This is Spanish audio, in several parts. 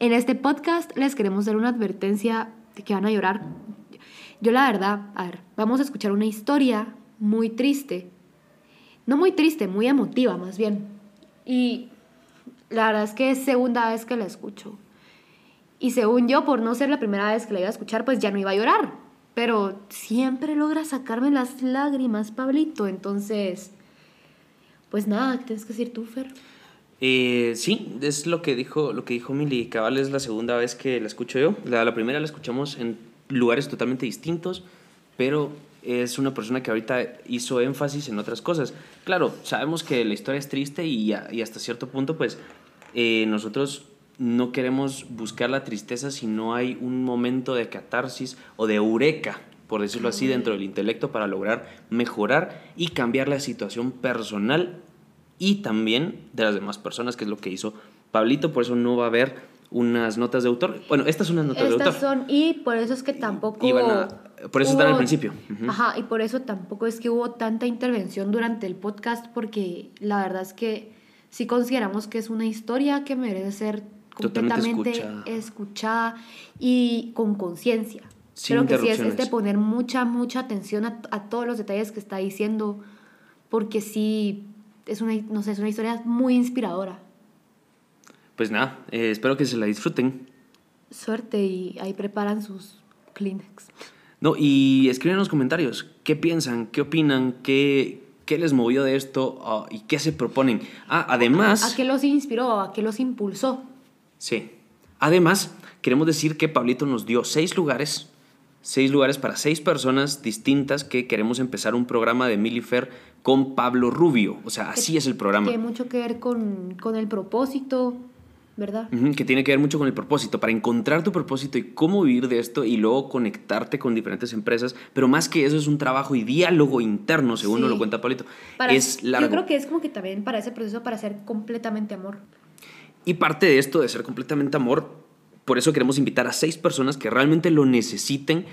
En este podcast les queremos dar una advertencia de que van a llorar. Yo la verdad, a ver, vamos a escuchar una historia muy triste. No muy triste, muy emotiva más bien. Y la verdad es que es segunda vez que la escucho. Y según yo, por no ser la primera vez que la iba a escuchar, pues ya no iba a llorar. Pero siempre logra sacarme las lágrimas, Pablito. Entonces, pues nada, ¿qué tienes que decir tú, Fer? Eh, sí, es lo que dijo, lo que dijo Mili. Cabal es la segunda vez que la escucho yo. La, la primera la escuchamos en lugares totalmente distintos, pero es una persona que ahorita hizo énfasis en otras cosas. Claro, sabemos que la historia es triste y, y hasta cierto punto, pues eh, nosotros no queremos buscar la tristeza si no hay un momento de catarsis o de eureka, por decirlo así, dentro del intelecto para lograr mejorar y cambiar la situación personal y también de las demás personas, que es lo que hizo Pablito, por eso no va a haber unas notas de autor. Bueno, estas son las notas de autor. Estas son, y por eso es que tampoco... por eso están al principio. Ajá, y por eso tampoco es que hubo tanta intervención durante el podcast, porque la verdad es que sí consideramos que es una historia que merece ser completamente escuchada. escuchada. y con conciencia. Creo que sí es, de poner mucha, mucha atención a, a todos los detalles que está diciendo, porque sí es una, no sé, es una historia muy inspiradora. Pues nada, eh, espero que se la disfruten. Suerte y ahí preparan sus Kleenex. No, y escriben en los comentarios qué piensan, qué opinan, qué, qué les movió de esto ah, y qué se proponen. Ah, además... ¿A, qué los inspiró? ¿A qué los impulsó? Sí. Además, queremos decir que Pablito nos dio seis lugares, seis lugares para seis personas distintas que queremos empezar un programa de Milifer con Pablo Rubio. O sea, así es el programa. Tiene mucho que ver con, con el propósito, ¿verdad? que tiene que ver mucho con el propósito, para encontrar tu propósito y cómo vivir de esto y luego conectarte con diferentes empresas. Pero más que eso es un trabajo y diálogo interno, según nos lo cuenta Pablito. es largo. Yo creo que es como que también para ese proceso, para ser completamente amor. Y parte de esto, de ser completamente amor, por eso queremos invitar a seis personas que realmente lo necesiten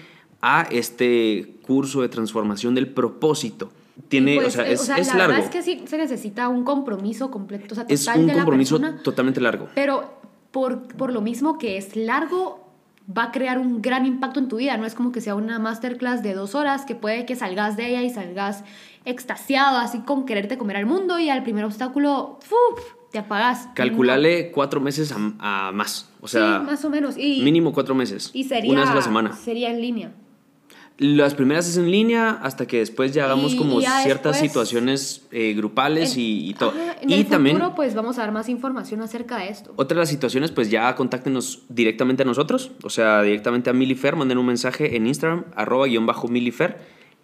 a este curso de transformación del propósito. Tiene, pues, o sea, eh, es, la largo. verdad es que sí se necesita un compromiso completo, o sea, total es un de la compromiso persona, totalmente largo. Pero por, por lo mismo que es largo, va a crear un gran impacto en tu vida. No es como que sea una masterclass de dos horas que puede que salgas de ella y salgas extasiado, así con quererte comer al mundo y al primer obstáculo, ¡fuf! te apagas. Calculale cuatro meses a, más. O sea, sí, más o menos. Y, mínimo cuatro meses. Y sería, una vez a la semana. Sería en línea. Las primeras es en línea hasta que después ya hagamos como ciertas situaciones eh, grupales y, todo. y el también, futuro, pues vamos a dar más información acerca de esto. Otra de las situaciones, pues ya contáctenos directamente a nosotros, o sea, directamente a Milifer, manden un mensaje en Instagram, arroba guion bajo Milifer,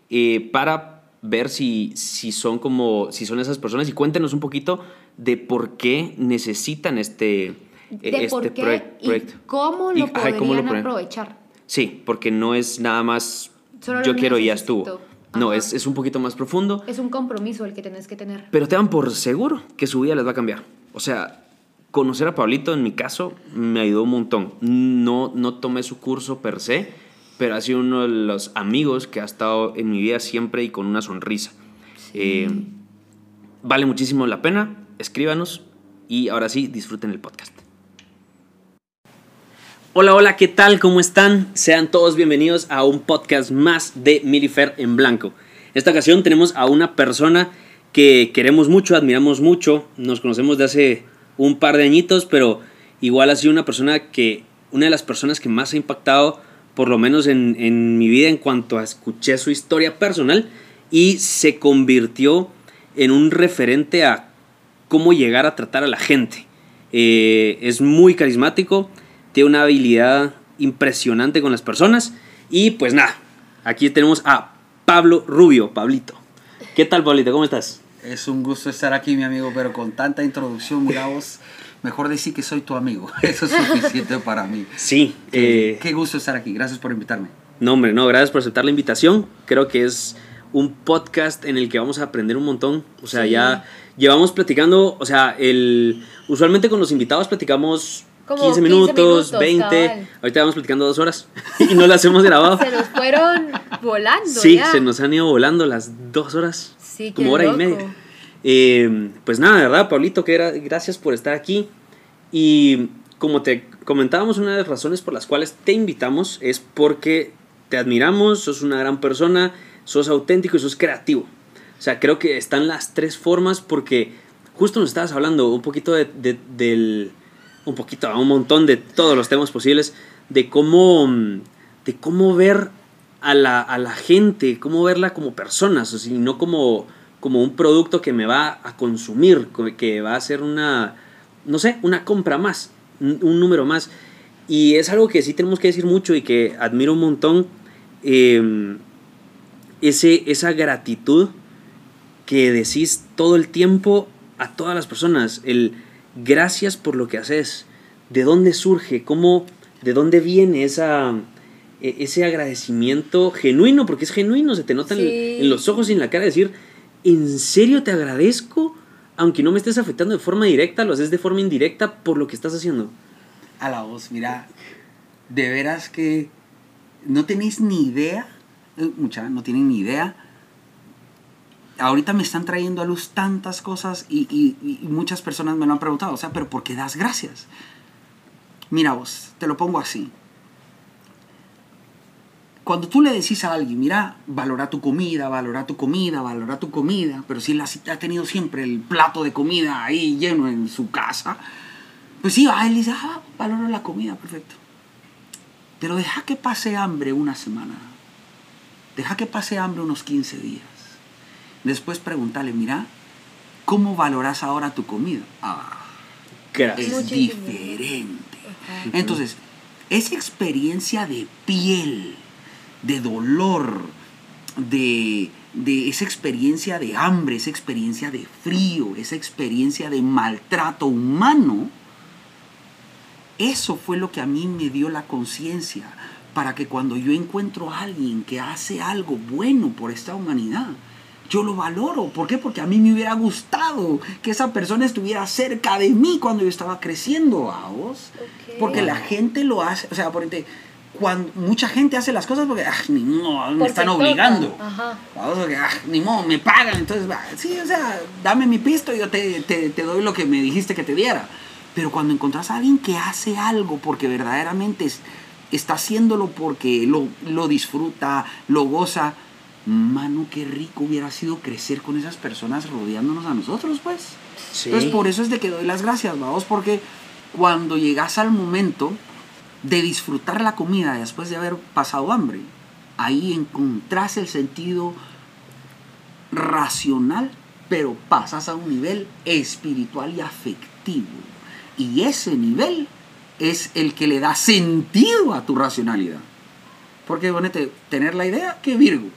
eh, para ver si, si son como, si son esas personas y cuéntenos un poquito de por qué necesitan este, De este por qué proyecto. y cómo lo Y, podrían cómo lo aprovechar. Sí, porque no es nada más Solo yo quiero y ya necesito. estuvo. No, es, es un poquito más profundo, Es un compromiso el que tenés que tener. pero te dan por seguro que su vida les va a cambiar. O sea, conocer a Pablito en mi caso me ayudó un montón. No, no tomé su curso per se, pero ha sido uno de los amigos que ha estado en mi vida siempre y con una sonrisa. Eh, vale muchísimo la pena, escríbanos y ahora sí, disfruten el podcast. Hola, hola, ¿qué tal? ¿Cómo están? Sean todos bienvenidos a un podcast más de Milifer en Blanco. En esta ocasión tenemos a una persona que queremos mucho, admiramos mucho, nos conocemos de hace un par de añitos, pero igual ha sido una persona que, una de las personas que más ha impactado, por lo menos en, mi vida, en cuanto a escuché su historia personal y se convirtió en un referente a cómo llegar a tratar a la gente. Eh, es muy carismático, tiene una habilidad impresionante con las personas y pues nada, aquí tenemos a Pablo Rubio, Pablito. ¿Qué tal, Pablito? ¿Cómo estás? Es un gusto estar aquí, mi amigo, pero con tanta introducción, mira vos, mejor decir que soy tu amigo. Eso es suficiente para mí. Sí. Qué, eh, qué gusto estar aquí. Gracias por invitarme. No, hombre, no, gracias por aceptar la invitación. Creo que es un podcast en el que vamos a aprender un montón. O sea, Sí. ya llevamos platicando, o sea, el usualmente con los invitados platicamos Como 15 15 minutos, minutos, 20. cabal. Ahorita vamos platicando dos horas y no las hemos grabado. Se nos fueron volando. Sí, ya. se nos han ido volando las dos horas. Sí, como hora loco. y media. Eh, pues nada, ¿verdad, Pablito? Que era, gracias por estar aquí. Y como te comentábamos, una de las razones por las cuales te invitamos es porque te admiramos, sos una gran persona, sos auténtico y sos creativo. O sea, creo que están las tres formas porque justo nos estabas hablando un poquito de, de- del... Un poquito, un montón de todos los temas posibles, de cómo, mm, de cómo ver a la, a la gente, cómo verla como personas, o y no como, como un producto que me va a consumir, co- que va a ser una, no sé, una compra más, un, número más. Y es algo que sí tenemos que decir mucho y que admiro un montón, eh, ese, esa gratitud que decís todo el tiempo a todas las personas, el gracias por lo que haces, de dónde surge, cómo, de dónde viene esa, e- ese agradecimiento genuino, porque es genuino, se te nota en- Sí. en, los ojos y en la cara decir, ¿en serio te agradezco? Aunque no me estés afectando de forma directa, lo haces de forma indirecta por lo que estás haciendo. A la voz, mira, de veras que no tenéis ni idea, eh, mucha, no tienen ni idea. Ahorita me están trayendo a luz tantas cosas y, muchas personas me lo han preguntado, o sea, pero ¿por qué das gracias? Mira vos, te lo pongo así. Cuando tú le decís a alguien, mira, valora tu comida, valora tu comida, valora tu comida, pero si así ha tenido siempre el plato de comida ahí lleno en su casa, pues sí, a él dice, ah, valoro la comida, perfecto. Pero deja que pase hambre una semana. Deja que pase hambre unos 15 días. Después pregúntale, mira, ¿cómo valoras ahora tu comida? Ah, Gracias. es Muchísimo. diferente. Entonces, esa experiencia de piel, de dolor, de, de esa experiencia de hambre, esa experiencia de frío, esa experiencia de maltrato humano, eso fue lo que a mí me dio la conciencia para que cuando yo encuentro a alguien que hace algo bueno por esta humanidad, yo lo valoro. ¿Por qué? Porque a mí me hubiera gustado que esa persona estuviera cerca de mí cuando yo estaba creciendo, vos. Ok. Porque la gente lo hace, o sea, por ejemplo, cuando mucha gente hace las cosas porque, ah, ni modo, me Porque están obligando. Ajá. Porque, ah, ni modo, me pagan, entonces, sí, o sea, dame mi pisto y yo te, te, te doy lo que me dijiste que te diera. Pero cuando encontrás a alguien que hace algo porque verdaderamente es- está haciéndolo porque lo, lo disfruta, lo goza, mano, qué rico hubiera sido crecer con esas personas rodeándonos a nosotros, pues. Sí. Entonces, por eso es de que doy las gracias, vamos, porque cuando llegas al momento de disfrutar la comida después de haber pasado hambre, ahí encontrás el sentido racional, pero pasas a un nivel espiritual y afectivo. Y ese nivel es el que le da sentido a tu racionalidad. Porque, bueno, te- tener la idea, que Virgo,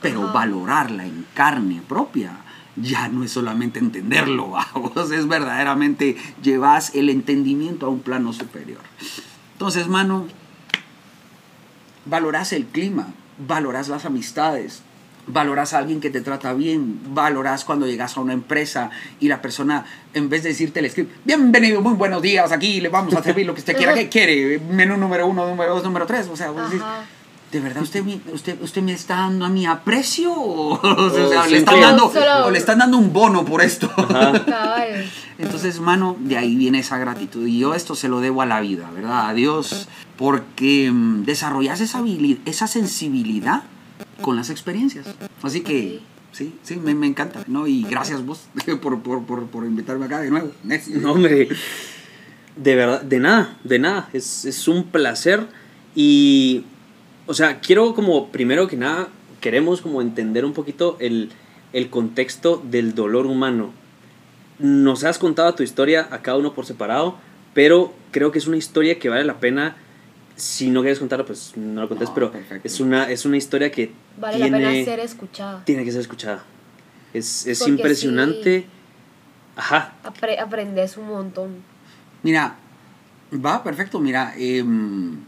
pero Ajá. valorarla en carne propia ya no es solamente entenderlo, vos es verdaderamente llevas el entendimiento a un plano superior. Entonces, mano, valoras el clima, valoras las amistades, valoras a alguien que te trata bien, valoras cuando llegas a una empresa y la persona, en vez de decirte el script, bienvenido, muy buenos días, aquí le vamos a servir lo que usted quiera, ¿qué quiere? Menú número uno, número dos, número tres, o sea, vos decís. ¿De verdad usted, me- usted, usted me está dando a mi aprecio? O, o sea, Oh, le, están sí. dando, Solo- o le están dando un bono por esto. Entonces, mano, de ahí viene esa gratitud. Y yo esto se lo debo a la vida, ¿verdad? A Dios, porque mm, desarrollas esa, esa sensibilidad con las experiencias. Así que, sí, sí, me, me encanta, ¿no? Y gracias vos por, por, por, por invitarme acá de nuevo. No, hombre. De verdad, de nada, de nada. Es, es un placer. Y, o sea, quiero como, primero que nada, queremos como entender un poquito el, el contexto del dolor humano. Nos has contado tu historia a cada uno por separado, pero creo que es una historia que vale la pena. Si no quieres contarla, pues no la contes, No, pero perfecto. es una, es una historia que Vale tiene, la pena ser escuchada. tiene que ser escuchada. Es, es impresionante. Ajá, Apre- aprendes un montón. Mira, va, perfecto, mira. em,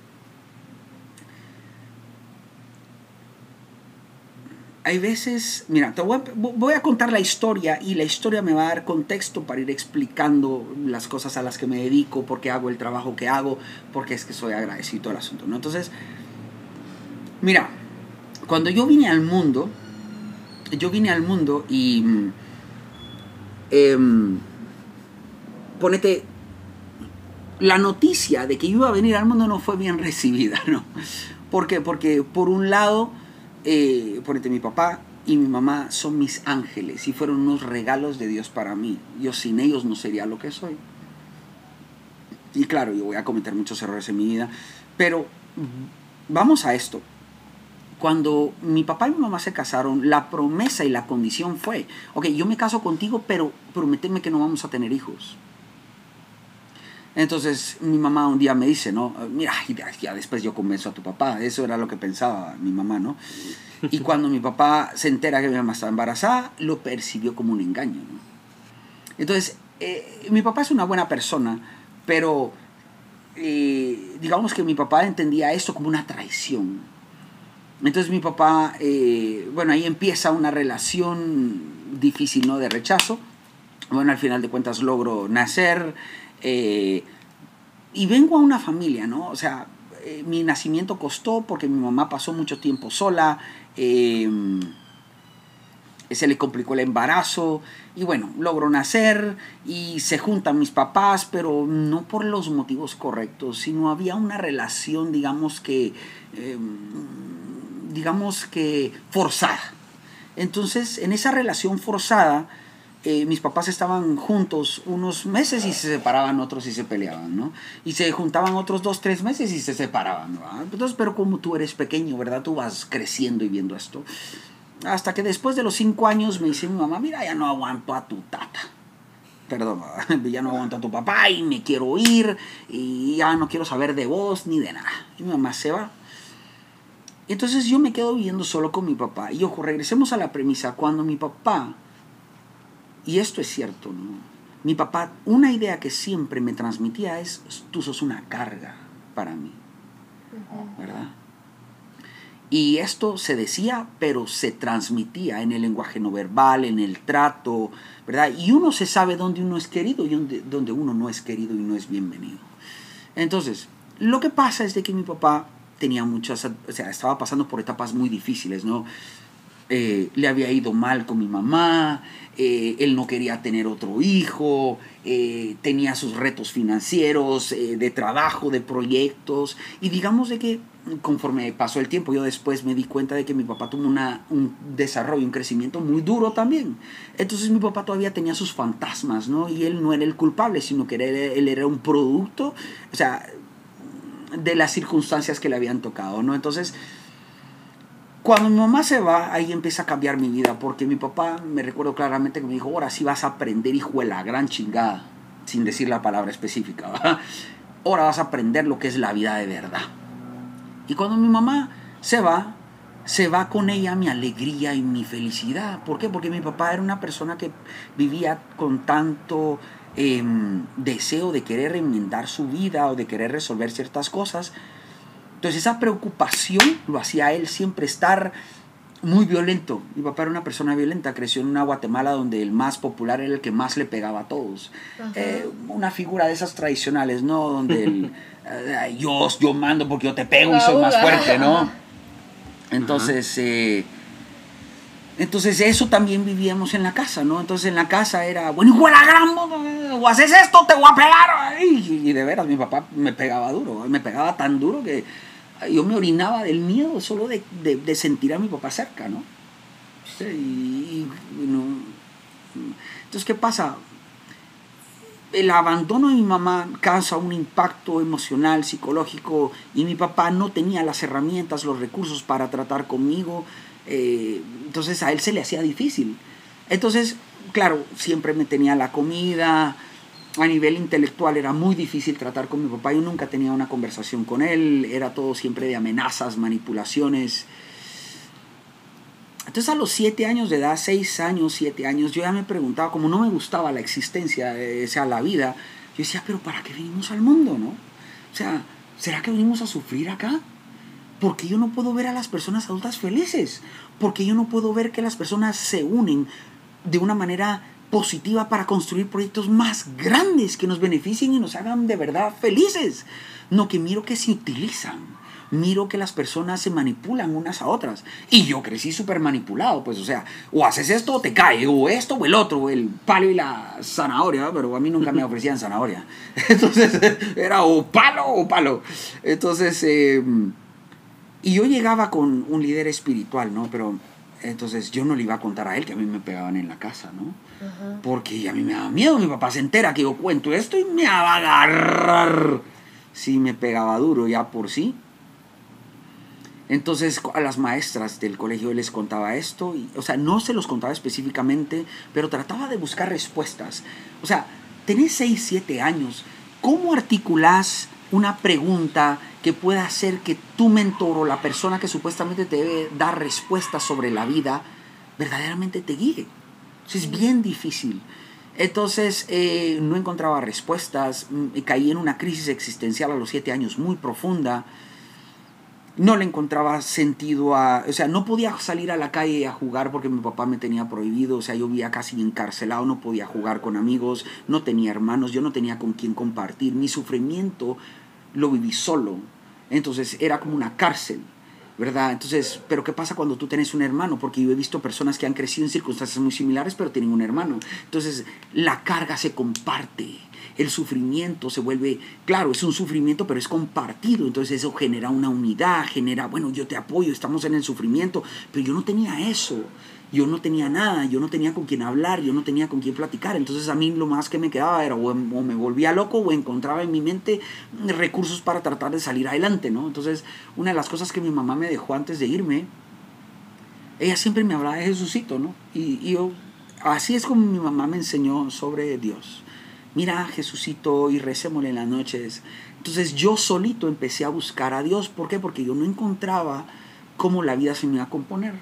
hay veces, mira, te voy a, voy a contar la historia y la historia me va a dar contexto para ir explicando las cosas a las que me dedico, por qué hago el trabajo que hago, porque es que soy agradecido al asunto, ¿no? Entonces, mira, cuando yo vine al mundo, yo vine al mundo y... em, ponete, la noticia de que iba a venir al mundo no fue bien recibida, ¿no? ¿Por qué? Porque por un lado, eh, por entre mi papá y mi mamá son mis ángeles y fueron unos regalos de Dios para mí. Yo sin ellos no sería lo que soy. Y claro, yo voy a cometer muchos errores en mi vida, pero vamos a esto. Cuando mi papá y mi mamá se casaron, la promesa y la condición fue, ok, yo me caso contigo, pero prométeme que no vamos a tener hijos. Entonces mi mamá un día me dice, ¿no? Mira, ya después yo convenzo a tu papá. Eso era lo que pensaba mi mamá, ¿no? Y cuando mi papá se entera que mi mamá estaba embarazada, lo percibió como un engaño, ¿no? Entonces, eh, mi papá es una buena persona, pero eh, digamos que mi papá entendía esto como una traición. Entonces mi papá, eh, bueno, ahí empieza una relación difícil, ¿no? De rechazo. Bueno, al final de cuentas logro nacer, eh, y vengo a una familia, ¿no? O sea, eh, mi nacimiento costó porque mi mamá pasó mucho tiempo sola, eh, se le complicó el embarazo y bueno, logro nacer y se juntan mis papás, pero no por los motivos correctos, sino había una relación, digamos que, digamos que forzada. Entonces, en esa relación forzada, eh, mis papás estaban juntos unos meses y se separaban otros y se peleaban, ¿no? Y se juntaban otros dos, tres meses y se separaban, ¿no? Entonces, pero como tú eres pequeño, ¿verdad? Tú vas creciendo y viendo esto. Hasta que después de los cinco años me dice mi mamá, mira, ya no aguanto a tu tata. Perdón, ya no aguanto a tu papá y me quiero ir y ya no quiero saber de vos ni de nada. Y mi mamá se va. Entonces yo me quedo viviendo solo con mi papá. Y ojo, regresemos a la premisa. Cuando mi papá y esto es cierto, ¿no? Mi papá, una idea que siempre me transmitía es, tú sos una carga para mí, ¿verdad? Y esto se decía, pero se transmitía en el lenguaje no verbal, en el trato, ¿verdad? Y uno se sabe dónde uno es querido y dónde, uno no es querido y no es bienvenido. Entonces, lo que pasa es de que mi papá tenía muchas, o sea, estaba pasando por etapas muy difíciles, ¿no? Eh, le había ido mal con mi mamá, eh, él no quería tener otro hijo, eh, tenía sus retos financieros, de trabajo, de proyectos, y digamos de que conforme pasó el tiempo, yo después me di cuenta de que mi papá tuvo una, un desarrollo, un crecimiento muy duro también. Entonces mi papá todavía tenía sus fantasmas, ¿no? Y él no era el culpable, sino que él era un producto, o sea, de las circunstancias que le habían tocado, ¿no? Entonces cuando mi mamá se va, ahí empieza a cambiar mi vida, porque mi papá me recuerdo claramente que me dijo, ahora sí vas a aprender, hijo de la gran chingada, sin decir la palabra específica, ahora vas a aprender lo que es la vida de verdad. Y cuando mi mamá se va, se va con ella mi alegría y mi felicidad. ¿Por qué? Porque mi papá era una persona que vivía con tanto em, deseo de querer enmendar su vida o de querer resolver ciertas cosas entonces esa preocupación lo hacía él siempre estar muy violento. Mi papá era una persona violenta, creció en una Guatemala donde el más popular era el que más le pegaba a todos. Eh, una figura de esas tradicionales, ¿no? Donde el, eh, yo, yo mando porque yo te pego y soy más fuerte, ¿no? Entonces, eh, entonces eso también vivíamos en la casa, ¿no? Entonces en la casa era, bueno, hijo de la gran, o haces esto, te voy a pegar. Y, y de veras, mi papá me pegaba duro, me pegaba tan duro que yo me orinaba del miedo solo de, de, sentir a mi papá cerca, ¿no? Y, Entonces, ¿qué pasa? El abandono de mi mamá causa un impacto emocional, psicológico, y mi papá no tenía las herramientas, los recursos para tratar conmigo, eh, entonces a él se le hacía difícil. Entonces, claro, siempre me tenía la comida, a nivel intelectual era muy difícil tratar con mi papá. Yo nunca tenía una conversación con él. Era todo siempre de amenazas, manipulaciones. Entonces a los siete años de edad, seis años, siete años, yo ya me preguntaba, como no me gustaba la existencia, o sea, la vida, yo decía, pero ¿para qué venimos al mundo, no? O sea, ¿será que venimos a sufrir acá? Porque yo no puedo ver a las personas adultas felices. Porque yo no puedo ver que las personas se unen de una manera positiva para construir proyectos más grandes que nos beneficien y nos hagan de verdad felices. No que miro que se utilizan. miro que las personas se manipulan unas a otras. Y yo crecí súper manipulado, pues, o sea, o haces esto o te cae, o esto o el otro, o el palo y la zanahoria, pero a mí nunca me ofrecían zanahoria. Entonces, era o palo o palo. Entonces, eh, y yo llegaba con un líder espiritual, ¿no? Pero entonces yo no le iba a contar a él que a mí me pegaban en la casa, ¿no? Porque a mí me daba miedo, mi papá se entera que yo cuento esto y me va a agarrar si me pegaba duro ya por sí. Entonces a las maestras del colegio les contaba esto, y, o sea, no se los contaba específicamente, pero trataba de buscar respuestas. O sea, tenés 6, 7 años, ¿cómo articulás una pregunta que pueda hacer que tu mentor o la persona que supuestamente te debe dar respuestas sobre la vida verdaderamente te guíe? Es bien difícil. Entonces eh, no encontraba respuestas, mm, caí en una crisis existencial a los siete años muy profunda. No le encontraba sentido a... O sea, no podía salir a la calle a jugar porque mi papá me tenía prohibido. O sea, yo vivía casi encarcelado, no podía jugar con amigos, no tenía hermanos, yo no tenía con quién compartir. Mi sufrimiento lo viví solo. Entonces era como una cárcel. ¿Verdad? Entonces, pero ¿qué pasa cuando tú tienes un hermano? Porque yo he visto personas que han crecido en circunstancias muy similares, pero tienen un hermano. Entonces, la carga se comparte. El sufrimiento se vuelve, claro, es un sufrimiento, pero es compartido. Entonces eso genera una unidad, genera, bueno, yo te apoyo, estamos en el sufrimiento, pero yo no tenía eso yo no tenía nada, yo no tenía con quién hablar, yo no tenía con quién platicar. Entonces a mí lo más que me quedaba era o, me volvía loco o encontraba en mi mente recursos para tratar de salir adelante, ¿no? Entonces una de las cosas que mi mamá me dejó antes de irme, ella siempre me hablaba de Jesucito, ¿no? Y, yo, así es como mi mamá me enseñó sobre Dios. Mira Jesucito y recémosle en las noches. Entonces yo solito empecé a buscar a Dios. ¿Por qué? Porque yo no encontraba cómo la vida se me iba a componer.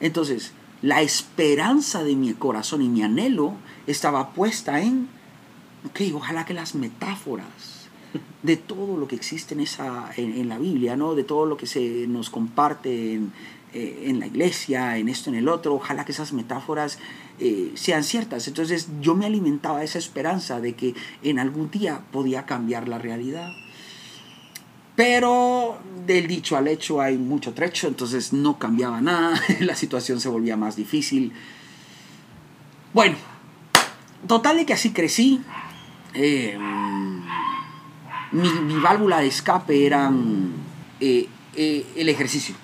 Entonces, la esperanza de mi corazón y mi anhelo estaba puesta en, ok, ojalá que las metáforas de todo lo que existe en, esa, en, la Biblia, ¿no? de todo lo que se nos comparte en, eh, la iglesia, en esto, en el otro, ojalá que esas metáforas eh, sean ciertas. Entonces yo me alimentaba esa esperanza de que en algún día podía cambiar la realidad. Pero del dicho al hecho hay mucho trecho, entonces no cambiaba nada, la situación se volvía más difícil. Bueno, total de que así crecí. Eh, mi, válvula de escape era eh, eh, el ejercicio.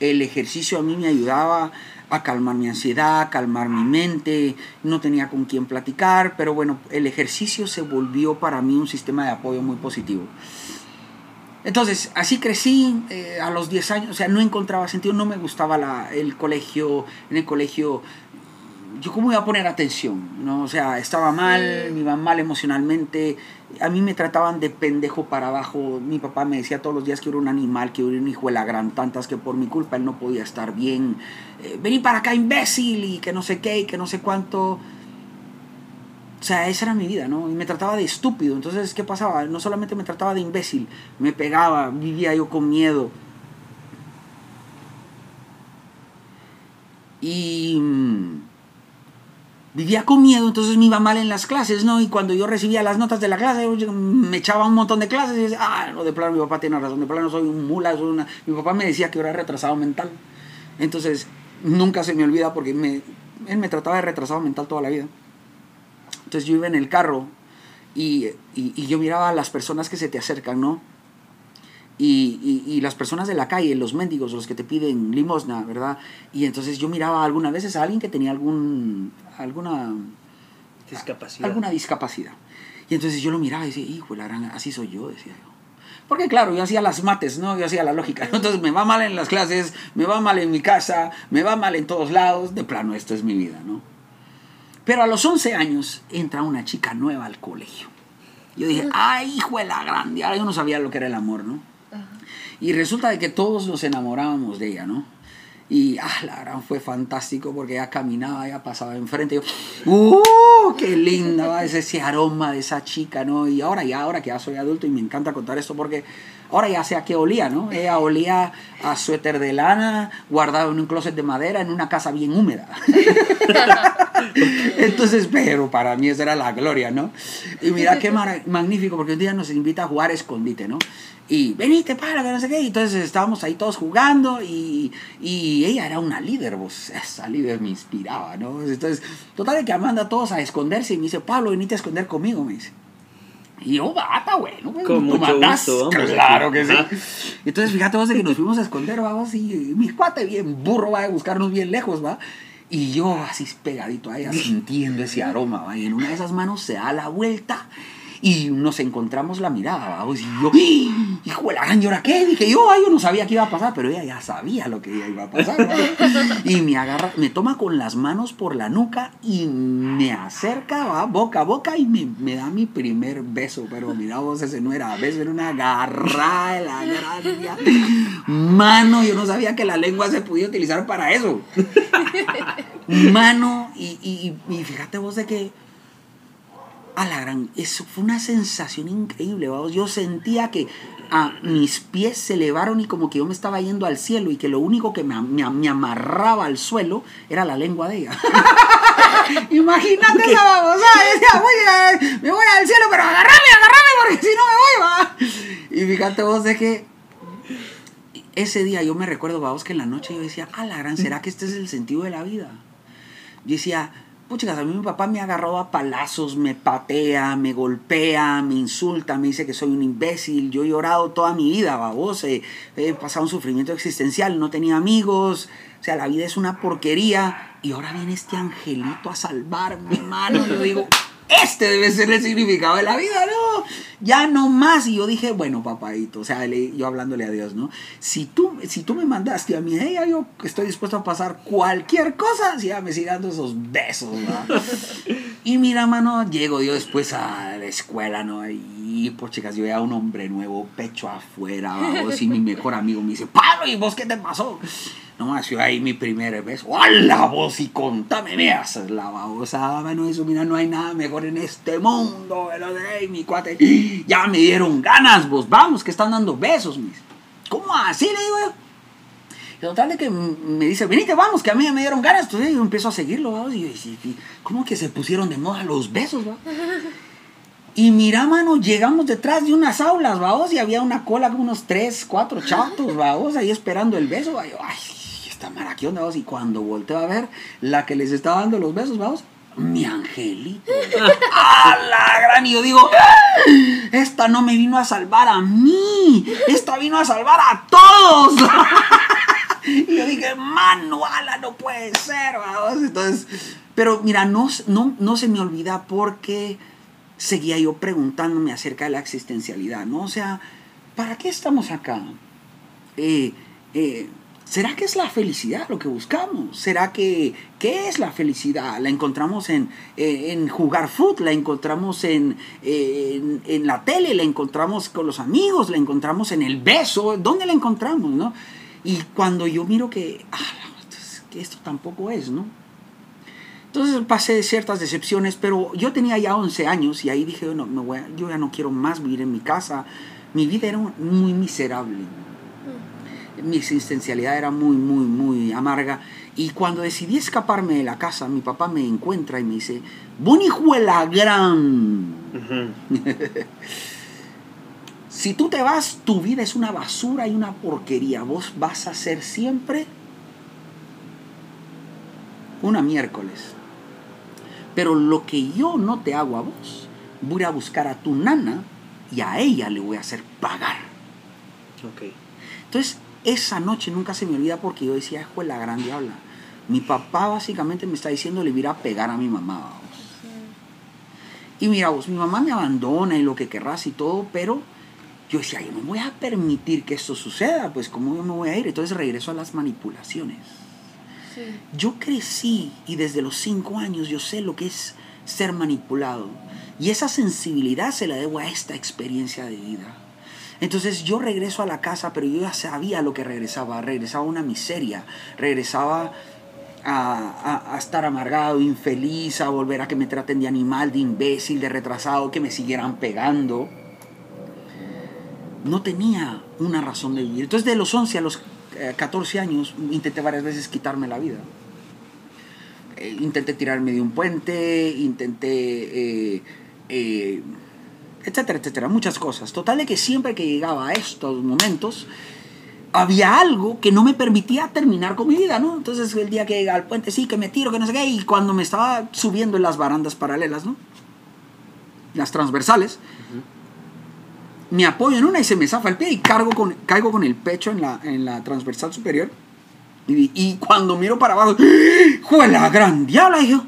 El ejercicio a mí me ayudaba a calmar mi ansiedad, a calmar mi mente, no tenía con quién platicar, pero bueno, el ejercicio se volvió para mí un sistema de apoyo muy positivo. Entonces, así crecí eh, a los 10 años, o sea, no encontraba sentido, no me gustaba la, el colegio, en el colegio, yo cómo iba a poner atención, ¿no? O sea, estaba mal, me iba mal emocionalmente, a mí me trataban de pendejo para abajo, mi papá me decía todos los días que era un animal, que era un hijo de la gran, tantas que por mi culpa él no podía estar bien, eh, vení para acá imbécil y que no sé qué y que no sé cuánto. O sea, esa era mi vida, ¿no? Y me trataba de estúpido. Entonces, ¿qué pasaba? No solamente me trataba de imbécil, me pegaba, vivía yo con miedo. Y mm, vivía con miedo, entonces me iba mal en las clases, ¿no? Y cuando yo recibía las notas de la clase, me echaba un montón de clases y decía, ah, no, de plano mi papá tiene razón, de plano soy un mula, soy una... Mi papá me decía que yo era retrasado mental. Entonces, nunca se me olvida porque me, él me trataba de retrasado mental toda la vida. Entonces yo iba en el carro y, yo miraba a las personas que se te acercan, ¿no? Y, las personas de la calle, los mendigos, los que te piden limosna, ¿verdad? Y entonces yo miraba algunas veces a alguien que tenía algún, alguna discapacidad. Alguna discapacidad. Y entonces yo lo miraba y decía, hijo, la gran, así soy yo, decía yo. Porque claro, yo hacía las mates, ¿no? Yo hacía la lógica. Entonces me va mal en las clases, me va mal en mi casa, me va mal en todos lados. De plano, esto es mi vida, ¿no? Pero a los 11 años entra una chica nueva al colegio. Yo dije, ay, hijo de la grande. Ahora yo no sabía lo que era el amor, ¿no? Y resulta de que todos nos enamorábamos de ella, ¿no? Y ah, la gran fue fantástico porque ella caminaba, ella pasaba enfrente. Y yo, ¡uh! ¡Qué linda! ¿va? Ese, ese aroma de esa chica, ¿no? Y ahora ya, ahora que ya soy adulto y me encanta contar esto porque ahora ya sé a qué olía, ¿no? Ella olía a suéter de lana guardado en un closet de madera en una casa bien húmeda. Entonces, pero para mí esa era la gloria, ¿no? Y mira qué magnífico, porque un día nos invita a jugar escondite, ¿no? Y venite para que no sé qué. Y entonces estábamos ahí todos jugando y, y ella era una líder, vos. Esa líder me inspiraba, ¿no? Entonces, total de que manda a todos a esconderse y me dice, Pablo, venite a esconder conmigo, me dice. Y yo, está bueno. pues, Con mucho mandás". gusto, vamos Claro que sí. Ajá. Entonces, fíjate vos de que nos fuimos a esconder, vamos, y mi cuate bien burro va a buscarnos bien lejos, va. Y yo así pegadito a ella, sintiendo ese aroma, va. Y en una de esas manos se da la vuelta y nos encontramos la mirada, vamos. Y yo, ¡Ah! hijo de la gran, ¿y ahora qué? Dije yo, ay, yo no sabía qué iba a pasar, pero ella ya sabía lo que iba a pasar. Y me agarra, me toma con las manos por la nuca y me acerca, va, boca a boca y me, me da mi primer beso. Pero mira vos, ese no era beso, era una agarrada de la gracia. Mano, yo no sabía que la lengua se podía utilizar para eso. Mano, y, y, y fíjate vos de que a la gran, eso fue una sensación increíble, vamos. Yo sentía que a mis pies se elevaron y como que yo me estaba yendo al cielo y que lo único que me, me- me amarraba al suelo era la lengua de ella. Imagínate esa babosada, decía, voy a- me voy al cielo, pero agarrame, agarrame porque si no me voy, va. Y fíjate vos de que ese día yo me recuerdo, vamos, que en la noche yo decía, a la gran, ¿será que este es el sentido de la vida? Yo decía, puchicas, a mí mi papá me agarró a palazos, me patea, me golpea, me insulta, me dice que soy un imbécil. Yo he llorado toda mi vida, babos. He, pasado un sufrimiento existencial, no tenía amigos. O sea, la vida es una porquería. Y ahora viene este angelito a salvarme, mano. Yo digo, este debe ser el significado de la vida, ¿no? Ya no más. Y yo dije, bueno, papadito, o sea, yo hablándole a Dios, ¿no? Si tú, si tú me mandaste a mí, ella, yo estoy dispuesto a pasar cualquier cosa si ella me sigue dando esos besos. Y mira, mano, llego yo después a la escuela, ¿no? Y pues chicas, yo ya un hombre nuevo, pecho afuera, vamos, y mi mejor amigo me dice, Pablo, ¿y vos qué te pasó? No, yo ahí mi primer beso. ¡Hola, vos! Y contame, me haces la babosa, mano, eso, mira, no hay nada mejor en este mundo, pero de mi cuate. Ya me dieron ganas, vos, vamos, que están dando besos, mis. ¿Cómo así? Le digo yo. Y total de que me dice, venite, vamos, que a mí me dieron ganas. Entonces yo empiezo a seguirlo, vamos, y y- ¿cómo que se pusieron de moda los besos, va? Y mira, mano, llegamos detrás de unas aulas, vamos, y había una cola con unos tres, cuatro chatos, vamos, ahí esperando el beso, va. Ay, esta mara, ¿qué onda, vamos? Y cuando volteo a ver, la que les estaba dando los besos, vamos, mi angelito. ¡A la gran! Y yo digo, esta no me vino a salvar a mí, esta vino a salvar a todos. Y yo dije, mano, ala, no puede ser, vamos. Entonces, pero mira, no, no, no se me olvida porque seguía yo preguntándome acerca de la existencialidad, ¿no? O sea, ¿para qué estamos acá? Eh, eh, ¿Será que es la felicidad lo que buscamos? ¿Será que qué es la felicidad? ¿La encontramos en, en jugar fútbol? ¿La encontramos en, en, la tele? ¿La encontramos con los amigos? ¿La encontramos en el beso? ¿Dónde la encontramos? ¿no? Y cuando yo miro que, ah, esto tampoco es, ¿no? Entonces pasé ciertas decepciones, pero yo tenía ya 11 años y ahí dije, no, me voy a- yo ya no quiero más vivir en mi casa. Mi vida era muy miserable. Mi existencialidad era muy, muy, muy amarga. Y cuando decidí escaparme de la casa, mi papá me encuentra y me dice, Bonijuela gran. Si tú te vas, tu vida es una basura y una porquería. Vos vas a ser siempre una miércoles. Pero lo que yo no te hago a vos, voy a buscar a tu nana y a ella le voy a hacer pagar. Entonces, esa noche nunca se me olvida porque yo decía, de la gran diabla. Mi papá básicamente me está diciendo le voy a pegar a mi mamá. vamos". Y mira vos, mi mamá me abandona y lo que querrás y todo, pero yo decía, yo no voy a permitir que esto suceda, pues cómo yo me voy a ir. Entonces regreso a las manipulaciones. Sí. Yo crecí y desde los cinco años yo sé lo que es ser manipulado. Y esa sensibilidad se la debo a esta experiencia de vida. Entonces yo regreso a la casa, pero yo ya sabía lo que regresaba. Regresaba a una miseria, regresaba a, a, estar amargado, infeliz, a volver a que me traten de animal, de imbécil, de retrasado, que me siguieran pegando. No tenía una razón de vivir. Entonces de los 11 a los 14 años intenté varias veces quitarme la vida. Eh, intenté tirarme de un puente, intenté... Eh, eh, etcétera, etcétera, muchas cosas. Total de que siempre que llegaba a estos momentos, había algo que no me permitía terminar con mi vida, ¿no? Entonces el día que llega al puente, sí, que me tiro, que no sé qué, y cuando me estaba subiendo en las barandas paralelas, ¿no? Las transversales, me apoyo en una y se me zafa el pie y cargo con, caigo con el pecho en la, en la transversal superior. Y, y cuando miro para abajo, ¡juela gran diabla! Dije,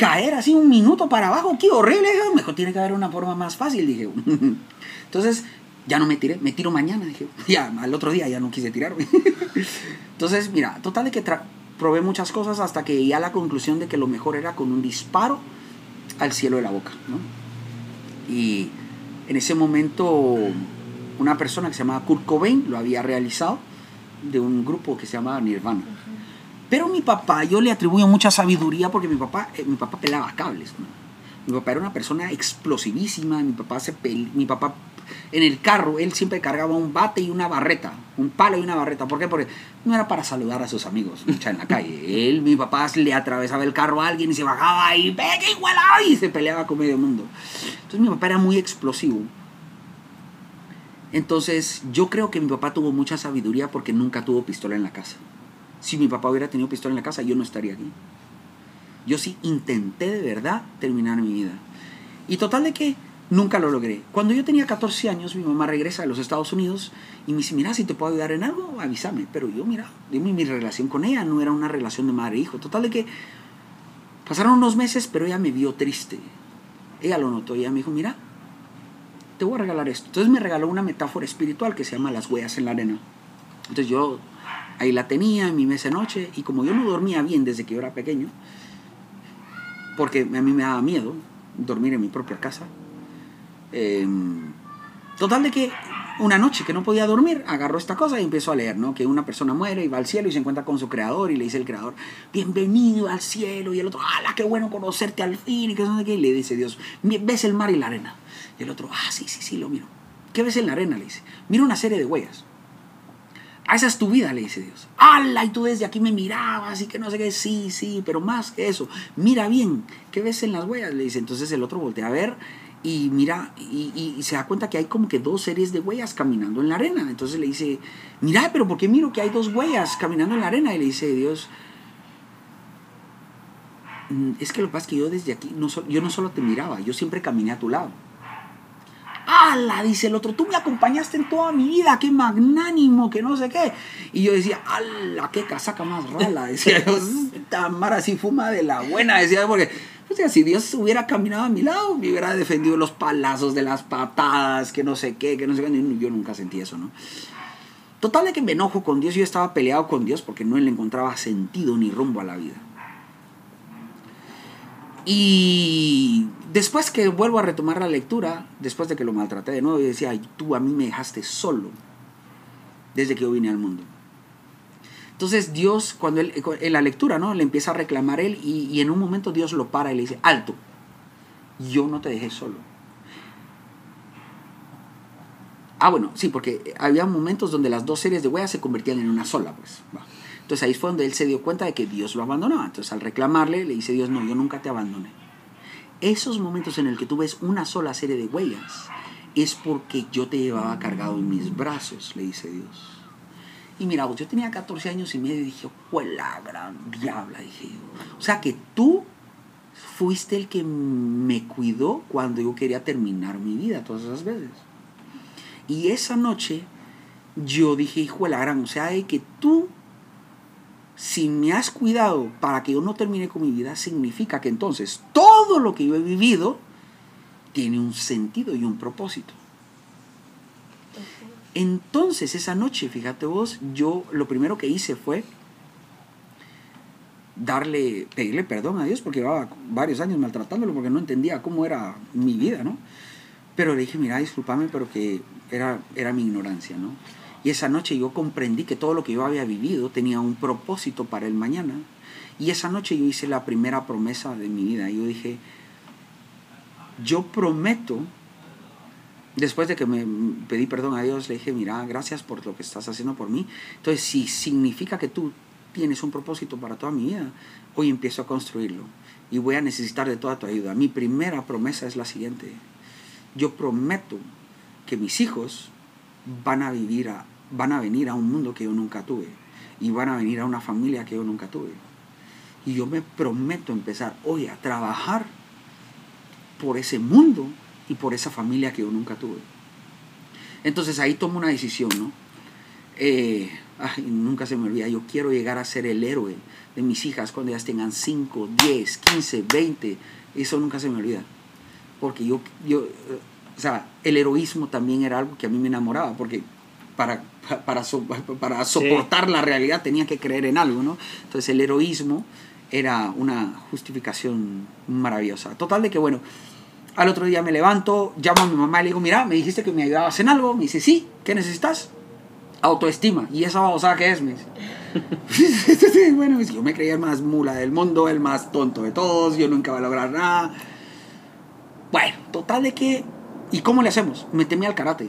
caer así un minuto para abajo, qué horrible. Dije, mejor tiene que haber una forma más fácil, dije. Entonces, ya no me tiré, me tiro mañana, dije. Ya, al otro día ya no quise tirarme. Entonces, mira, total de que probé muchas cosas hasta que llegué a la conclusión de que lo mejor era con un disparo al cielo de la boca. Y en ese momento una persona que se llamaba Kurt Cobain lo había realizado de un grupo que se llamaba Nirvana. Pero mi papá, yo le atribuyo mucha sabiduría porque mi papá, eh, mi papá pelaba cables. Mi papá era una persona explosivísima, mi papá, se mi papá en el carro, él siempre cargaba un bate y una barreta, un palo y una barreta. ¿Por qué? Porque no era para saludar a sus amigos en la calle. Él, mi papá, le atravesaba el carro a alguien y se bajaba y ¡pega igual! y se peleaba con medio mundo. Entonces mi papá era muy explosivo. Entonces yo creo que mi papá tuvo mucha sabiduría porque nunca tuvo pistola en la casa. Si mi papá hubiera tenido pistola en la casa, yo no estaría aquí. Yo sí intenté de verdad terminar mi vida. Y total de que nunca lo logré. Cuando yo tenía 14 años, mi mamá regresa de los Estados Unidos y me dice, mira, si te puedo ayudar en algo, avísame. Pero yo, mira, mi, mi relación con ella no era una relación de madre-hijo. Total de que pasaron unos meses, pero ella me vio triste. Ella lo notó, ella me dijo, mira, te voy a regalar esto. Entonces me regaló una metáfora espiritual que se llama las huellas en la arena. Entonces yo ahí la tenía en mi mesa noche y como yo no dormía bien desde que yo era pequeño, porque a mí me daba miedo dormir en mi propia casa, eh, total de que una noche que no podía dormir, agarró esta cosa y empezó a leer, ¿no? Que una persona muere y va al cielo y se encuentra con su creador y le dice el creador, bienvenido al cielo. Y el otro, ¡hala, qué bueno conocerte al fin! Y, qué. y le dice Dios, ¿ves el mar y la arena? Y el otro, ah, sí, sí, sí, lo miro. ¿Qué ves en la arena? Le dice, mira una serie de huellas. Ah, esa es tu vida, le dice Dios. ¡Hala! Y tú desde aquí me mirabas y que no sé qué, sí, sí, pero más que eso, mira bien, ¿qué ves en las huellas? Le dice, entonces el otro voltea a ver y mira, y, se da cuenta que hay como que dos series de huellas caminando en la arena. Entonces le dice, mira, pero ¿por qué miro que hay dos huellas caminando en la arena? Y le dice Dios, es que lo que pasa es que yo desde aquí, no yo no solo te miraba, yo siempre caminé a tu lado. ¡Hala! Dice el otro, tú me acompañaste en toda mi vida, qué magnánimo, que no sé qué. Y yo decía, ¡hala! ¡Qué casaca más rala! Decía yo, esta mara así fuma de la buena, decía, porque o sea, si Dios hubiera caminado a mi lado, me hubiera defendido los palazos de las patadas, que no sé qué, que no sé qué. Yo nunca sentí eso, ¿no? Total de que me enojo con Dios, yo estaba peleado con Dios porque no le encontraba sentido ni rumbo a la vida. Y después que vuelvo a retomar la lectura, después de que lo maltraté de nuevo, yo decía, Ay, tú a mí me dejaste solo desde que yo vine al mundo. Entonces Dios, cuando él, en la lectura, ¿no? Le empieza a reclamar él y, y, en un momento Dios lo para y le dice, alto, yo no te dejé solo. Ah, bueno, sí, porque había momentos donde las dos series de huellas se convertían en una sola, pues. Entonces ahí fue donde él se dio cuenta de que Dios lo abandonó. Entonces al reclamarle, le dice Dios, no, yo nunca te abandoné. Esos momentos en el que tú ves una sola serie de huellas es porque yo te llevaba cargado en mis brazos, le dice Dios. Y mira, yo tenía 14 años y medio y dije, la gran diabla! Dije yo. O sea que tú fuiste el que me cuidó cuando yo quería terminar mi vida todas esas veces. Y esa noche yo dije, hijo de la gran, o sea, de que tú, si me has cuidado para que yo no termine con mi vida, significa que entonces todo lo que yo he vivido tiene un sentido y un propósito. Entonces esa noche, fíjate vos, yo lo primero que hice fue darle, pedirle perdón a Dios porque llevaba varios años maltratándolo porque no entendía cómo era mi vida, ¿no? Pero le dije, mira, discúlpame, pero que era, era mi ignorancia, ¿no? Y esa noche yo comprendí que todo lo que yo había vivido tenía un propósito para el mañana. Y esa noche yo hice la primera promesa de mi vida. Yo dije, yo prometo, después de que me pedí perdón a Dios, le dije, mira, gracias por lo que estás haciendo por mí. Entonces, si significa que tú tienes un propósito para toda mi vida, hoy empiezo a construirlo. Y voy a necesitar de toda tu ayuda. Mi primera promesa es la siguiente. Yo prometo que mis hijos van a vivir a, van a venir a un mundo que yo nunca tuve y van a venir a una familia que yo nunca tuve. Y yo me prometo empezar hoy a trabajar por ese mundo y por esa familia que yo nunca tuve. Entonces ahí tomo una decisión, ¿no? Eh, nunca se me olvida, yo quiero llegar a ser el héroe de mis hijas cuando ellas tengan 5, 10, 15, 20. Eso nunca se me olvida. Porque yo, yo, o sea, el heroísmo también era algo que a mí me enamoraba, porque para, para, para soportar la realidad tenía que creer en algo, ¿no? Entonces el heroísmo era una justificación maravillosa. Total de que, bueno, al otro día me levanto, llamo a mi mamá y le digo, mira, me dijiste que me ayudabas en algo. Me dice, sí, ¿qué necesitas? Autoestima. ¿Y esa babosada qué es? Me dice. bueno, yo me creía el más mula del mundo, el más tonto de todos, yo nunca voy a lograr nada. Bueno, total de que... ¿Y cómo le hacemos? Me temí al karate.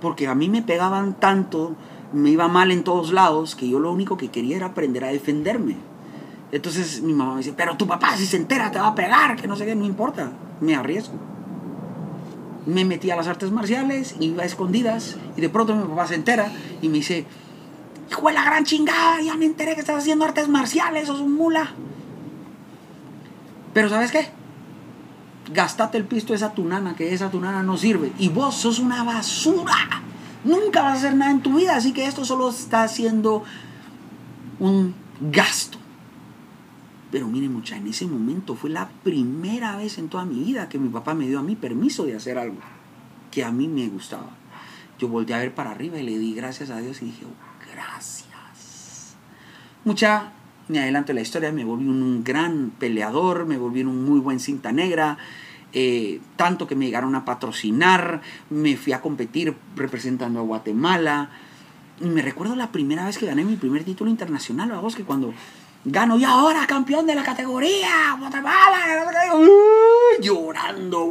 Porque a mí me pegaban tanto, me iba mal en todos lados, que yo lo único que quería era aprender a defenderme. Entonces mi mamá me dice, pero tu papá si se entera te va a pegar, que no sé qué, no importa, me arriesgo. Me metí a las artes marciales, iba a escondidas, y de pronto mi papá se entera y me dice, hijo de la gran chingada, ya me enteré que estás haciendo artes marciales, sos un mula. Pero ¿sabes qué? Gastate el pisto de esa tunana, que esa tunana no sirve. Y vos sos una basura. Nunca vas a hacer nada en tu vida, así que esto solo está haciendo un gasto. Pero mire mucha, en ese momento fue la primera vez en toda mi vida que mi papá me dio a mí permiso de hacer algo que a mí me gustaba. Yo volteé a ver para arriba y le di gracias a Dios y dije, oh, gracias. Mucha, me adelanto la historia, me volví un gran peleador, me volví un muy buen cinta negra. Eh, tanto que me llegaron a patrocinar, me fui a competir representando a Guatemala. Y me recuerdo la primera vez que gané mi primer título internacional, vamos, que cuando Gano y ahora campeón de la categoría, Guatemala, llorando,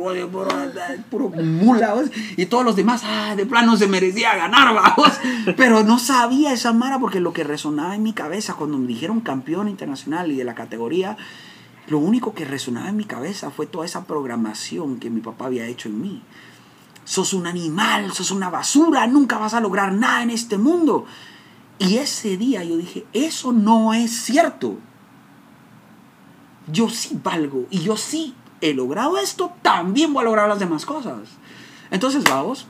puro, mula, y todos los demás, ah, de plano se merecía ganar, pero no sabía esa mara porque lo que resonaba en mi cabeza cuando me dijeron campeón internacional y de la categoría, lo único que resonaba en mi cabeza fue toda esa programación que mi papá había hecho en mí. Sos un animal, sos una basura, nunca vas a lograr nada en este mundo. Y ese día yo dije, eso no es cierto. Yo sí valgo y yo sí he logrado esto, también voy a lograr las demás cosas. Entonces, vamos,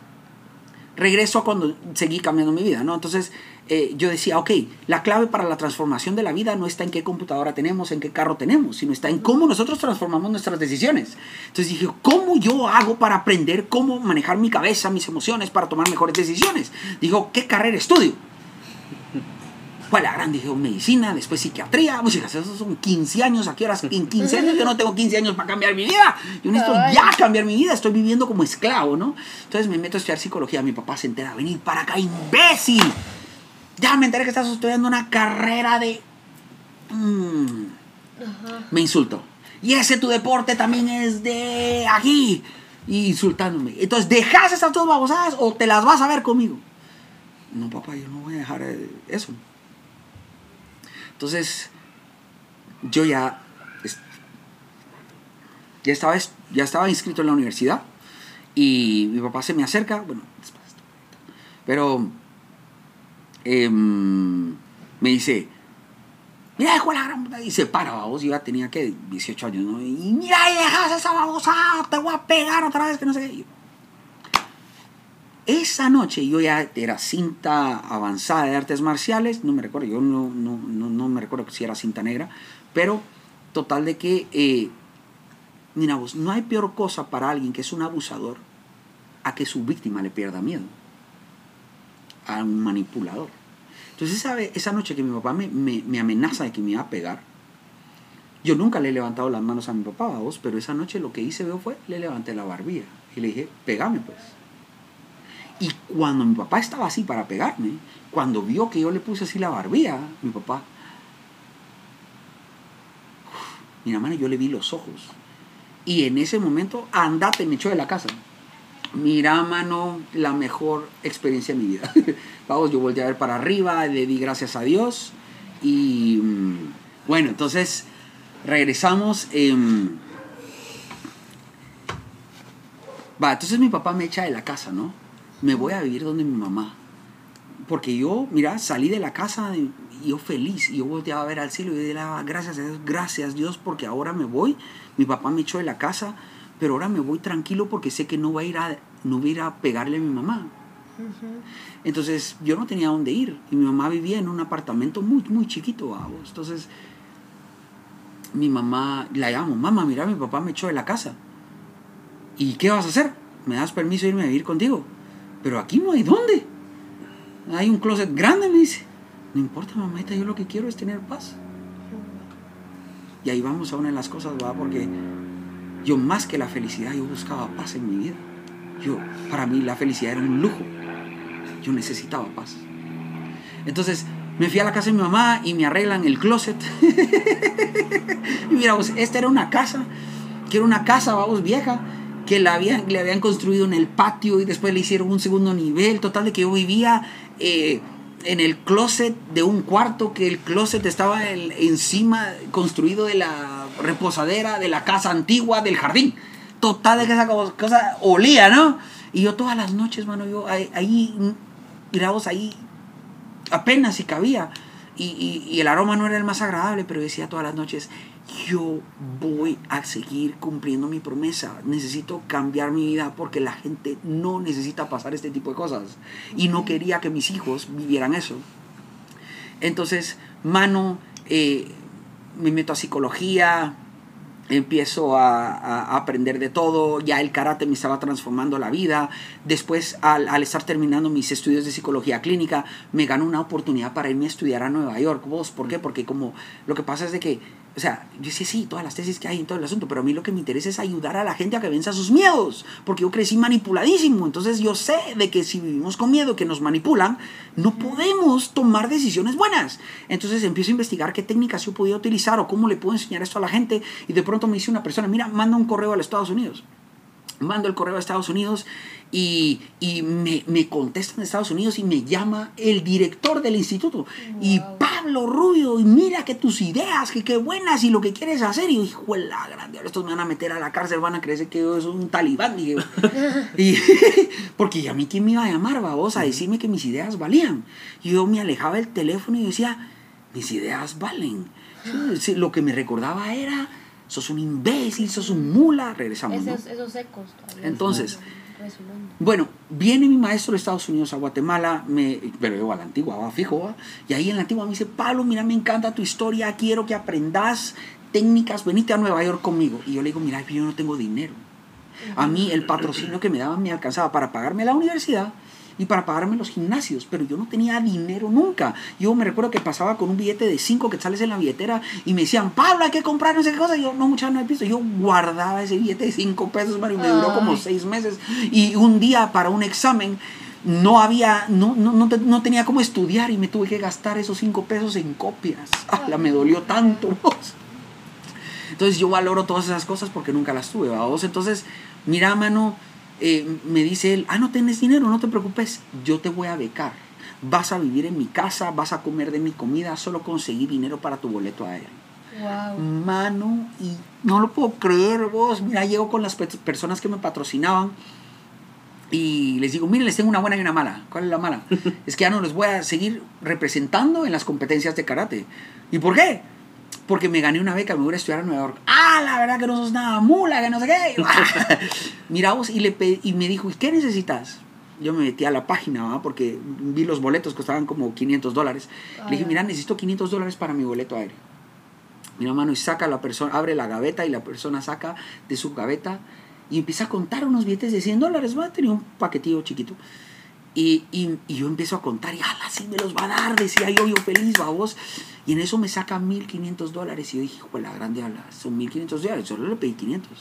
regreso a cuando seguí cambiando mi vida, ¿no? Entonces, eh, yo decía, ok, la clave para la transformación de la vida no está en qué computadora tenemos, en qué carro tenemos, sino está en cómo nosotros transformamos nuestras decisiones. Entonces dije, ¿cómo yo hago para aprender cómo manejar mi cabeza, mis emociones, para tomar mejores decisiones? Digo, ¿qué carrera estudio? Fue la gran, dije, medicina, después psiquiatría, música, esos son 15 años, aquí horas, en 15 años yo no tengo 15 años para cambiar mi vida, yo necesito ya cambiar mi vida, estoy viviendo como esclavo, ¿no? Entonces me meto a estudiar psicología, mi papá se entera, venir para acá, imbécil, ya me enteré que estás estudiando una carrera de... Mm, me insultó. Y ese tu deporte también es de aquí. Y insultándome. Entonces, ¿dejas esas dos babosadas o te las vas a ver conmigo? No, papá, yo no voy a dejar eh, eso. Entonces, yo ya, ya, estaba, ya estaba inscrito en la universidad y mi papá se me acerca, bueno, pero em, me dice, mira, hijo la gran y se para, vamos, yo ya tenía que 18 años, ¿no? Y mira, y dejas esa babosa, te voy a pegar otra vez, que no sé qué. Esa noche yo ya era cinta avanzada de artes marciales, no me recuerdo, yo no, no, no, me recuerdo si era cinta negra, pero total de que, eh, mira vos, no hay peor cosa para alguien que es un abusador a que su víctima le pierda miedo, a un manipulador. Entonces esa, esa noche que mi papá me, me, amenaza de que me iba a pegar, yo nunca le he levantado las manos a mi papá, vos, pero esa noche lo que hice veo fue, le levanté la barbilla Y le dije, pégame pues. Y cuando mi papá estaba así para pegarme, cuando vio que yo le puse así la barbilla, mi papá, mira, mano, yo le vi los ojos. Y en ese momento, andate, me echó de la casa. Mira, mano, la mejor experiencia de mi vida. Vamos, yo volteé a ver para arriba, le di gracias a Dios. Y mm, bueno, entonces regresamos. em, Va, entonces mi papá me echa de la casa, ¿no? Me voy a vivir donde mi mamá. Porque yo, mira, salí de la casa y yo feliz. Y yo volteaba a ver al cielo y le daba gracias a Dios, gracias Dios, porque ahora me voy. Mi papá me echó de la casa, pero ahora me voy tranquilo porque sé que no va a ir a, no voy a, ir a pegarle a mi mamá. Entonces yo no tenía dónde ir. Y mi mamá vivía en un apartamento muy, muy chiquito, vamos. Entonces mi mamá, la llamo, mamá, mira, mi papá me echó de la casa. ¿Y qué vas a hacer? ¿Me das permiso de irme a vivir contigo? Pero aquí no hay dónde. Hay un closet grande, me dice. No importa, mamita, yo lo que quiero es tener paz. Y ahí vamos a una de las cosas, ¿va? Porque yo más que la felicidad, yo buscaba paz en mi vida. Yo, para mí la felicidad era un lujo. Yo necesitaba paz. Entonces, me fui a la casa de mi mamá y me arreglan el closet. y mira, esta era una casa, que era una casa, vamos, vieja, que la habían, le habían construido en el patio y después le hicieron un segundo nivel. Total, de que yo vivía eh, en el closet de un cuarto, que el closet estaba en- encima, construido de la reposadera de la casa antigua del jardín. Total, de que esa co- cosa olía, ¿no? Y yo todas las noches, mano, yo ahí, ahí mira vos, ahí apenas si cabía. Y- y el aroma no era el más agradable, pero decía todas las noches, yo voy a seguir cumpliendo mi promesa. Necesito cambiar mi vida porque la gente no necesita pasar este tipo de cosas. Y no quería que mis hijos vivieran eso. Entonces, mano, eh, me meto a psicología, empiezo a, aprender de todo, ya el karate me estaba transformando la vida, después al, al estar terminando mis estudios de psicología clínica, me ganó una oportunidad para irme a estudiar a Nueva York, ¿vos? ¿Por qué? Porque como lo que pasa es de que, o sea, yo decía sí, todas las tesis que hay en todo el asunto, pero a mí lo que me interesa es ayudar a la gente a que venza sus miedos, porque yo crecí manipuladísimo, entonces yo sé de que si vivimos con miedo, que nos manipulan, no podemos tomar decisiones buenas. Entonces empiezo a investigar qué técnicas yo podía utilizar o cómo le puedo enseñar esto a la gente y de pronto me dice una persona, mira, manda un correo a los Estados Unidos. Mando el correo a Estados Unidos y, y me, me contestan de Estados Unidos y me llama el director del instituto. Y Pablo Rubio, y mira que tus ideas, que qué buenas y lo que quieres hacer. Y yo, hijo de la grande, ahora estos me van a meter a la cárcel, van a creer que yo soy un talibán. dije y, porque ya a mí quién me iba a llamar, babos, a decirme que mis ideas valían. Y yo me alejaba del teléfono y decía, mis ideas valen. Lo que me recordaba era, sos un imbécil, sos un mula. Regresamos. ¿no? Esos, esos ecos. Entonces. Bueno, viene mi maestro de Estados Unidos a Guatemala, me, pero yo a la antigua, va fijo, va. Y ahí en la antigua me dice, Pablo, mira, me encanta tu historia, quiero que aprendas técnicas, venite a Nueva York conmigo. Y yo le digo, mira, yo no tengo dinero. A mí el patrocinio que me daban me alcanzaba para pagarme la universidad y para pagarme los gimnasios, pero yo no tenía dinero nunca. Yo me recuerdo que pasaba con un billete de 5 quetzales en la billetera y me decían, Pablo, hay que comprar no sé qué cosa. Y yo, no, muchacho, no he visto. Yo guardaba ese billete de 5 pesos, mano, y me duró como Ay. 6 meses. Y un día para un examen no había, no, no, no, no tenía cómo estudiar y me tuve que gastar esos 5 pesos en copias. La me dolió tanto. Entonces yo valoro todas esas cosas porque nunca las tuve, vamos. Entonces, mira, mano, eh, me dice él, ah, no tienes dinero, no te preocupes, yo te voy a becar. Vas a vivir en mi casa, vas a comer de mi comida, solo conseguí dinero para tu boleto aéreo. Wow. Mano, y no lo puedo creer vos. Mira, llego con las pe- personas que me patrocinaban y les digo, miren, les tengo una buena y una mala. ¿Cuál es la mala? es que ya no les voy a seguir representando en las competencias de karate. ¿Y por qué? Porque me gané una beca, me voy a estudiar a Nueva York. Ah, la verdad que no sos nada mula, que no sé qué. Mira vos, y, le pe- y me dijo, ¿y qué necesitas? Yo me metí a la página, ¿va? porque vi los boletos, costaban como 500 dólares. Le dije, mira, necesito 500 dólares para mi boleto aéreo. Mira, mano, y saca la persona, abre la gaveta y la persona saca de su gaveta y empieza a contar unos billetes de 100 dólares, ¿va? Tenía un paquetillo chiquito. Y, y, y yo empiezo a contar y, ala, sí me los va a dar, decía yo, yo feliz, vos. Y en eso me saca 1500 dólares. Y yo dije, de la grande, ala, son 1500 dólares, solo le pedí 500.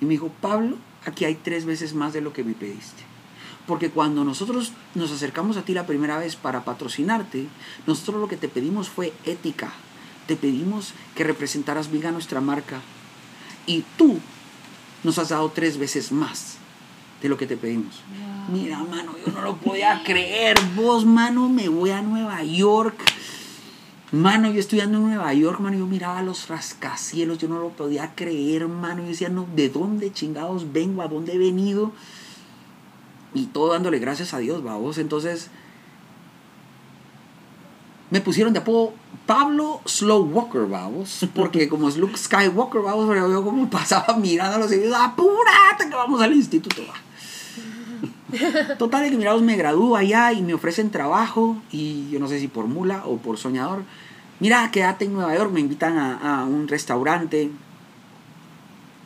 Y me dijo, Pablo, aquí hay tres veces más de lo que me pediste. Porque cuando nosotros nos acercamos a ti la primera vez para patrocinarte, nosotros lo que te pedimos fue ética. Te pedimos que representaras bien a nuestra marca. Y tú nos has dado tres veces más de lo que te pedimos. Mira, mano, yo no lo podía creer. Vos, mano, me voy a Nueva York. Mano, yo estudiando en Nueva York, mano, yo miraba los rascacielos, yo no lo podía creer, mano. Yo decía, no, ¿de dónde chingados vengo? ¿A dónde he venido? Y todo dándole gracias a Dios, vos. Entonces, me pusieron de apodo Pablo Slow Walker, vamos. Porque como es Luke Skywalker, vamos, pero yo como pasaba mirando a los seguidores, apúrate que vamos al instituto. Total que mirados me gradúo allá y me ofrecen trabajo y yo no sé si por mula o por soñador. Mira, quédate en Nueva York, me invitan a, a un restaurante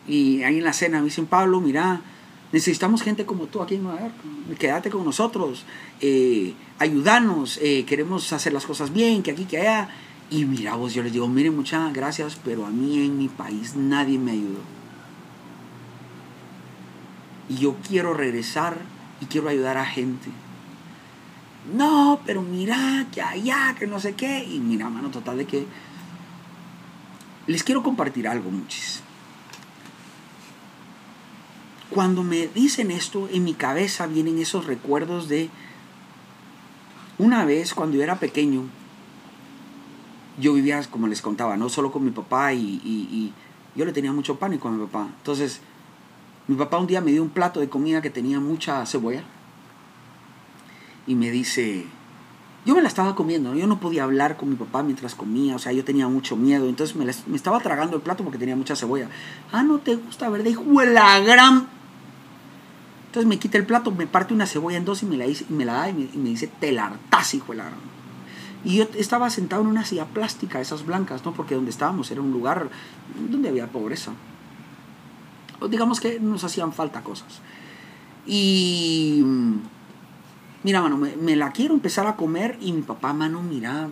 y ahí en la cena me dicen, Pablo, mira, necesitamos gente como tú aquí en Nueva York, quédate con nosotros, eh, ayúdanos, eh, queremos hacer las cosas bien, que aquí, que allá. Y mira vos, yo les digo, miren, muchas gracias, pero a mí en mi país nadie me ayudó. Y yo quiero regresar y quiero ayudar a gente. No, pero mira, que allá, que no sé qué. Y mira, mano, total de que... Les quiero compartir algo, muchis. Cuando me dicen esto, en mi cabeza vienen esos recuerdos de una vez cuando yo era pequeño, yo vivía, como les contaba, no solo con mi papá y, yo le tenía mucho pánico a mi papá. Entonces, mi papá un día me dio un plato de comida que tenía mucha cebolla y me dice, yo me la estaba comiendo, yo no podía hablar con mi papá mientras comía, o sea, yo tenía mucho miedo, entonces me, estaba tragando el plato porque tenía mucha cebolla. Ah, no te gusta, ¿verdad? Hijo de la gran... Entonces me quita el plato, me parte una cebolla en dos y me la, y me la da y me, dice, te la hijo de la gran... Y yo estaba sentado en una silla plástica, esas blancas, ¿no? Porque donde estábamos era un lugar donde había pobreza digamos que nos hacían falta cosas. Y mira, mano, me, la quiero empezar a comer y mi papá, mano, mira,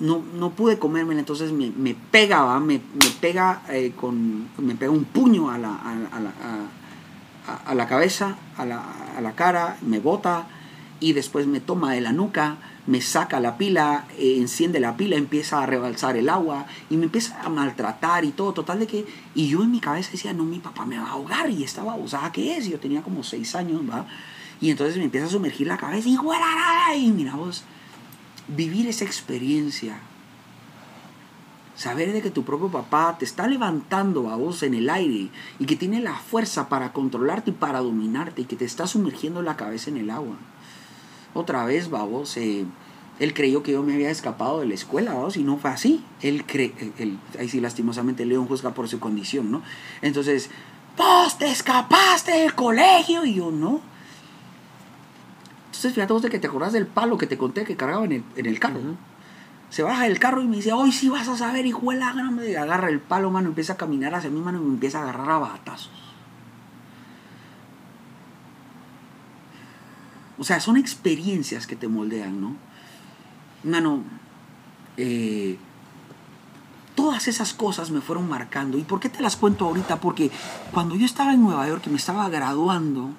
no, no pude comérmela, entonces me, me pega, Me, me, pega eh, con, me pega un puño a la, a, la, a, a la cabeza, a la, a la cara, me bota y después me toma de la nuca me saca la pila, eh, enciende la pila, empieza a rebalsar el agua y me empieza a maltratar y todo, total de que... Y yo en mi cabeza decía, no, mi papá me va a ahogar y estaba, sea, ¿qué es? yo tenía como seis años, ¿va? Y entonces me empieza a sumergir la cabeza y, y mira vos, vivir esa experiencia, saber de que tu propio papá te está levantando a vos en el aire y que tiene la fuerza para controlarte y para dominarte y que te está sumergiendo la cabeza en el agua otra vez, eh, él creyó que yo me había escapado de la escuela, vamos, y no fue así. Él cree, él, ahí sí lastimosamente León juzga por su condición, ¿no? Entonces, vos te escapaste del colegio, y yo no. Entonces, fíjate vos de que te acordás del palo que te conté que cargaba en el, en el carro. Se baja del carro y me dice, hoy sí vas a saber, hijo de la agarra el palo, mano, empieza a caminar hacia mi mano y me empieza a agarrar a batazos. O sea, son experiencias que te moldean, ¿no? Mano, eh, todas esas cosas me fueron marcando. ¿Y por qué te las cuento ahorita? Porque cuando yo estaba en Nueva York y me estaba graduando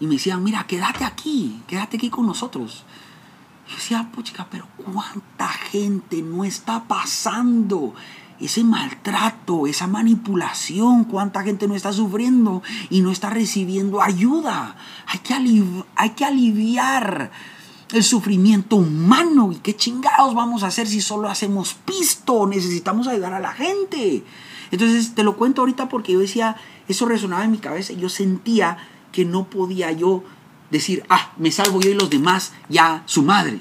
y me decían, mira, quédate aquí, quédate aquí con nosotros. Yo decía, puchica, pero ¿cuánta gente no está pasando ese maltrato, esa manipulación, cuánta gente no está sufriendo y no está recibiendo ayuda. Hay que, aliviar el sufrimiento humano. ¿Y qué chingados vamos a hacer si solo hacemos pisto? Necesitamos ayudar a la gente. Entonces te lo cuento ahorita porque yo decía, eso resonaba en mi cabeza y yo sentía que no podía yo decir, ah, me salvo yo y los demás, ya su madre.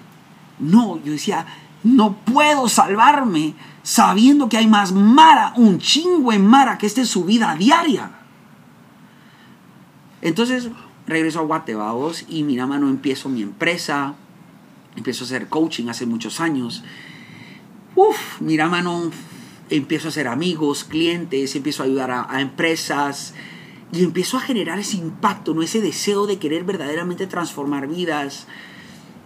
No, yo decía, no puedo salvarme sabiendo que hay más Mara, un chingo en Mara, que esta es su vida diaria. Entonces regreso a Guatebaos y mira, mano, empiezo mi empresa, empiezo a hacer coaching hace muchos años. Uf, mira, mano, empiezo a hacer amigos, clientes, empiezo a ayudar a, a empresas y empiezo a generar ese impacto, ¿no? ese deseo de querer verdaderamente transformar vidas.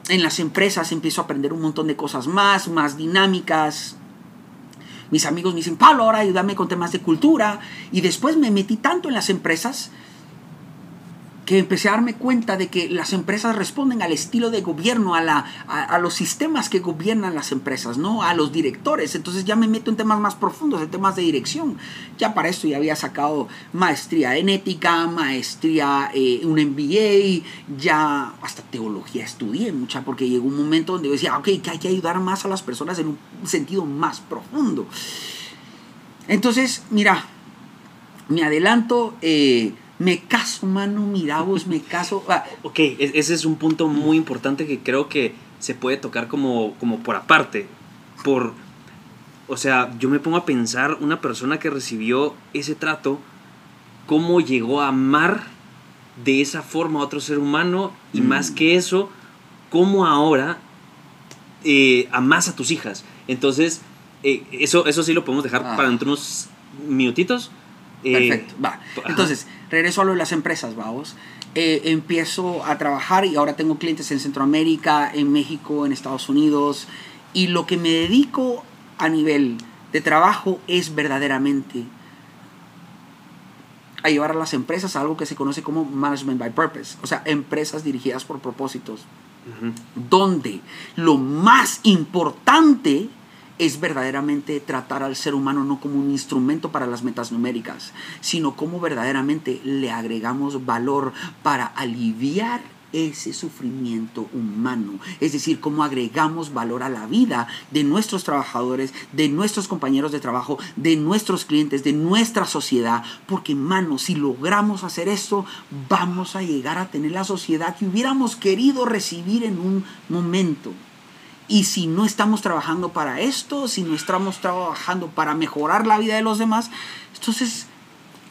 En las empresas empiezo a aprender un montón de cosas más, más dinámicas, mis amigos me dicen, Pablo, ahora ayúdame con temas de cultura. Y después me metí tanto en las empresas que empecé a darme cuenta de que las empresas responden al estilo de gobierno, a, la, a, los sistemas que gobiernan las empresas, no a los directores. Entonces ya me meto en temas más profundos, en temas de dirección. Ya para esto ya había sacado maestría en ética, maestría, eh, un MBA, ya hasta teología estudié mucha, porque llegó un momento donde yo decía, ok, que hay que ayudar más a las personas en un sentido más profundo. Entonces, mira, me adelanto. Eh, me caso, mano, mira vos, me caso. Ah. Ok, ese es un punto muy importante que creo que se puede tocar como, como por aparte. Por, o sea, yo me pongo a pensar una persona que recibió ese trato, cómo llegó a amar de esa forma a otro ser humano y mm. más que eso, cómo ahora eh, amas a tus hijas. Entonces, eh, eso, eso sí lo podemos dejar ah. para dentro unos minutitos. Eh, Perfecto, va. Entonces, regreso a lo de las empresas, vamos. Eh, empiezo a trabajar y ahora tengo clientes en Centroamérica, en México, en Estados Unidos. Y lo que me dedico a nivel de trabajo es verdaderamente a llevar a las empresas a algo que se conoce como Management by Purpose, o sea, empresas dirigidas por propósitos, donde lo más importante es verdaderamente tratar al ser humano no como un instrumento para las metas numéricas, sino como verdaderamente le agregamos valor para aliviar ese sufrimiento humano. Es decir, cómo agregamos valor a la vida de nuestros trabajadores, de nuestros compañeros de trabajo, de nuestros clientes, de nuestra sociedad. Porque, mano, si logramos hacer esto, vamos a llegar a tener la sociedad que hubiéramos querido recibir en un momento. Y si no estamos trabajando para esto, si no estamos trabajando para mejorar la vida de los demás, entonces,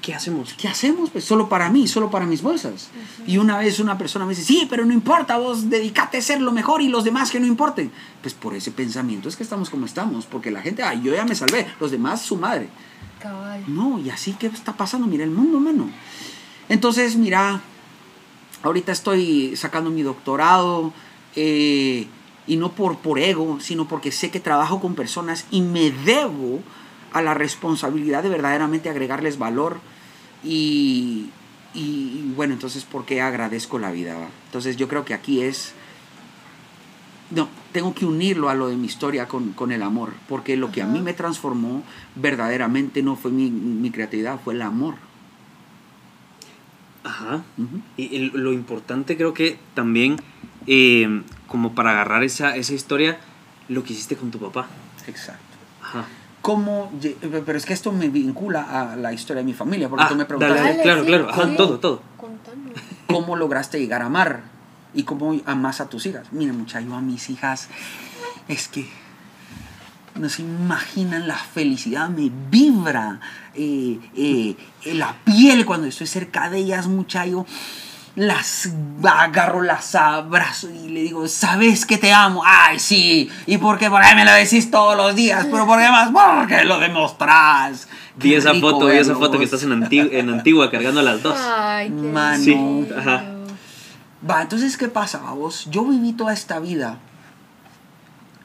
¿qué hacemos? ¿Qué hacemos? Pues solo para mí, solo para mis bolsas. Y una vez una persona me dice, sí, pero no importa, vos dedícate a ser lo mejor y los demás que no importen. Pues por ese pensamiento es que estamos como estamos, porque la gente, ay, yo ya me salvé, los demás su madre. No, y así que está pasando, mira el mundo, mano. Entonces, mira, ahorita estoy sacando mi doctorado. Eh, y no por, por ego, sino porque sé que trabajo con personas y me debo a la responsabilidad de verdaderamente agregarles valor y, y, bueno, entonces, ¿por qué agradezco la vida? Entonces yo creo que aquí es, no, tengo que unirlo a lo de mi historia con, con el amor, porque lo que a mí me transformó verdaderamente no fue mi, mi creatividad, fue el amor. Ajá. Y lo importante creo que también eh, como para agarrar esa, esa historia, lo que hiciste con tu papá. Exacto. Ajá. ¿Cómo, pero es que esto me vincula a la historia de mi familia, porque tú me preguntaste. claro, claro, todo, todo. ¿Cómo lograste llegar a amar? ¿Y cómo amas a tus hijas? Mire, muchacho, yo a mis hijas, es que no se imaginan la felicidad, me vibra eh, eh, la piel cuando estoy cerca de ellas, muchacho las agarro, las abrazo y le digo, ¿sabes que te amo? Ay, sí. ¿Y por qué? Por ahí me lo decís todos los días. ¿Pero por qué más? Porque lo demostrás. Vi esa foto, vi esa foto que estás en, en Antigua cargando a las dos. Ay, qué Mano. Sí. Ajá. Va, entonces, ¿qué pasa, vos? Yo viví toda esta vida.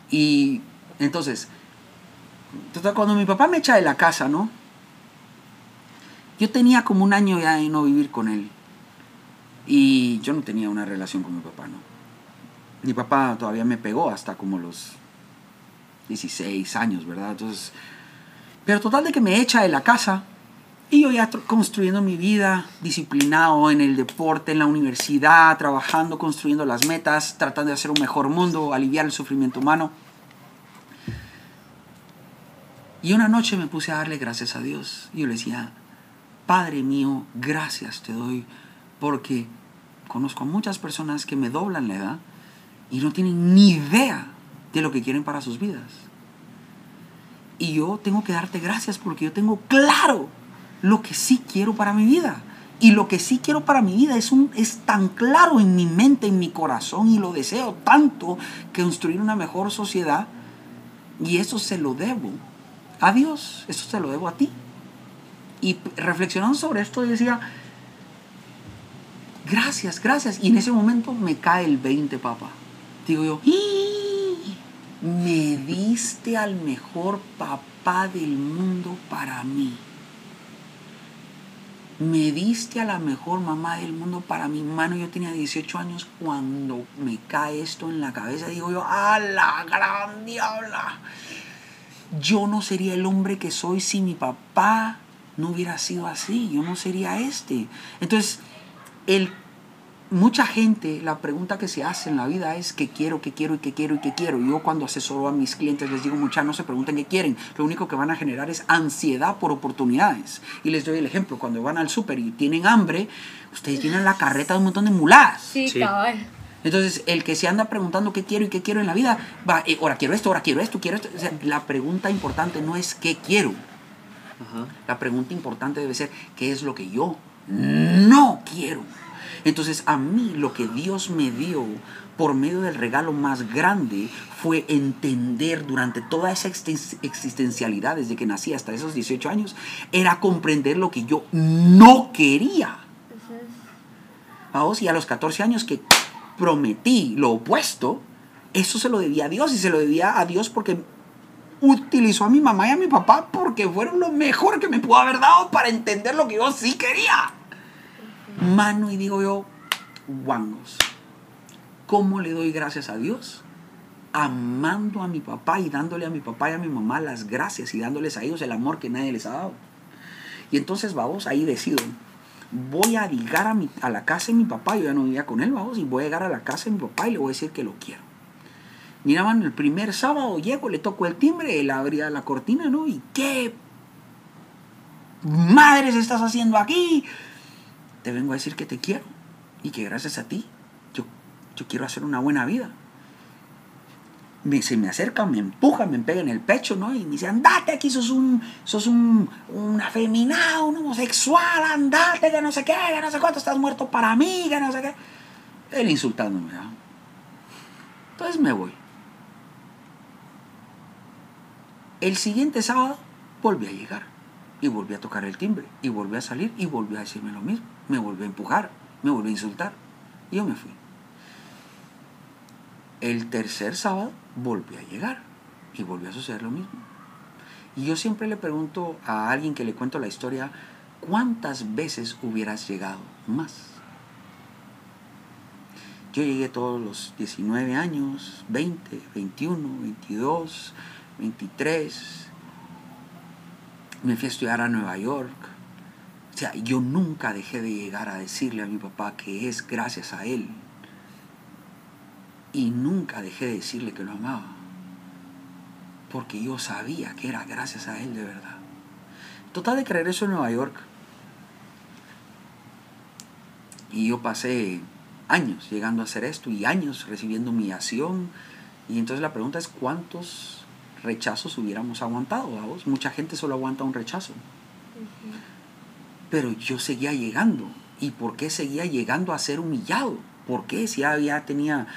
Y entonces, cuando mi papá me echa de la casa, ¿no? Yo tenía como un año ya de no vivir con él. Y yo no tenía una relación con mi papá, ¿no? Mi papá todavía me pegó hasta como los 16 años, ¿verdad? Entonces, pero total de que me echa de la casa y yo ya construyendo mi vida, disciplinado en el deporte, en la universidad, trabajando, construyendo las metas, tratando de hacer un mejor mundo, aliviar el sufrimiento humano. Y una noche me puse a darle gracias a Dios. Y yo le decía, Padre mío, gracias te doy porque conozco a muchas personas que me doblan la edad y no tienen ni idea de lo que quieren para sus vidas. Y yo tengo que darte gracias porque yo tengo claro lo que sí quiero para mi vida. Y lo que sí quiero para mi vida es, un, es tan claro en mi mente, en mi corazón, y lo deseo tanto que construir una mejor sociedad. Y eso se lo debo a Dios, eso se lo debo a ti. Y reflexionando sobre esto, decía, gracias, gracias. Y en ese momento me cae el 20, papá. Digo yo, me diste al mejor papá del mundo para mí. me diste a la mejor mamá del mundo para mi mano. Yo tenía 18 años cuando me cae esto en la cabeza. Digo yo, ¡a la gran diabla! Yo no sería el hombre que soy si mi papá no hubiera sido así. Yo no sería este. Entonces, el mucha gente, la pregunta que se hace en la vida es qué quiero, qué quiero y qué quiero y qué quiero. Yo cuando asesoro a mis clientes les digo, muchachos, no se pregunten qué quieren. Lo único que van a generar es ansiedad por oportunidades. Y les doy el ejemplo, cuando van al súper y tienen hambre, ustedes tienen la carreta de un montón de muladas. Sí, Sí. cabal. Entonces, el que se anda preguntando qué quiero y qué quiero en la vida, va, eh, ahora quiero esto, ahora quiero esto, quiero esto. O sea, la pregunta importante no es qué quiero. Ajá. La pregunta importante debe ser qué es lo que yo no quiero. Entonces a mí lo que Dios me dio por medio del regalo más grande fue entender durante toda esa existen- existencialidad desde que nací hasta esos 18 años, era comprender lo que yo no quería. Vamos, y a los 14 años que prometí lo opuesto, eso se lo debía a Dios y se lo debía a Dios porque utilizó a mi mamá y a mi papá porque fueron lo mejor que me pudo haber dado para entender lo que yo sí quería. Mano, y digo yo, guangos, ¿cómo le doy gracias a Dios? Amando a mi papá y dándole a mi papá y a mi mamá las gracias y dándoles a ellos el amor que nadie les ha dado. Y entonces, vamos, ahí decido. Voy a llegar a, mi, a la casa de mi papá, yo ya no vivía con él, vamos, y voy a llegar a la casa de mi papá y le voy a decir que lo quiero. Mira, mano, el primer sábado llego, le toco el timbre, él abría la cortina, ¿no? ¿Y qué madres estás haciendo aquí? Te vengo a decir que te quiero y que gracias a ti yo, yo quiero hacer una buena vida. Me, se me acerca, me empuja, me pega en el pecho, ¿no? Y me dice, andate aquí, sos un, sos un, un afeminado, un homosexual, andate, que no sé qué, que no sé cuánto, estás muerto para mí, que no sé qué. Él insultándome, ¿no? Entonces me voy. El siguiente sábado volví a llegar y volví a tocar el timbre y volví a salir y volví a decirme lo mismo. Me volví a empujar, me volví a insultar y yo me fui. El tercer sábado volví a llegar y volvió a suceder lo mismo. Y yo siempre le pregunto a alguien que le cuento la historia, ¿cuántas veces hubieras llegado más? Yo llegué todos los 19 años, 20, 21, 22, 23. Me fui a estudiar a Nueva York. O sea, yo nunca dejé de llegar a decirle a mi papá que es gracias a él. Y nunca dejé de decirle que lo amaba. Porque yo sabía que era gracias a él de verdad. Total de creer eso en Nueva York. Y yo pasé años llegando a hacer esto y años recibiendo humillación. Y entonces la pregunta es cuántos rechazos hubiéramos aguantado. ¿vamos? Mucha gente solo aguanta un rechazo. Pero yo seguía llegando. ¿Y por qué seguía llegando a ser humillado? ¿Por qué? Si ya, ya tenía,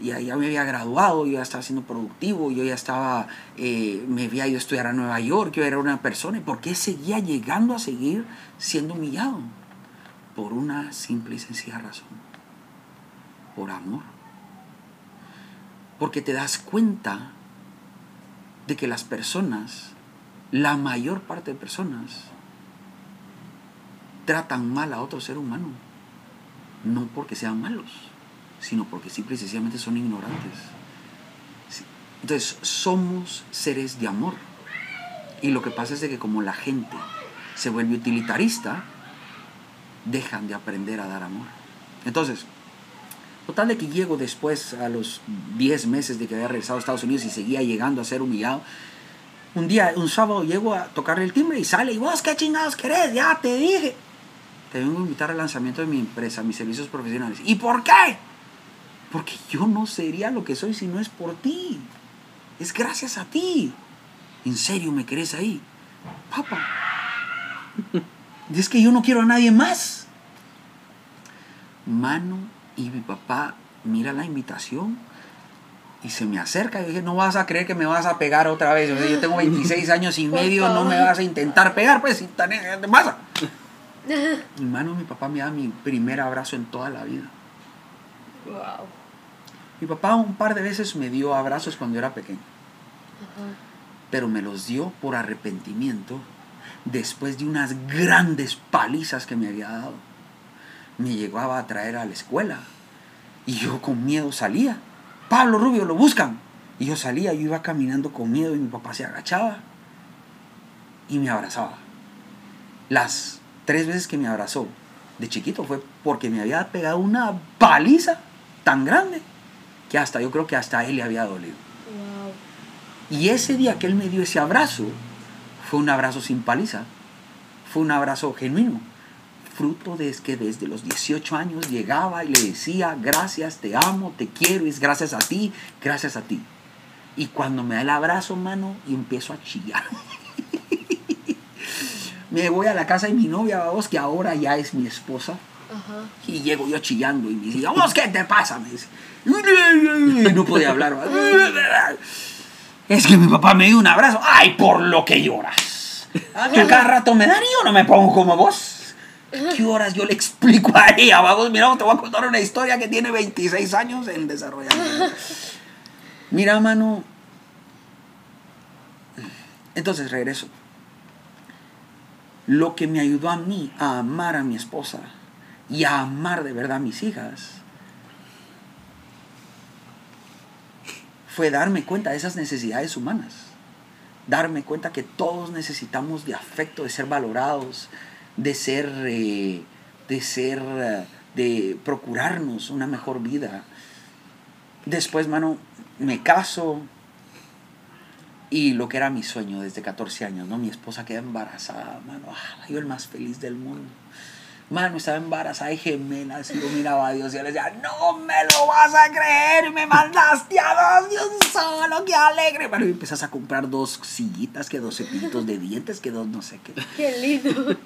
ya, ya me había graduado, yo ya estaba siendo productivo, yo ya estaba, eh, me había ido a estudiar a Nueva York, yo era una persona. ¿Y por qué seguía llegando a seguir siendo humillado? Por una simple y sencilla razón. Por amor. Porque te das cuenta de que las personas, la mayor parte de personas, tratan mal a otro ser humano. No porque sean malos, sino porque simple y sencillamente son ignorantes. Entonces, somos seres de amor. Y lo que pasa es de que como la gente se vuelve utilitarista, dejan de aprender a dar amor. Entonces, total de que llego después a los 10 meses de que había regresado a Estados Unidos y seguía llegando a ser humillado. Un día, un sábado, llego a tocarle el timbre y sale, y vos qué chingados querés, ya te dije. Te vengo a invitar al lanzamiento de mi empresa, mis servicios profesionales. ¿Y por qué? Porque yo no sería lo que soy si no es por ti. Es gracias a ti. ¿En serio me querés ahí? Papá. Es que yo no quiero a nadie más. Mano y mi papá mira la invitación y se me acerca y dije, no vas a creer que me vas a pegar otra vez. O sea, yo tengo 26 años y medio, no me vas a intentar pegar, pues, si tan- ¿qué te pasa? Mi mano, mi papá me da mi primer abrazo en toda la vida. Wow. Mi papá un par de veces me dio abrazos cuando era pequeño, pero me los dio por arrepentimiento después de unas grandes palizas que me había dado, me llegaba a traer a la escuela. Y yo con miedo salía. Pablo Rubio, lo buscan. Y yo salía, yo iba caminando con miedo y mi papá se agachaba y me abrazaba. Las tres veces que me abrazó de chiquito fue porque me había pegado una paliza tan grande que hasta yo creo que hasta a él le había dolido. Y ese día que él me dio ese abrazo, fue un abrazo sin paliza, fue un abrazo genuino, fruto de que desde los 18 años llegaba y le decía, gracias, te amo, te quiero, es gracias a ti, gracias a ti. Y cuando me da el abrazo, mano, y empiezo a chillar. me voy a la casa de mi novia, vamos, que ahora ya es mi esposa. Y llego yo chillando y me dice, vamos, ¿qué te pasa? Me dice, no podía hablar. Es que mi papá me dio un abrazo. Ay, por lo que lloras. A mí cada rato me dan y yo no me pongo como vos. ¿Qué horas yo le explico a ella? Vamos, mira, te voy a contar una historia que tiene 26 años en desarrollamiento. Mira, mano. Entonces regreso. Lo que me ayudó a mí a amar a mi esposa y a amar de verdad a mis hijas fue darme cuenta de esas necesidades humanas. Darme cuenta que todos necesitamos de afecto, de ser valorados, de ser, eh, de ser, eh, de procurarnos una mejor vida. Después, mano, me caso y lo que era mi sueño desde 14 años, ¿no? Mi esposa queda embarazada, mano, ah, yo el más feliz del mundo mano, estaba embarazada de gemelas. Y yo miraba a Dios y le decía, no me lo vas a creer, me mandaste a dos Dios solo, qué alegre. Bueno, y empezás a comprar dos sillitas, que dos cepillitos de dientes, que dos no sé qué. Qué lindo.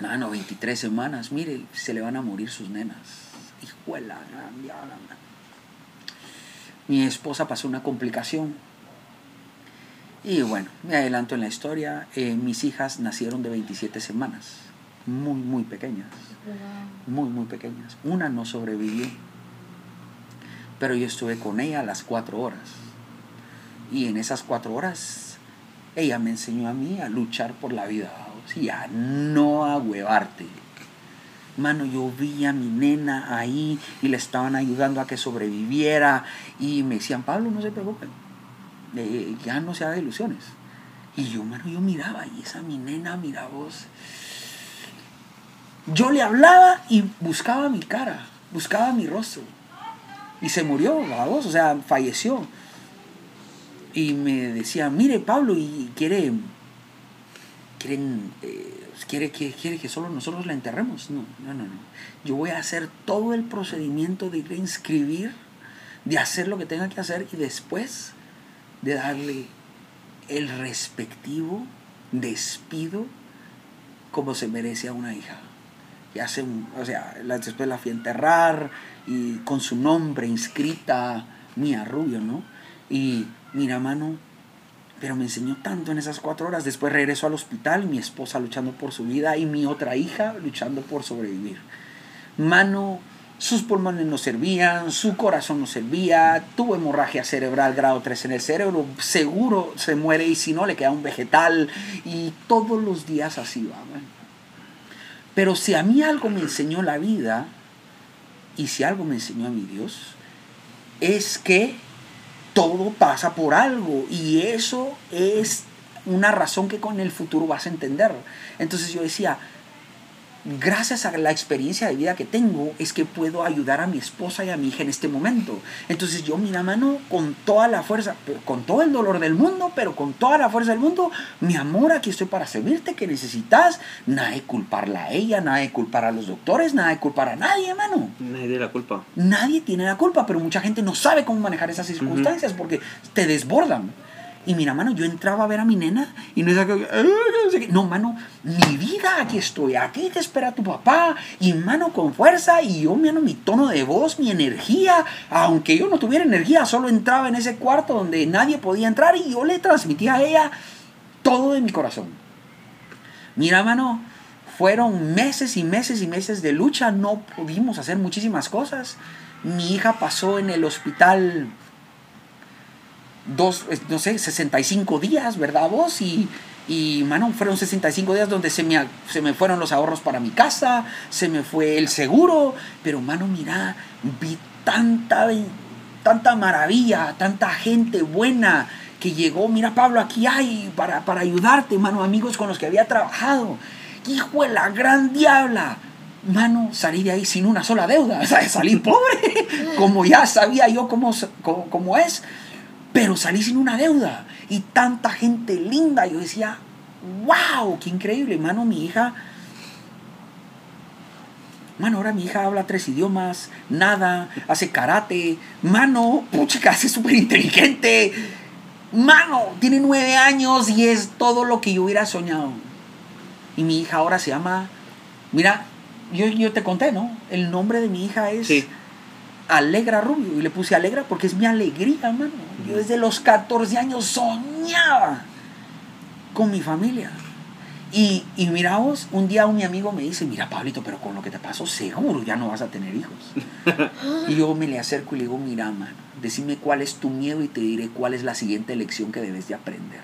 Mano, 23 semanas, mire, se le van a morir sus nenas. Hijuela, Mi esposa pasó una complicación. Y bueno, me adelanto en la historia. Eh, mis hijas nacieron de 27 semanas muy, muy pequeñas. Muy, muy pequeñas. Una no sobrevivió. Pero yo estuve con ella las cuatro horas. Y en esas cuatro horas, ella me enseñó a mí a luchar por la vida. Y a no a huevarte. Mano, yo vi a mi nena ahí y le estaban ayudando a que sobreviviera. Y me decían, Pablo, no se preocupe. Eh, ya no se haga ilusiones. Y yo, mano, yo miraba, y esa mi nena, mira vos yo le hablaba y buscaba mi cara, buscaba mi rostro. Y se murió, vos, o sea, falleció. Y me decía, mire Pablo, y quiere, quieren, eh, quiere, quiere, quiere que solo nosotros la enterremos. No, no, no, no. Yo voy a hacer todo el procedimiento de ir inscribir, de hacer lo que tenga que hacer y después de darle el respectivo despido como se merece a una hija y hace un, o sea, después la fui a enterrar y con su nombre inscrita, Mía Rubio, ¿no? Y mira, mano, pero me enseñó tanto en esas cuatro horas. Después regreso al hospital, mi esposa luchando por su vida y mi otra hija luchando por sobrevivir. Mano, sus pulmones no servían, su corazón no servía, tuvo hemorragia cerebral grado 3 en el cerebro, seguro se muere y si no le queda un vegetal y todos los días así va. Pero si a mí algo me enseñó la vida, y si algo me enseñó a mi Dios, es que todo pasa por algo y eso es una razón que con el futuro vas a entender. Entonces yo decía, gracias a la experiencia de vida que tengo, es que puedo ayudar a mi esposa y a mi hija en este momento. Entonces yo, mira, mano, con toda la fuerza, con todo el dolor del mundo, pero con toda la fuerza del mundo, mi amor, aquí estoy para servirte, que necesitas. Nada de culparla a ella, nada de culpar a los doctores, nada de culpar a nadie, mano. Nadie tiene la culpa. Nadie tiene la culpa, pero mucha gente no sabe cómo manejar esas circunstancias porque te desbordan. Y mira, mano, yo entraba a ver a mi nena y no es no, mano, mi vida, aquí estoy, aquí te espera tu papá, y mano, con fuerza, y yo, mano, mi tono de voz, mi energía, aunque yo no tuviera energía, solo entraba en ese cuarto donde nadie podía entrar y yo le transmitía a ella todo de mi corazón. Mira, mano, fueron meses y meses y meses de lucha, no pudimos hacer muchísimas cosas. Mi hija pasó en el hospital dos, no sé, 65 días, ¿verdad vos? Y, Y, mano, fueron 65 días donde se me, se me fueron los ahorros para mi casa, se me fue el seguro, pero, mano, mira, vi tanta, tanta maravilla, tanta gente buena que llegó, mira, Pablo, aquí hay para, para ayudarte, mano, amigos con los que había trabajado. Hijo de la gran diabla. Mano, salí de ahí sin una sola deuda, salí pobre, como ya sabía yo cómo, cómo, cómo es, pero salí sin una deuda y tanta gente linda. Yo decía, wow, qué increíble, mano, mi hija. Mano, ahora mi hija habla tres idiomas, nada, hace karate. Mano, puchica, es súper inteligente. Mano, tiene nueve años y es todo lo que yo hubiera soñado. Y mi hija ahora se llama, mira, yo, yo te conté, ¿no? El nombre de mi hija es. Alegra Rubio. Y le puse Alegra porque es mi alegría, mano. Yo desde los 14 años soñaba con mi familia. Y, y mira vos, un día un mi amigo me dice, mira Pablito, pero con lo que te pasó seguro ya no vas a tener hijos. y yo me le acerco y le digo, mira, mano, decime cuál es tu miedo y te diré cuál es la siguiente lección que debes de aprender.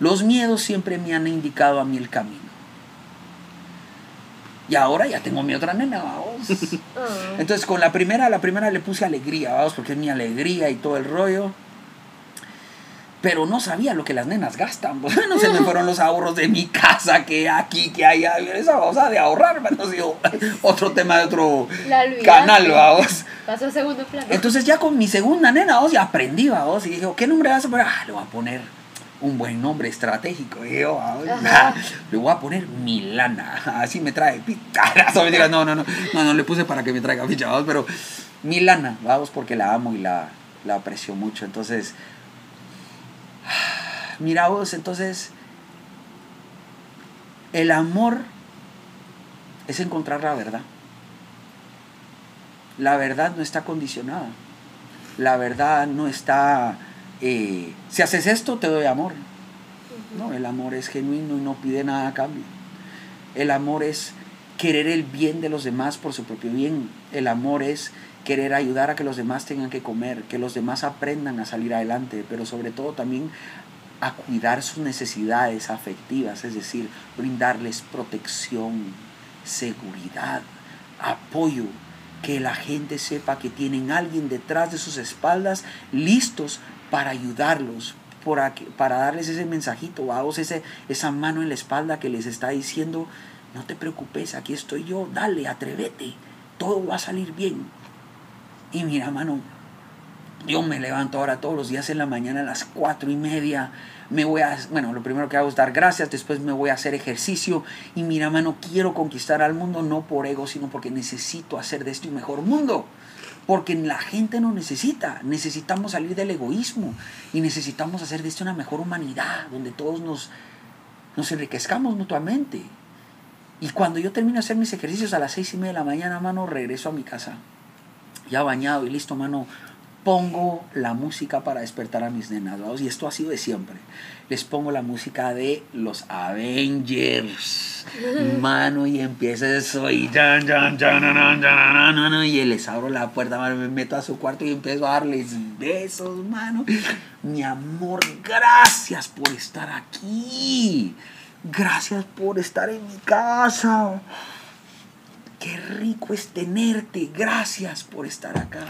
Los miedos siempre me han indicado a mí el camino. Y ahora ya tengo mi otra nena, vamos. Ah. Entonces con la primera, la primera le puse alegría, vamos, porque es mi alegría y todo el rollo. Pero no sabía lo que las nenas gastan. pues, no se me fueron los ahorros de mi casa, que aquí, que allá. Esa cosa de ahorrar, ha sido otro tema de otro canal, vamos. Pasó segundo plano. Entonces ya con mi segunda nena, vamos, ya aprendí, vamos. Y dije, ¿qué nombre vas a poner? Ah, le voy a poner un buen nombre estratégico. Y yo, vamos, Ajá. le voy a poner Milana. Así me trae picaras. No, no, no, no, no, no le puse para que me traiga ficha, vamos, pero Milana, vamos, porque la amo y la, la aprecio mucho. Entonces, mira vos, entonces, el amor es encontrar la verdad. La verdad no está condicionada. La verdad no está, si haces esto, te doy amor. No, el amor es genuino y no pide nada a cambio. El amor es querer el bien de los demás por su propio bien. El amor es querer ayudar a que los demás tengan que comer, que los demás aprendan a salir adelante, pero sobre todo también a cuidar sus necesidades afectivas, es decir, brindarles protección, seguridad, apoyo, que la gente sepa que tienen alguien detrás de sus espaldas listos para ayudarlos, para, para darles ese mensajito, ese, esa mano en la espalda que les está diciendo, no te preocupes, aquí estoy yo, dale, atrévete, todo va a salir bien. Y mira, mano, yo me levanto ahora todos los días en la mañana a las cuatro y media. Me voy a, bueno, lo primero que hago es dar gracias, después me voy a hacer ejercicio. Y mira, mano, quiero conquistar al mundo no por ego, sino porque necesito hacer de este un mejor mundo. Porque la gente no necesita, necesitamos salir del egoísmo y necesitamos hacer de esto una mejor humanidad, donde todos nos, nos enriquezcamos mutuamente. Y cuando yo termino de hacer mis ejercicios a las seis y media de la mañana, mano, regreso a mi casa ya bañado y listo, mano, pongo la música para despertar a mis nenados y esto ha sido de siempre. Les pongo la música de los Avengers. Mano, y empieza eso y dan, dan, dan, y les abro la puerta, mano, me meto a su cuarto y empiezo a darles besos, mano. Mi amor, gracias por estar aquí. Gracias por estar en mi casa. Qué rico es tenerte. Gracias por estar acá.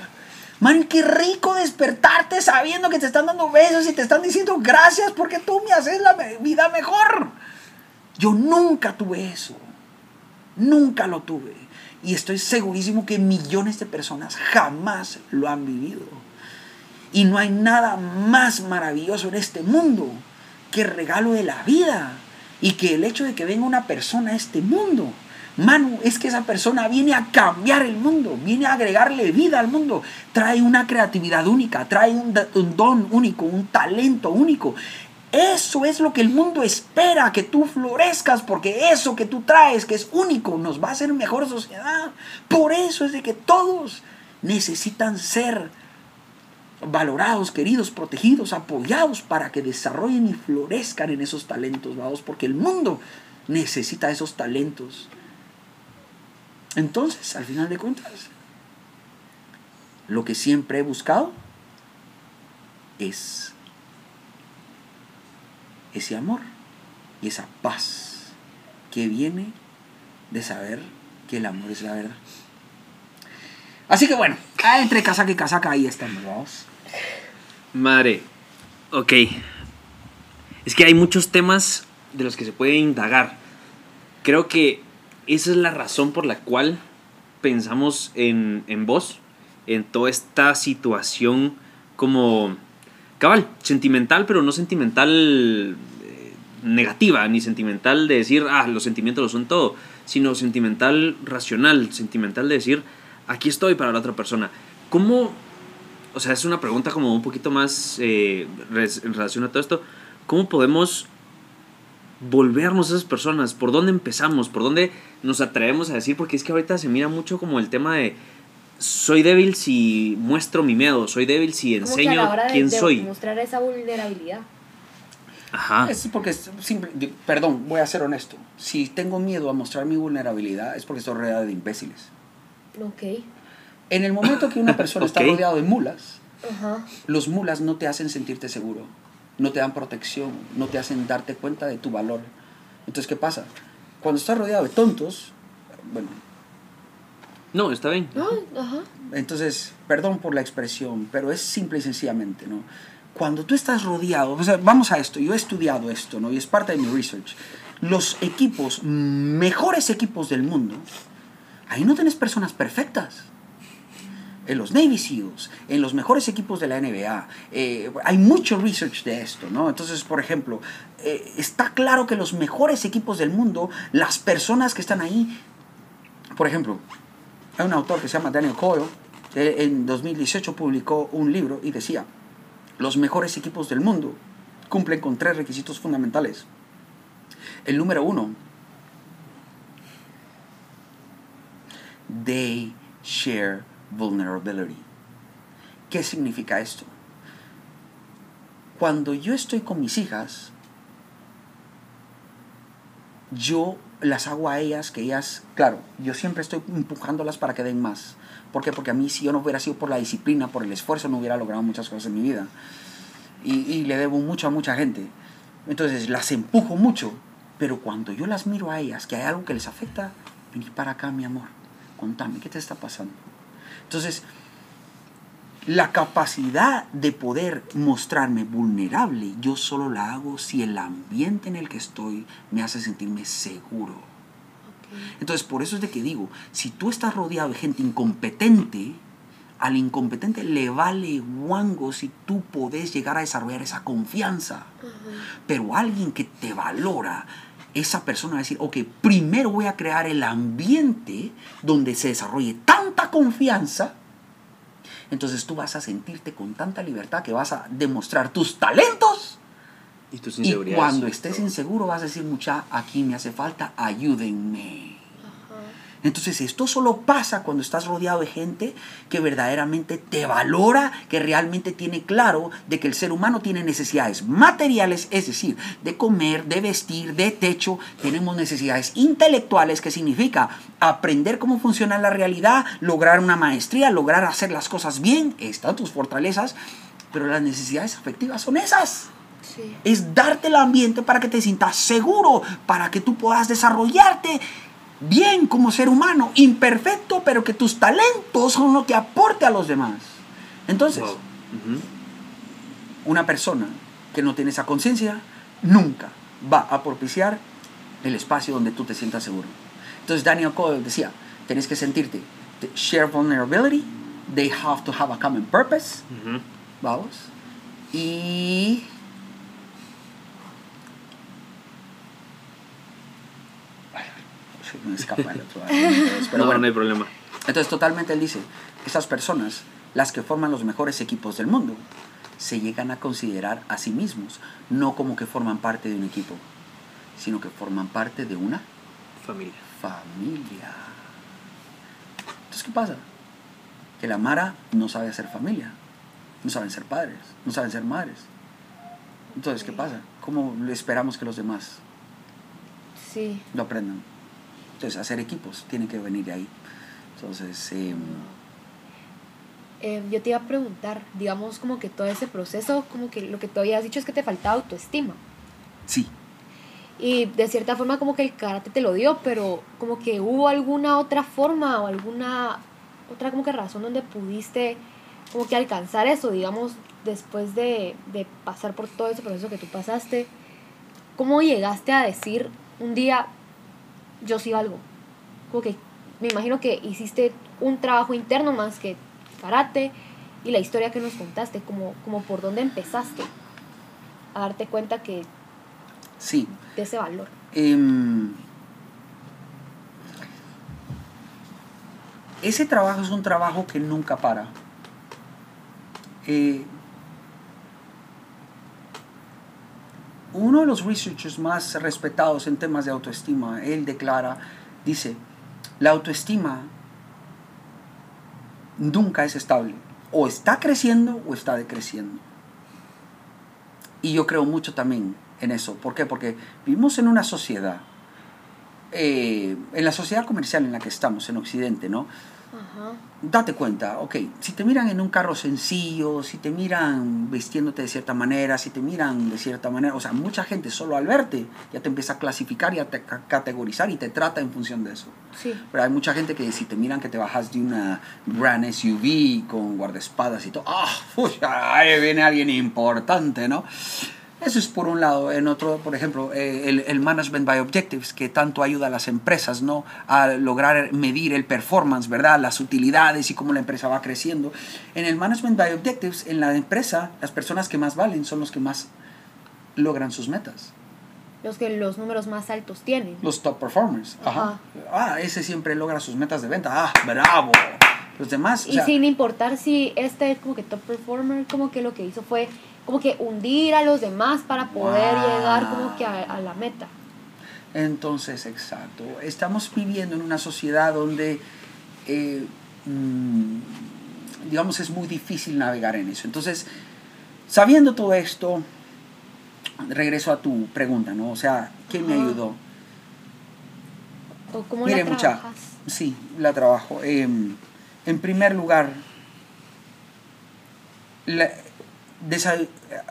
Man, qué rico despertarte sabiendo que te están dando besos y te están diciendo gracias porque tú me haces la vida mejor. Yo nunca tuve eso. Nunca lo tuve. Y estoy segurísimo que millones de personas jamás lo han vivido. Y no hay nada más maravilloso en este mundo que el regalo de la vida. Y que el hecho de que venga una persona a este mundo. Manu, es que esa persona viene a cambiar el mundo, viene a agregarle vida al mundo, trae una creatividad única, trae un, don único, un talento único. Eso es lo que el mundo espera, que tú florezcas, porque eso que tú traes, que es único, nos va a hacer mejor sociedad. Por eso es de que todos necesitan ser valorados, queridos, protegidos, apoyados para que desarrollen y florezcan en esos talentos, vamos, porque el mundo necesita esos talentos. Entonces, al final de cuentas, lo que siempre he buscado es ese amor y esa paz que viene de saber que el amor es la verdad. Así que bueno, ah, entre casaca y casaca ahí estamos, vamos. Madre, ok. Es que hay muchos temas de los que se puede indagar. Creo que esa es la razón por la cual pensamos en, en vos, en toda esta situación como cabal, sentimental, pero no sentimental eh, negativa, ni sentimental de decir, ah, los sentimientos lo son todo, sino sentimental racional, sentimental de decir, aquí estoy para la otra persona. ¿Cómo, o sea, es una pregunta como un poquito más eh, en relación a todo esto, ¿cómo podemos volvernos esas personas? ¿Por dónde empezamos? ¿Por dónde nos atrevemos a decir? Porque es que ahorita se mira mucho como el tema de soy débil si muestro mi miedo, soy débil si Como que a enseño la hora de, quién de soy. mostrar esa vulnerabilidad. Ajá. Es porque, es simple, perdón, voy a ser honesto. Si tengo miedo a mostrar mi vulnerabilidad es porque estoy rodeado de imbéciles. Ok. En el momento que una persona está Ok. rodeado de mulas, los mulas no te hacen sentirte seguro, no te dan protección, no te hacen darte cuenta de tu valor. Entonces, ¿qué pasa? Cuando estás rodeado de tontos, bueno, No, está bien. No, ajá. entonces, perdón por la expresión, pero es simple y sencillamente, ¿no? Cuando tú estás rodeado, o sea, vamos a esto, yo he estudiado esto, ¿no? Y es parte de mi research. Los equipos, mejores equipos del mundo, ahí no tienes personas perfectas. En los Navy SEALs, en los mejores equipos de la NBA, eh, hay mucho research de esto, ¿no? Entonces, por ejemplo, eh, está claro que los mejores equipos del mundo, las personas que están ahí, por ejemplo, hay un autor que se llama Daniel Coyle, que en 2018 publicó un libro y decía, los mejores equipos del mundo cumplen con tres requisitos fundamentales. El número uno, they share vulnerability. ¿Qué significa esto? Cuando yo estoy con mis hijas, yo las hago a ellas, que ellas, claro, yo siempre estoy empujándolas para que den más. ¿Por qué? Porque a mí si yo no hubiera sido por la disciplina, por el esfuerzo, no hubiera logrado muchas cosas en mi vida. Y, le debo mucho a mucha gente. Entonces las empujo mucho, pero cuando yo las miro a ellas, que hay algo que les afecta, vení para acá, mi amor, contame, ¿qué te está pasando? Entonces, la capacidad de poder mostrarme vulnerable, yo solo la hago si el ambiente en el que estoy me hace sentirme seguro. Entonces, por eso es de que digo, si tú estás rodeado de gente incompetente, al incompetente le vale guango si tú podés llegar a desarrollar esa confianza. Pero alguien que te valora, esa persona va a decir, ok, primero voy a crear el ambiente donde se desarrolle tanta confianza. Entonces tú vas a sentirte con tanta libertad que vas a demostrar tus talentos. Y tus Y cuando estés inseguro vas a decir, mucha, aquí me hace falta, ayúdenme. Entonces esto solo pasa cuando estás rodeado de gente que verdaderamente te valora, que realmente tiene claro de que el ser humano tiene necesidades materiales, es decir, de comer, de vestir, de techo. Tenemos necesidades intelectuales, que significa aprender cómo funciona la realidad, lograr una maestría, lograr hacer las cosas bien, están tus fortalezas, pero las necesidades afectivas son esas Sí. es darte el ambiente para que te sientas seguro, para que tú puedas desarrollarte bien como ser humano, imperfecto, pero que tus talentos son lo que aporte a los demás. Entonces, Wow. Ujú. una persona que no tiene esa conciencia nunca va a propiciar el espacio donde tú te sientas seguro. Entonces Daniel Coyle decía, tienes que sentirte, te- share vulnerability, they have to have a common purpose, Ujú. Vamos. Y. se me escapa el otro. Entonces, Pero no, bueno. no hay problema. Entonces, totalmente él dice: esas personas, las que forman los mejores equipos del mundo, se llegan a considerar a sí mismos, no como que forman parte de un equipo, sino que forman parte de una Familia. familia. Entonces, ¿qué pasa? Que la Mara no sabe hacer familia, no saben ser padres, no saben ser madres. Entonces, ¿qué pasa? ¿Cómo le esperamos que los demás Sí. lo aprendan? Entonces, hacer equipos tiene que venir de ahí. Entonces, eh, Eh, yo te iba a preguntar, digamos como que todo ese proceso, como que lo que tú habías dicho es que te faltaba autoestima. Sí. Y de cierta forma como que el karate te lo dio, pero como que hubo alguna otra forma o alguna otra como que razón donde pudiste como que alcanzar eso, digamos, después de, de pasar por todo ese proceso que tú pasaste. ¿Cómo llegaste a decir un día, yo sí valgo? Como que me imagino que hiciste un trabajo interno más que karate y la historia que nos contaste, como, como por dónde empezaste a darte cuenta que Sí. de ese valor. Em, ese trabajo es un trabajo que nunca para. Eh, uno de los researchers más respetados en temas de autoestima, él declara, dice, la autoestima nunca es estable. O está creciendo o está decreciendo. Y yo creo mucho también en eso. ¿Por qué? Porque vivimos en una sociedad, eh, en la sociedad comercial en la que estamos, en Occidente, ¿no? Ajá. Date cuenta, ok, si te miran en un carro sencillo, si te miran vistiéndote de cierta manera, si te miran de cierta manera, o sea, mucha gente solo al verte ya te empieza a clasificar y a te- ca- categorizar y te trata en función de eso. Sí. Pero hay mucha gente que si te miran que te bajas de una gran SUV con guardaespaldas y todo, ¡ah! uy, ahí viene alguien importante, ¿no? Eso es por un lado. En otro, por ejemplo, eh, el, el Management by Objectives, que tanto ayuda a las empresas, ¿no? A lograr medir el performance, ¿verdad? Las utilidades y cómo la empresa va creciendo. En el Management by Objectives, en la empresa, las personas que más valen son los que más logran sus metas. Los que los números más altos tienen. Los top performers. Ajá. Ajá. Ah, ese siempre logra sus metas de venta. Ah, bravo. Los demás. o Y sea, sin importar si este como que top performer como que lo que hizo fue como que hundir a los demás para poder Wow. llegar como que a, a la meta. Entonces, exacto. Estamos viviendo en una sociedad donde, eh, mm, digamos, es muy difícil navegar en eso. Entonces, sabiendo todo esto, regreso a tu pregunta, ¿no? O sea, ¿quién me ayudó? ¿O cómo Mire, la mucha, trabajas? sí, la trabajo. Em, en primer lugar, la-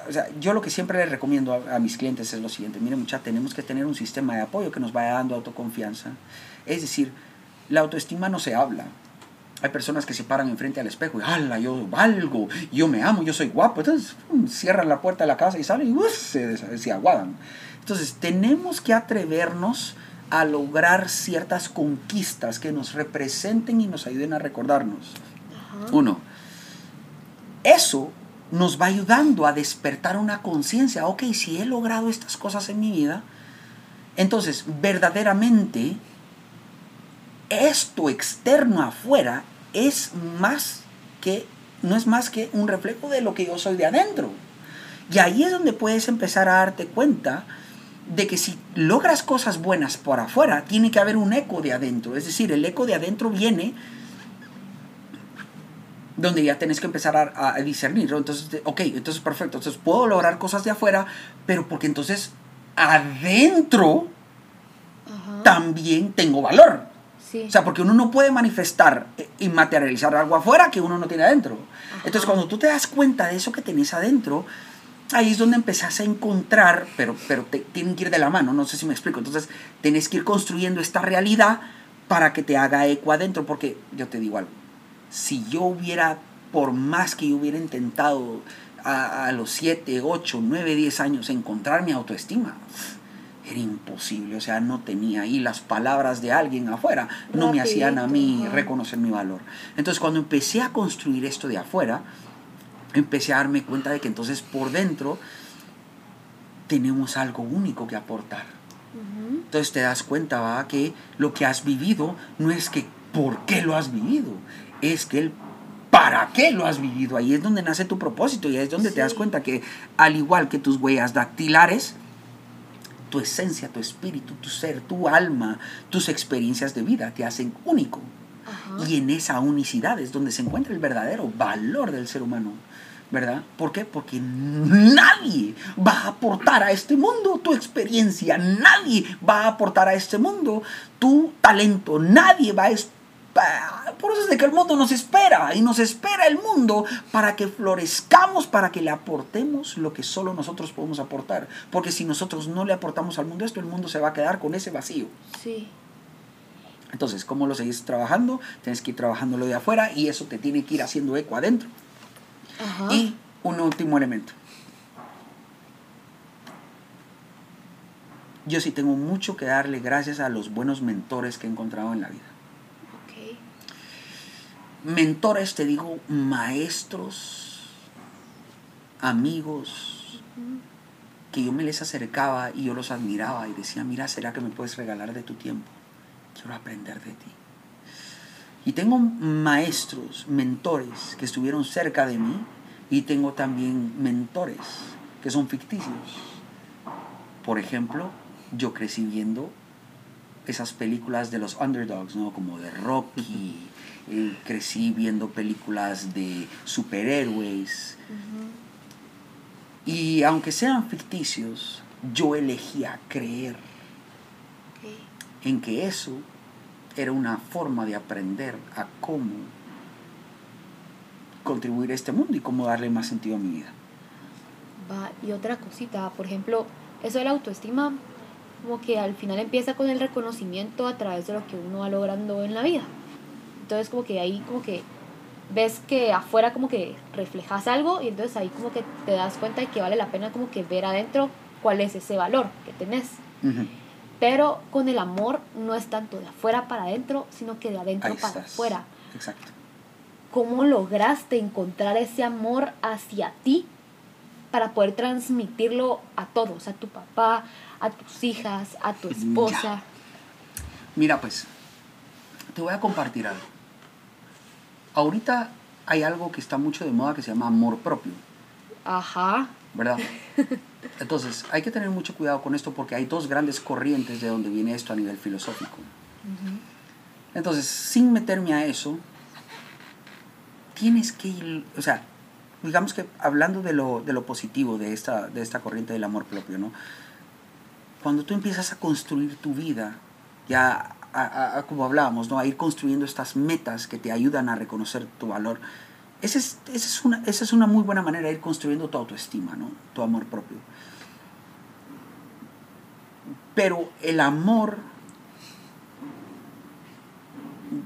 o sea, yo lo que siempre le recomiendo a, a mis clientes es lo siguiente, miren mucha, tenemos que tener un sistema de apoyo que nos vaya dando autoconfianza. Es decir, la autoestima no se habla. Hay personas que se paran enfrente al espejo y, ¡hala! Yo valgo, yo me amo, yo soy guapo. Entonces, cierran la puerta de la casa y salen y ¡uf! se, se aguadan. Entonces, tenemos que atrevernos a lograr ciertas conquistas que nos representen y nos ayuden a recordarnos. Ajá. Uno, eso nos va ayudando a despertar una conciencia. Ok, si he logrado estas cosas en mi vida, entonces verdaderamente esto externo afuera es más que, no es más que un reflejo de lo que yo soy de adentro. Y ahí es donde puedes empezar a darte cuenta de que si logras cosas buenas por afuera, tiene que haber un eco de adentro. Es decir, el eco de adentro viene donde ya tenés que empezar a, a discernir. ¿no? Entonces, ok, entonces perfecto. Entonces puedo lograr cosas de afuera, pero porque entonces adentro Ajá. también tengo valor. Sí. O sea, porque uno no puede manifestar eh, y materializar algo afuera que uno no tiene adentro. Entonces, Ajá. cuando tú te das cuenta de eso que tenés adentro, ahí es donde empezás a encontrar, pero, pero te, tienen que ir de la mano, no sé si me explico. Entonces, tenés que ir construyendo esta realidad para que te haga eco adentro, porque yo te digo algo, si yo hubiera, por más que yo hubiera intentado a, a los 7, 8, 9, 10 años encontrar mi autoestima, era imposible, o sea, no tenía ahí las palabras de alguien afuera, no me hacían a mí reconocer mi valor. Entonces, cuando empecé a construir esto de afuera, empecé a darme cuenta de que entonces por dentro tenemos algo único que aportar. Entonces te das cuenta, va, que lo que has vivido no es que por qué lo has vivido, es que el para qué lo has vivido. Ahí es donde nace tu propósito y ahí es donde te das cuenta que al igual que tus huellas dactilares, tu esencia, tu espíritu, tu ser, tu alma, tus experiencias de vida te hacen único. Ajá. Y en esa unicidad es donde se encuentra el verdadero valor del ser humano. ¿Verdad? ¿Por qué? Porque nadie va a aportar a este mundo tu experiencia, nadie va a aportar a este mundo tu talento, nadie va a Por eso es de que el mundo nos espera y nos espera el mundo para que florezcamos, para que le aportemos lo que solo nosotros podemos aportar. Porque si nosotros no le aportamos al mundo esto, el mundo se va a quedar con ese vacío. Sí. Entonces, ¿cómo lo seguís trabajando? Tienes que ir trabajándolo de afuera y eso te tiene que ir haciendo eco adentro. Ajá. Y un último elemento. Yo sí tengo mucho que darle gracias a los buenos mentores que he encontrado en la vida. Mentores, te digo, maestros, amigos, que yo me les acercaba y yo los admiraba y decía, mira, ¿será que me puedes regalar de tu tiempo? Quiero aprender de ti. Y tengo maestros, mentores que estuvieron cerca de mí y tengo también mentores que son ficticios. Por ejemplo, yo crecí viendo esas películas de los underdogs, ¿no? Como de Rocky. Eh, crecí viendo películas de superhéroes. Y aunque sean ficticios, yo elegía creer en que eso era una forma de aprender a cómo contribuir a este mundo y cómo darle más sentido a mi vida. Va, y otra cosita, por ejemplo, eso de la autoestima, como que al final empieza con el reconocimiento a través de lo que uno va logrando en la vida. Entonces como que ahí como que ves que afuera como que reflejas algo y entonces ahí como que te das cuenta de que vale la pena como que ver adentro cuál es ese valor que tenés. Pero con el amor no es tanto de afuera para adentro, sino que de adentro Ahí para estás. afuera. Exacto. ¿Cómo lograste encontrar ese amor hacia ti para poder transmitirlo a todos, a tu papá, a tus hijas, a tu esposa? Mira, pues, te voy a compartir algo. Ahorita hay algo que está mucho de moda que se llama amor propio, Ajá, ¿verdad? Entonces, hay que tener mucho cuidado con esto porque hay dos grandes corrientes de donde viene esto a nivel filosófico. Entonces, sin meterme a eso, tienes que ir, o sea, digamos que hablando de lo, de lo positivo de esta, de esta corriente del amor propio, ¿no? Cuando tú empiezas a construir tu vida, ya a- como hablábamos, ¿no? A ir construyendo estas metas que te ayudan a reconocer tu valor. Esa es, esa es, una, esa es una muy buena manera de ir construyendo tu autoestima, ¿no? Tu amor propio. Pero el amor,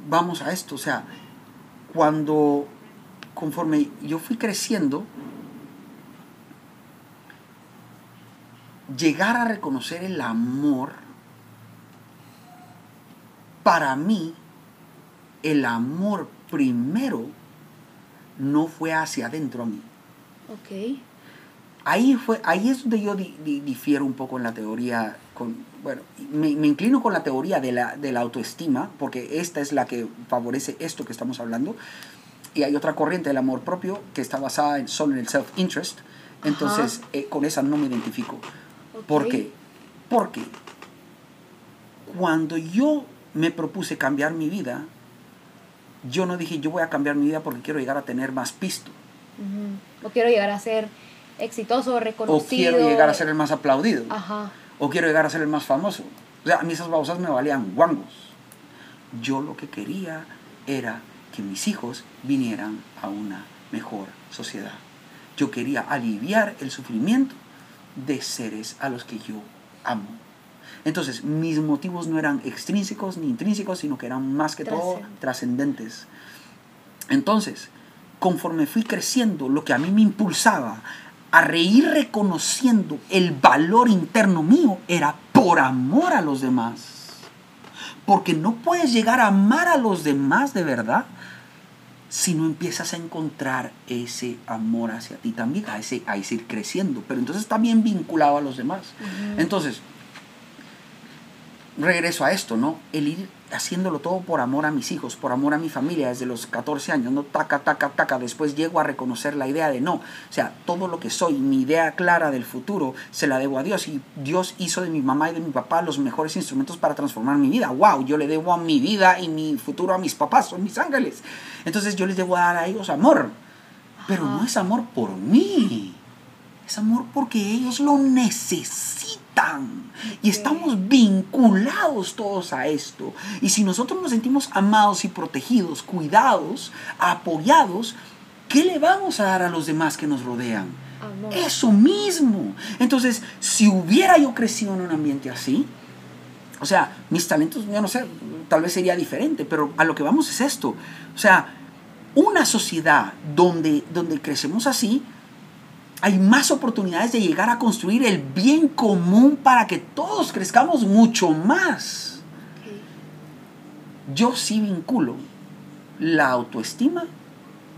vamos a esto, o sea, cuando, conforme yo fui creciendo, llegar a reconocer el amor, para mí, el amor primero no fue hacia adentro a mí. ok, Ahí, fue, ahí es donde yo di- di- difiero un poco en la teoría, con, bueno, me, me inclino con la teoría de la, de la autoestima, porque esta es la que favorece esto que estamos hablando, y hay otra corriente del amor propio que está basada en, solo en el self-interest, entonces eh, con esa no me identifico. ok. ¿Por qué? Porque cuando yo me propuse cambiar mi vida, yo no dije yo voy a cambiar mi vida porque quiero llegar a tener más pisto. O quiero llegar a ser exitoso, o reconocido. quiero llegar a ser el más aplaudido Ajá, o quiero llegar a ser el más famoso. O sea, a mí esas babosas me valían guangos. Yo lo que quería era que mis hijos vinieran a una mejor sociedad. Yo quería aliviar el sufrimiento de seres a los que yo amo. Entonces, mis motivos no eran extrínsecos ni intrínsecos, sino que eran más que todo Trascendentes. Entonces, conforme fui creciendo, lo que a mí me impulsaba a reír reconociendo el valor interno mío era por amor a los demás. Porque no puedes llegar a amar a los demás de verdad si no empiezas a encontrar ese amor hacia ti también, a ese, a ese ir creciendo. Pero entonces está bien vinculado a los demás. Entonces, regreso a esto, ¿no? El ir haciéndolo todo por amor a mis hijos, por amor a mi familia desde los 14 años, no taca, taca, taca, después llego a reconocer la idea de no, o sea, todo lo que soy, mi idea clara del futuro, se la debo a Dios y Dios hizo de mi mamá y de mi papá los mejores instrumentos para transformar mi vida, wow, yo le debo a mi vida y mi futuro a mis papás, son mis ángeles, entonces yo les debo dar a ellos amor, pero no es amor por mí, es amor porque ellos lo necesitan. Y estamos vinculados todos a esto. Y si nosotros nos sentimos amados y protegidos, cuidados, apoyados, ¿qué le vamos a dar a los demás que nos rodean? Amor. Eso mismo. Entonces, si hubiera yo crecido en un ambiente así, o sea, mis talentos, yo no sé, tal vez sería diferente, pero a lo que vamos es esto. O sea, una sociedad donde, donde crecemos así, hay más oportunidades de llegar a construir el bien común para que todos crezcamos mucho más. Yo sí vinculo la autoestima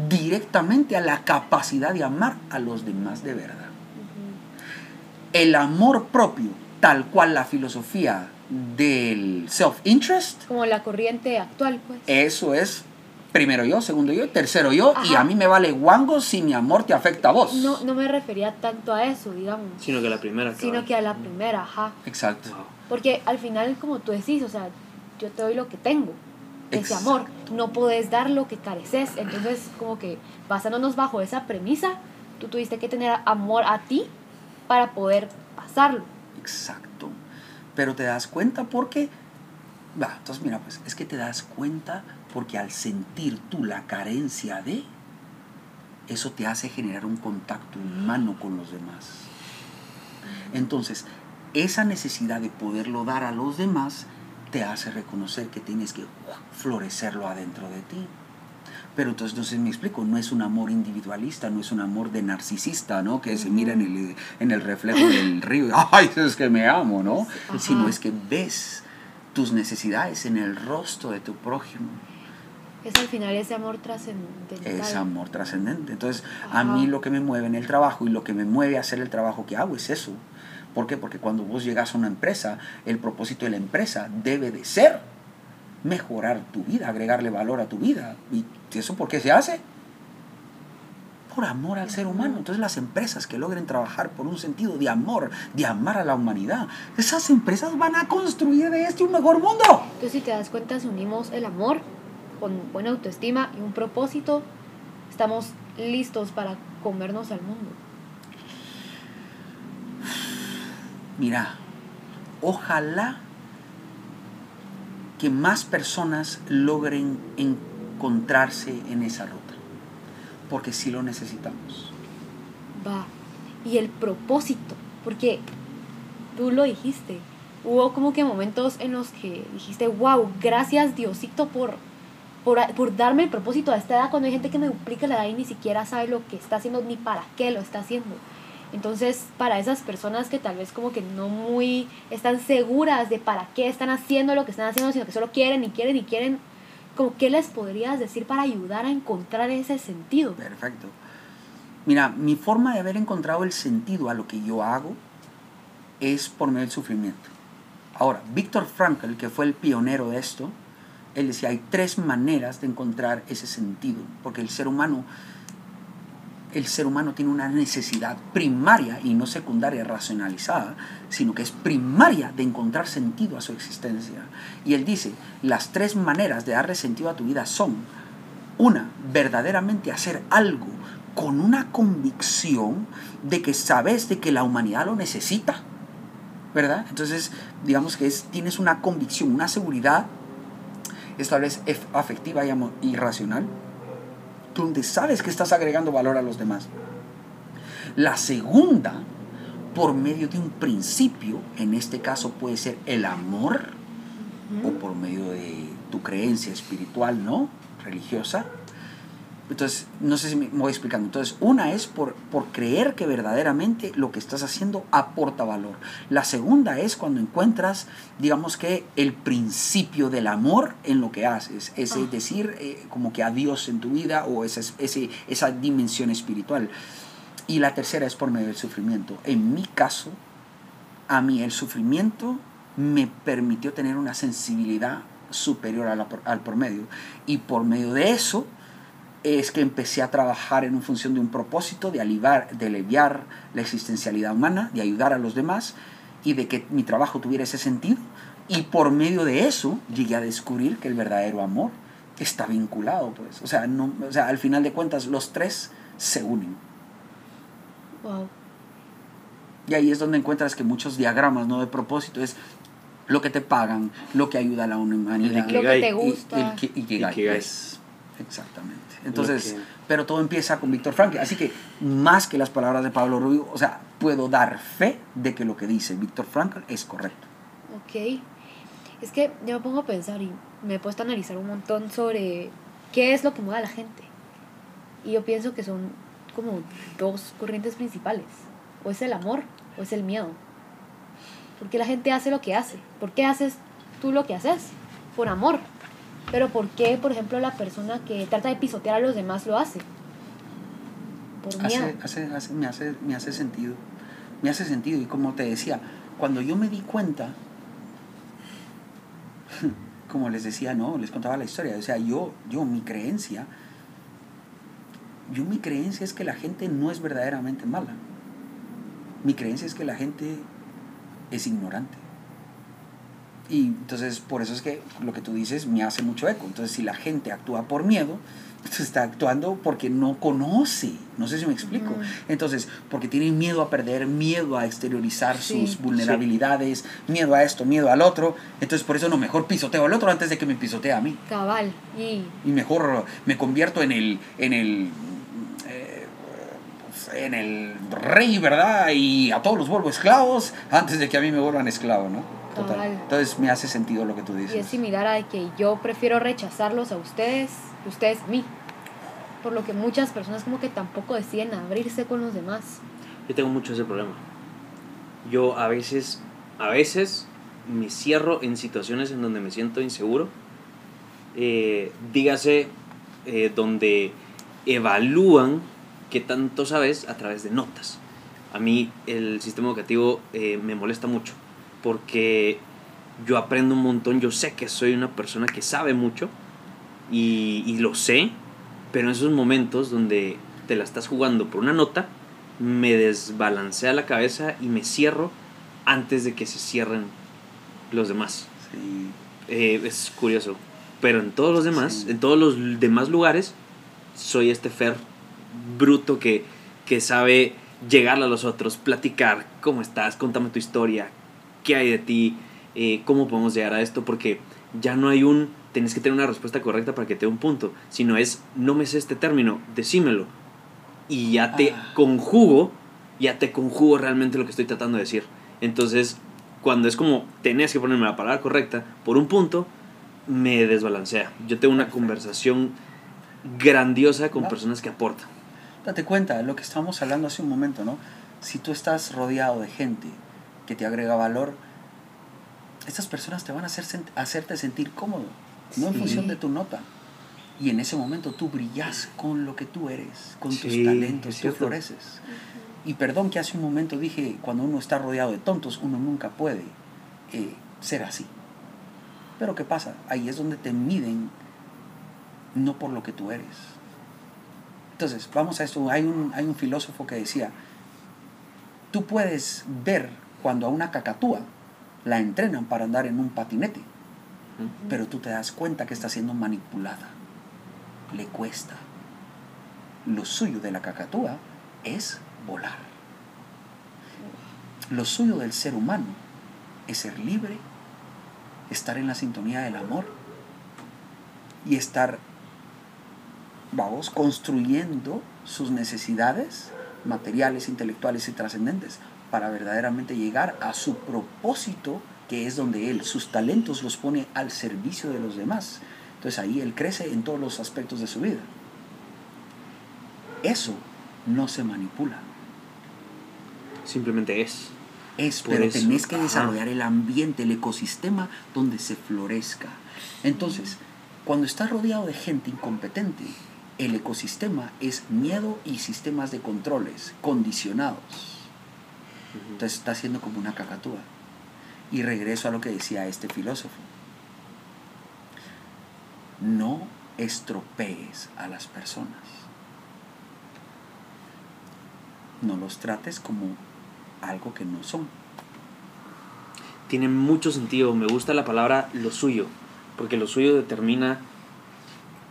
directamente a la capacidad de amar a los demás de verdad. El amor propio, tal cual la filosofía del self-interest, Como la corriente actual, pues. eso es primero yo, segundo yo, tercero yo, y a mí me vale guango si mi amor te afecta a vos. No, no me refería tanto a eso, digamos, Sino que la primera. sino que a la primera, ajá. Exacto. Wow. Porque al final, como tú decís, o sea, yo te doy lo que tengo, ese Exacto. amor. No podés dar lo que careces. Entonces, como que basándonos bajo esa premisa, tú tuviste que tener amor a ti para poder pasarlo. Exacto. Pero te das cuenta porque, va, entonces mira, pues es que te das cuenta porque al sentir tú la carencia de, eso te hace generar un contacto humano con los demás. Entonces, esa necesidad de poderlo dar a los demás te hace reconocer que tienes que florecerlo adentro de ti. Pero entonces, entonces me explico, no es un amor individualista, no es un amor de narcisista, ¿no? Que se mira en el, en el reflejo del río, y, ay, es que me amo, ¿no? Sino es que ves tus necesidades en el rostro de tu prójimo. Es al final ese amor trascendental. Es amor trascendente. Entonces, a mí lo que me mueve en el trabajo y lo que me mueve a hacer el trabajo que hago es eso. ¿Por qué? Porque cuando vos llegas a una empresa, el propósito de la empresa debe de ser mejorar tu vida, agregarle valor a tu vida. ¿Y eso por qué se hace? Por amor al ser humano. Entonces las empresas que logren trabajar por un sentido de amor, de amar a la humanidad, esas empresas van a construir de este un mejor mundo. Entonces, si te das cuenta, si unimos el amor con buena autoestima y un propósito, estamos listos para comernos al mundo. Mira, ojalá que más personas logren encontrarse en esa ruta, porque sí lo necesitamos. Va. Y el propósito, porque tú lo dijiste. Hubo como que momentos en los que dijiste, wow, gracias Diosito por, por, por darme el propósito a esta edad, cuando hay gente que me duplica la edad y ni siquiera sabe lo que está haciendo ni para qué lo está haciendo. Entonces, para esas personas que tal vez como que no muy están seguras de para qué están haciendo lo que están haciendo, sino que solo quieren y quieren y quieren, como qué les podrías decir para ayudar a encontrar ese sentido. Perfecto. Mira, mi forma de haber encontrado el sentido a lo que yo hago es por medio del sufrimiento. Ahora, Víctor Frankl, que fue el pionero de esto, él decía, hay tres maneras de encontrar ese sentido, porque el ser humano, el ser humano tiene una necesidad primaria y no secundaria racionalizada, sino que es primaria de encontrar sentido a su existencia. Y él dice, las tres maneras de darle sentido a tu vida son, una, verdaderamente hacer algo con una convicción de que sabes de que la humanidad lo necesita, ¿verdad? Entonces, digamos que es, tienes una convicción, una seguridad, esta vez afectiva y racional, donde sabes que estás agregando valor a los demás. La segunda, por medio de un principio, en este caso puede ser el amor, o por medio de tu creencia espiritual, ¿no? Religiosa. Entonces, no sé si me voy explicando. Entonces, una es por, por creer que verdaderamente lo que estás haciendo aporta valor. La segunda es cuando encuentras, digamos que, el principio del amor en lo que haces. Es Ah. decir, eh, como que a Dios en tu vida o esa, ese, esa dimensión espiritual. Y la tercera es por medio del sufrimiento. En mi caso, a mí el sufrimiento me permitió tener una sensibilidad superior a la por- al promedio. Y por medio de eso es que empecé a trabajar en función de un propósito de aliviar, de aliviar la existencialidad humana, de ayudar a los demás y de que mi trabajo tuviera ese sentido. Y por medio de eso llegué a descubrir que el verdadero amor está vinculado, pues. O sea, no, o sea, al final de cuentas los tres se unen. Wow. Y ahí es donde encuentras que muchos diagramas, ¿no? De propósito es lo que te pagan, lo que ayuda a la humanidad. El Lo que te gusta. y el es- exactamente. Entonces, que- pero todo empieza con Víctor Frank. Así que, más que las palabras de Pablo Rubio, o sea, puedo dar fe de que lo que dice Víctor Frankl es correcto. Ok. Es que yo me pongo a pensar y me he puesto a analizar un montón sobre qué es lo que mueve a la gente. Y yo pienso que son como dos corrientes principales. O es el amor o es el miedo. Porque la gente hace lo que hace. ¿Por qué haces tú lo que haces? Por amor. Pero ¿por qué, por ejemplo, la persona que trata de pisotear a los demás lo hace? Por hace, hace- me, hace, me hace sentido. Me hace sentido. Y como te decía, cuando yo me di cuenta, como les decía, no, les contaba la historia. O sea, yo, yo, mi creencia, yo mi creencia es que la gente no es verdaderamente mala. Mi creencia es que la gente es ignorante. Y entonces por eso es que lo que tú dices me hace mucho eco. Entonces si la gente actúa por miedo, pues está actuando porque no conoce. No sé si me explico. Entonces, porque tiene miedo a perder, miedo a exteriorizar Sí. sus vulnerabilidades, miedo a esto, miedo al otro. Entonces por eso no, mejor pisoteo al otro antes de que me pisotee a mí. Cabal. Y Y mejor me convierto en el, en el, eh, en el rey, ¿verdad? Y a todos los vuelvo esclavos antes de que a mí me vuelvan esclavo, ¿no? Total. Entonces me hace sentido lo que tú Y es dices. similar a que yo prefiero rechazarlos a ustedes ustedes a mí. Por lo que muchas personas como que tampoco deciden abrirse con los demás. Yo tengo mucho ese problema. Yo a veces, a veces me cierro en situaciones en donde me siento inseguro. Eh, dígase, eh, donde evalúan qué tanto sabes a través de notas. A mí el sistema educativo eh, me molesta mucho porque yo aprendo un montón, yo sé que soy una persona que sabe mucho y, y lo sé, pero en esos momentos donde te la estás jugando por una nota, me desbalancea la cabeza y me cierro antes de que se cierren los demás. Sí. Eh, es curioso. Pero en todos los demás, Sí. en todos los demás lugares, soy este Fer bruto que, que sabe llegar a los otros, platicar, ¿cómo estás? Contame tu historia, ¿qué hay de ti? Eh, ¿Cómo podemos llegar a esto? Porque ya no hay un, tenés que tener una respuesta correcta para que te dé un punto, sino es, no me sé este término, decímelo. Y ya te Ah. conjugo, ya te conjugo realmente lo que estoy tratando de decir. Entonces, cuando es como tenés que ponerme la palabra correcta por un punto, me desbalancea. Yo tengo una conversación grandiosa con personas que aportan. Date cuenta lo que estábamos hablando hace un momento, ¿no? Si tú estás rodeado de gente que te agrega valor, estas personas te van a hacer sent- hacerte sentir cómodo, no en Sí. función de tu nota. Y en ese momento tú brillas con lo que tú eres, con tus talentos, tú floreces. Y perdón que hace un momento dije, cuando uno está rodeado de tontos, uno nunca puede eh, ser así. Pero ¿qué pasa? Ahí es donde te miden, no por lo que tú eres. Entonces, vamos a esto. Hay un, hay un filósofo que decía, tú puedes ver cuando a una cacatúa la entrenan para andar en un patinete, pero tú te das cuenta que está siendo manipulada. Le cuesta. Lo suyo de la cacatúa es volar. Lo suyo del ser humano es ser libre, estar en la sintonía del amor y estar, vamos, construyendo sus necesidades materiales, intelectuales y trascendentes para verdaderamente llegar a su propósito, que es donde él, sus talentos los pone al servicio de los demás. Entonces ahí él crece en todos los aspectos de su vida. Eso no se manipula. Simplemente es. Es, Por pero eso, tenés que ajá. desarrollar el ambiente, el ecosistema donde se florezca. Entonces, cuando estás rodeado de gente incompetente, el ecosistema es miedo y sistemas de controles condicionados. Entonces está siendo como una cacatúa. Y regreso a lo que decía este filósofo. No estropees a las personas. No los trates como algo que no son. Tiene mucho sentido. Me gusta la palabra lo suyo, porque lo suyo determina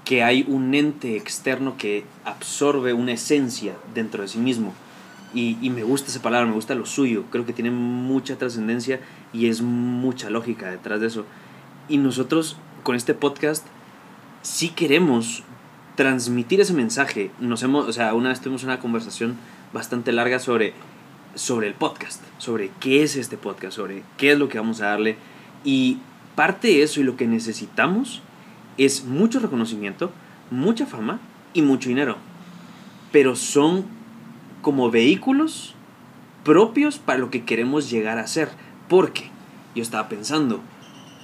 que hay un ente externo que absorbe una esencia dentro de sí mismo. Y, y me gusta esa palabra, me gusta lo suyo. Creo que tiene mucha trascendencia y es mucha lógica detrás de eso. Y nosotros con este podcast sí queremos transmitir ese mensaje. Nos hemos, o sea, una vez tuvimos una conversación bastante larga sobre, sobre el podcast, sobre qué es este podcast, sobre qué es lo que vamos a darle. Y parte de eso y lo que necesitamos es mucho reconocimiento, mucha fama y mucho dinero. Pero son como vehículos propios para lo que queremos llegar a ser. Porque yo estaba pensando,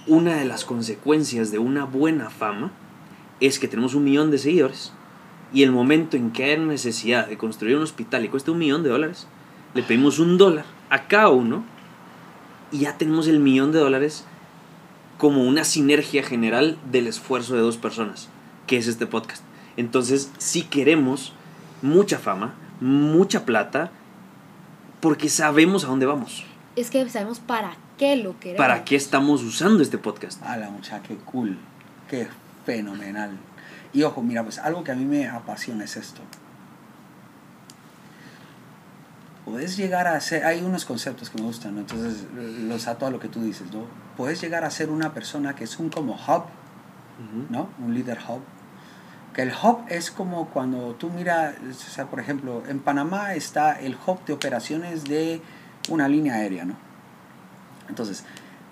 una de las consecuencias de una buena fama es que tenemos un millón de seguidores y el momento en que hay necesidad de construir un hospital y cuesta un millón de dólares, le pedimos un dólar a cada uno y ya tenemos el millón de dólares como una sinergia general del esfuerzo de dos personas, que es este podcast. Entonces, si queremos mucha fama, mucha plata, porque sabemos a dónde vamos. Es que sabemos para qué lo queremos. ¿Para qué estamos usando este podcast? A la muchacha, qué cool, qué fenomenal. Y ojo, mira, pues algo que a mí me apasiona es esto. Puedes llegar a ser, hay unos conceptos que me gustan, ¿no? entonces los ato a lo que tú dices, ¿no? Puedes llegar a ser una persona que es un como hub, Ujú. ¿no? Un líder hub. Que el hub es como cuando tú miras, o sea, por ejemplo, en Panamá está el hub de operaciones de una línea aérea, ¿no? Entonces,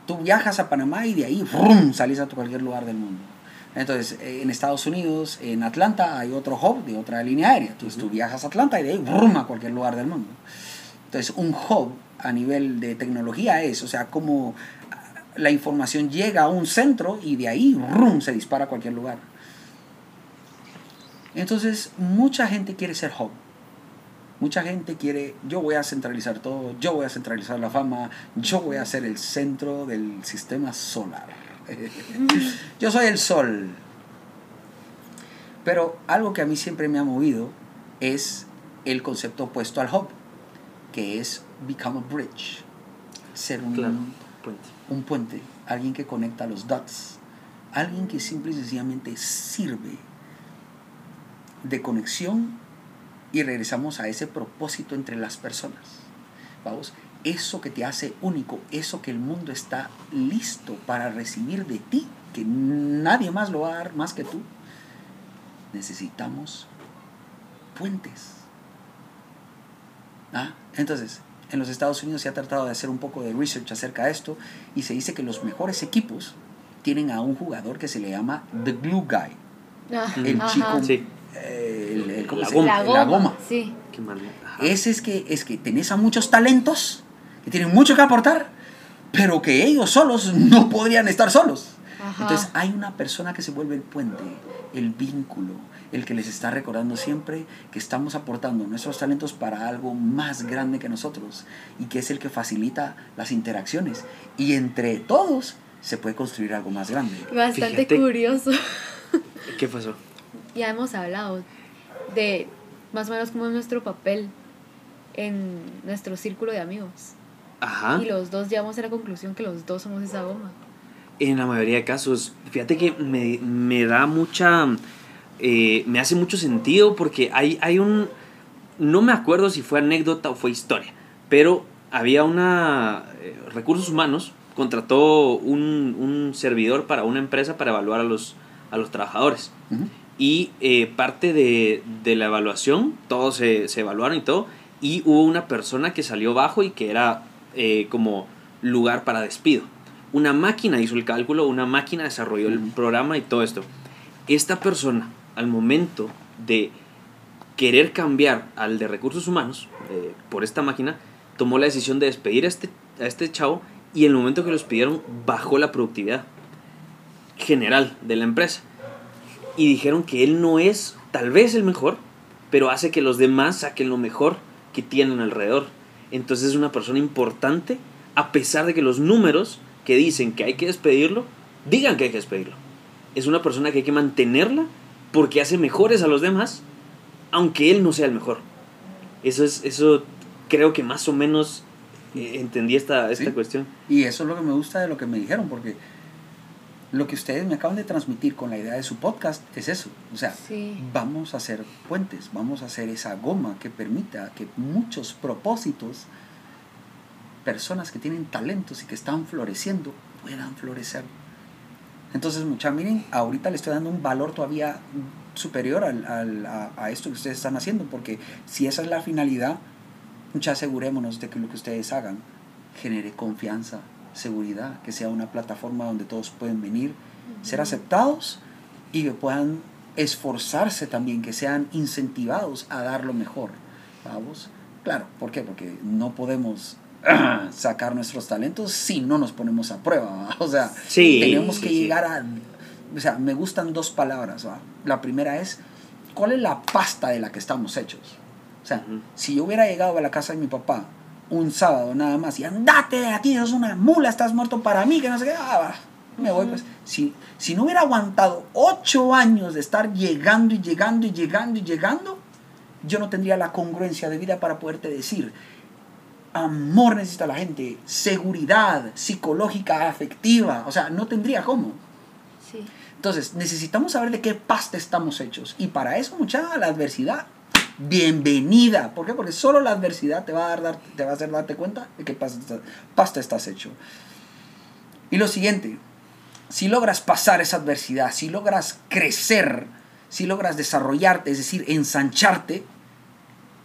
tú viajas a Panamá y de ahí ¡vrum! salís a cualquier lugar del mundo. Entonces, en Estados Unidos, en Atlanta, hay otro hub de otra línea aérea. Entonces, tú viajas a Atlanta y de ahí ¡vrum! a cualquier lugar del mundo. Entonces, un hub a nivel de tecnología es, o sea, como la información llega a un centro y de ahí ¡vrum! se dispara a cualquier lugar. Entonces, mucha gente quiere ser hub. Mucha gente quiere, yo voy a centralizar todo, yo voy a centralizar la fama, yo voy a ser el centro del sistema solar. yo soy el sol. Pero algo que a mí siempre me ha movido es el concepto opuesto al hub, que es become a bridge. Ser un, Claro, puente. un puente, alguien que conecta los dots, alguien que simple y sencillamente sirve de conexión y regresamos a ese propósito entre las personas. Vamos, eso que te hace único, eso que el mundo está listo para recibir de ti, que nadie más lo va a dar más que tú. Necesitamos puentes. ¿Ah? Entonces, en los Estados Unidos se ha tratado de hacer un poco de research acerca de esto y se dice que los mejores equipos tienen a un jugador que se le llama The Glue Guy. Ah, El ajá. chico, Sí. El- el- ¿cómo La se goma. llama? La goma. La goma. Sí. Qué. Ese es que, es que tenés a muchos talentos que tienen mucho que aportar, pero que ellos solos no podrían estar solos. Ajá. Entonces hay una persona que se vuelve el puente, el vínculo, el que les está recordando siempre que estamos aportando nuestros talentos para algo más grande que nosotros y que es el que facilita las interacciones. Y entre todos se puede construir algo más grande. Bastante Fíjate. curioso. ¿Qué pasó? Ya hemos hablado de más o menos cómo es nuestro papel en nuestro círculo de amigos. Ajá. Y los dos llegamos a la conclusión que los dos somos esa goma. En la mayoría de casos, fíjate que me, me da mucha, eh, me hace mucho sentido porque hay, hay un, no me acuerdo si fue anécdota o fue historia, pero había una, eh, recursos humanos contrató un, un servidor para una empresa para evaluar a los, a los trabajadores. Ujú. Y eh, parte de, de la evaluación, todos se, se evaluaron y todo, y hubo una persona que salió bajo y que era eh, como lugar para despido. Una máquina hizo el cálculo, una máquina desarrolló el programa y todo esto. Esta persona, al momento de querer cambiar al de recursos humanos eh, por esta máquina, tomó la decisión de despedir a este, a este chavo y en el momento que lo despidieron bajó la productividad general de la empresa. Y dijeron que él no es tal vez el mejor, pero hace que los demás saquen lo mejor que tienen alrededor. Entonces es una persona importante a pesar de que los números que dicen que hay que despedirlo, digan que hay que despedirlo. Es una persona que hay que mantenerla porque hace mejores a los demás, aunque él no sea el mejor. Eso es, eso creo que más o menos eh, entendí esta, esta Sí. cuestión. Y eso es lo que me gusta de lo que me dijeron, porque lo que ustedes me acaban de transmitir con la idea de su podcast es eso. O sea, Sí. vamos a hacer puentes, vamos a hacer esa goma que permita que muchos propósitos, personas que tienen talentos y que están floreciendo, puedan florecer. Entonces, mucha, miren, ahorita le estoy dando un valor todavía superior al, al- a, a esto que ustedes están haciendo, porque si esa es la finalidad, mucha asegurémonos de que lo que ustedes hagan genere confianza, seguridad, que sea una plataforma donde todos pueden venir, ser aceptados y que puedan esforzarse también, que sean incentivados a dar lo mejor. ¿Vamos? Claro, ¿por qué? Porque no podemos sacar nuestros talentos si no nos ponemos a prueba. ¿va? O sea, Sí, tenemos que sí. llegar a... O sea, me gustan dos palabras. ¿va? La primera es, ¿cuál es la pasta de la que estamos hechos? O sea, Ujú. si yo hubiera llegado a la casa de mi papá un sábado nada más y andate de aquí, eres una mula, estás muerto para mí, que no sé qué, ah, me voy pues. Si, si no hubiera aguantado ocho años de estar llegando y llegando y llegando y llegando, yo no tendría la congruencia de vida para poderte decir, amor necesita la gente, seguridad psicológica, afectiva, o sea, no tendría cómo. Sí. Entonces, necesitamos saber de qué pasta estamos hechos. Y para eso, mucha la adversidad, bienvenida. ¿Por qué? Porque solo la adversidad te va a, dar, te va a hacer darte cuenta de estás- pasta estás hecho. Y lo siguiente, si logras pasar esa adversidad, si logras crecer, si logras desarrollarte, es decir, ensancharte,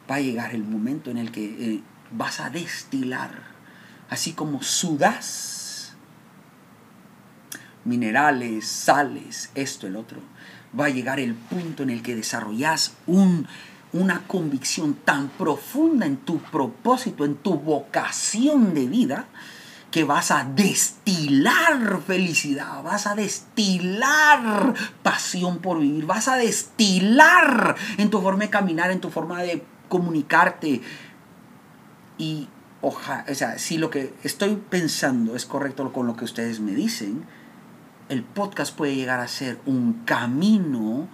va a llegar el momento en el que eh, vas a destilar, así como sudas minerales, sales, esto, el otro. Va a llegar el punto en el que desarrollas un, una convicción tan profunda en tu propósito, en tu vocación de vida, que vas a destilar felicidad, vas a destilar pasión por vivir, vas a destilar en tu forma de caminar, en tu forma de comunicarte. Y oja, o sea, si lo que estoy pensando es correcto con lo que ustedes me dicen, el podcast puede llegar a ser un camino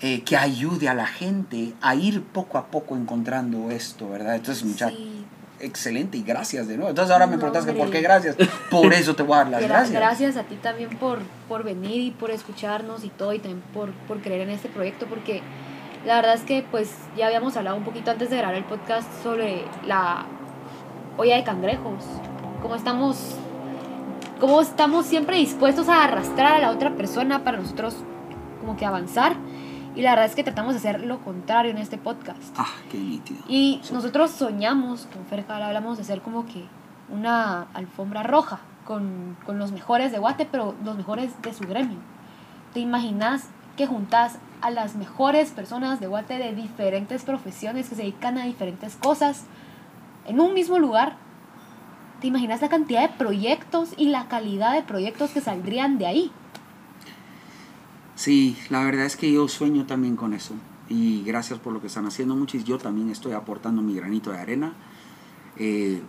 eh, que ayude a la gente a ir poco a poco encontrando esto, ¿verdad? Entonces, muchachos, Sí. excelente y gracias de nuevo. Entonces ahora me preguntas que por qué gracias. Por eso te voy a dar las Gra- gracias. Gracias a ti también por, por venir y por escucharnos y todo, y también por, por creer en este proyecto, porque la verdad es que pues ya habíamos hablado un poquito antes de grabar el podcast sobre la olla de cangrejos, cómo estamos, cómo estamos siempre dispuestos a arrastrar a la otra persona para nosotros como que avanzar, y la verdad es que tratamos de hacer lo contrario en este podcast. Ah, qué nítido. Y Sí. nosotros soñamos, con Fer Jara hablamos de hacer como que una alfombra roja con, con los mejores de Guate, pero los mejores de su gremio. ¿Te imaginas que juntas a las mejores personas de Guate de diferentes profesiones que se dedican a diferentes cosas en un mismo lugar? ¿Te imaginas la cantidad de proyectos y la calidad de proyectos que saldrían de ahí? Sí, la verdad es que yo sueño también con eso. Y gracias por lo que están haciendo, muchis. Yo también estoy aportando mi granito de arena. Eh,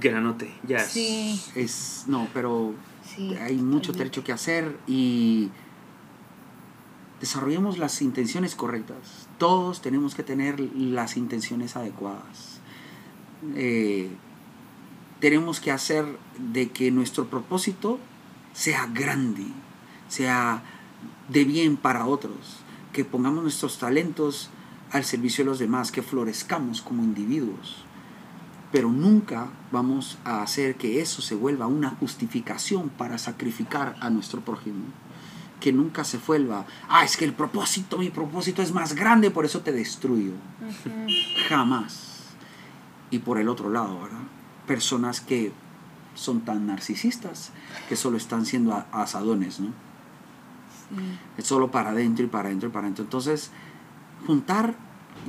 Granote, ya. Sí. es, no, pero Sí, hay mucho trecho que hacer y desarrollemos las intenciones correctas. Todos tenemos que tener las intenciones adecuadas. Eh, tenemos que hacer de que nuestro propósito sea grande, sea de bien para otros, que pongamos nuestros talentos al servicio de los demás, que florezcamos como individuos. Pero nunca vamos a hacer que eso se vuelva una justificación para sacrificar a nuestro prójimo. Que nunca se vuelva, ah, es que el propósito, mi propósito es más grande, por eso te destruyo. Jamás. Y por el otro lado, ¿verdad? Personas que son tan narcisistas que solo están siendo asadones, ¿no? Sí. Es solo para adentro y para adentro y para adentro. Entonces, juntar,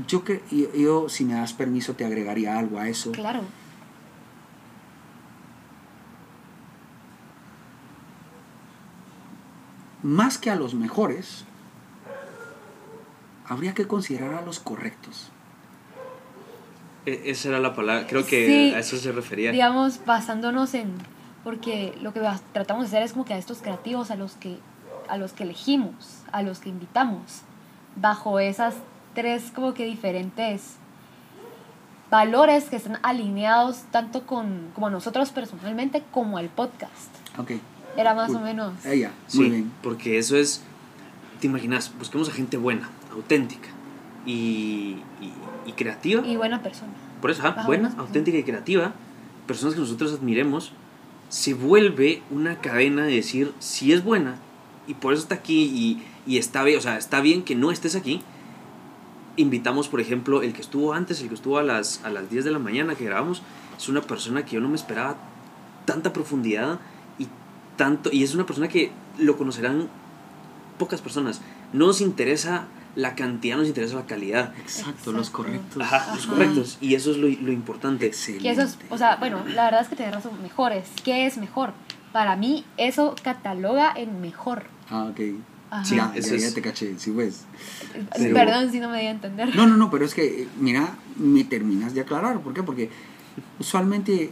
yo, que, yo, yo, si me das permiso, te agregaría algo a eso. Claro. Más que a los mejores, habría que considerar a los correctos. E- Esa era la palabra, creo que Sí. a eso se refería. digamos, basándonos en, porque lo que tratamos de hacer es como que a estos creativos, a los que, a los que elegimos, a los que invitamos, bajo esas tres como que diferentes valores que están alineados tanto con como nosotros personalmente como al podcast. Ok. Era más Cool. o menos. Ella, Sí, muy bien. porque eso es, te imaginas, busquemos a gente buena, auténtica y, y- y creativa. Y buena persona. Por eso, Ah, buena, bueno. auténtica y creativa, personas que nosotros admiremos, se vuelve una cadena de decir si es buena y por eso está aquí y, y está bien, o sea, está bien que no estés aquí. Invitamos, por ejemplo, el que estuvo antes, el que estuvo a las, a las 10 de la mañana que grabamos, es una persona que yo no me esperaba tanta profundidad y tanto, y es una persona que lo conocerán pocas personas. No nos interesa la cantidad, nos interesa la calidad. Exacto, los Exacto. correctos. Ajá, los Ajá. correctos. Y eso es lo, lo importante. Excelente. Que eso es, o sea, bueno, la verdad es que tienes razón, mejores. ¿Qué es mejor? Para mí, eso cataloga en mejor. Ah, ok. Ajá. Sí, ya, ya, te caché, sí, pues. Pero- Perdón si no me di a entender. No, no, no, pero es que, eh, mira, me terminas de aclarar. ¿Por qué? Porque usualmente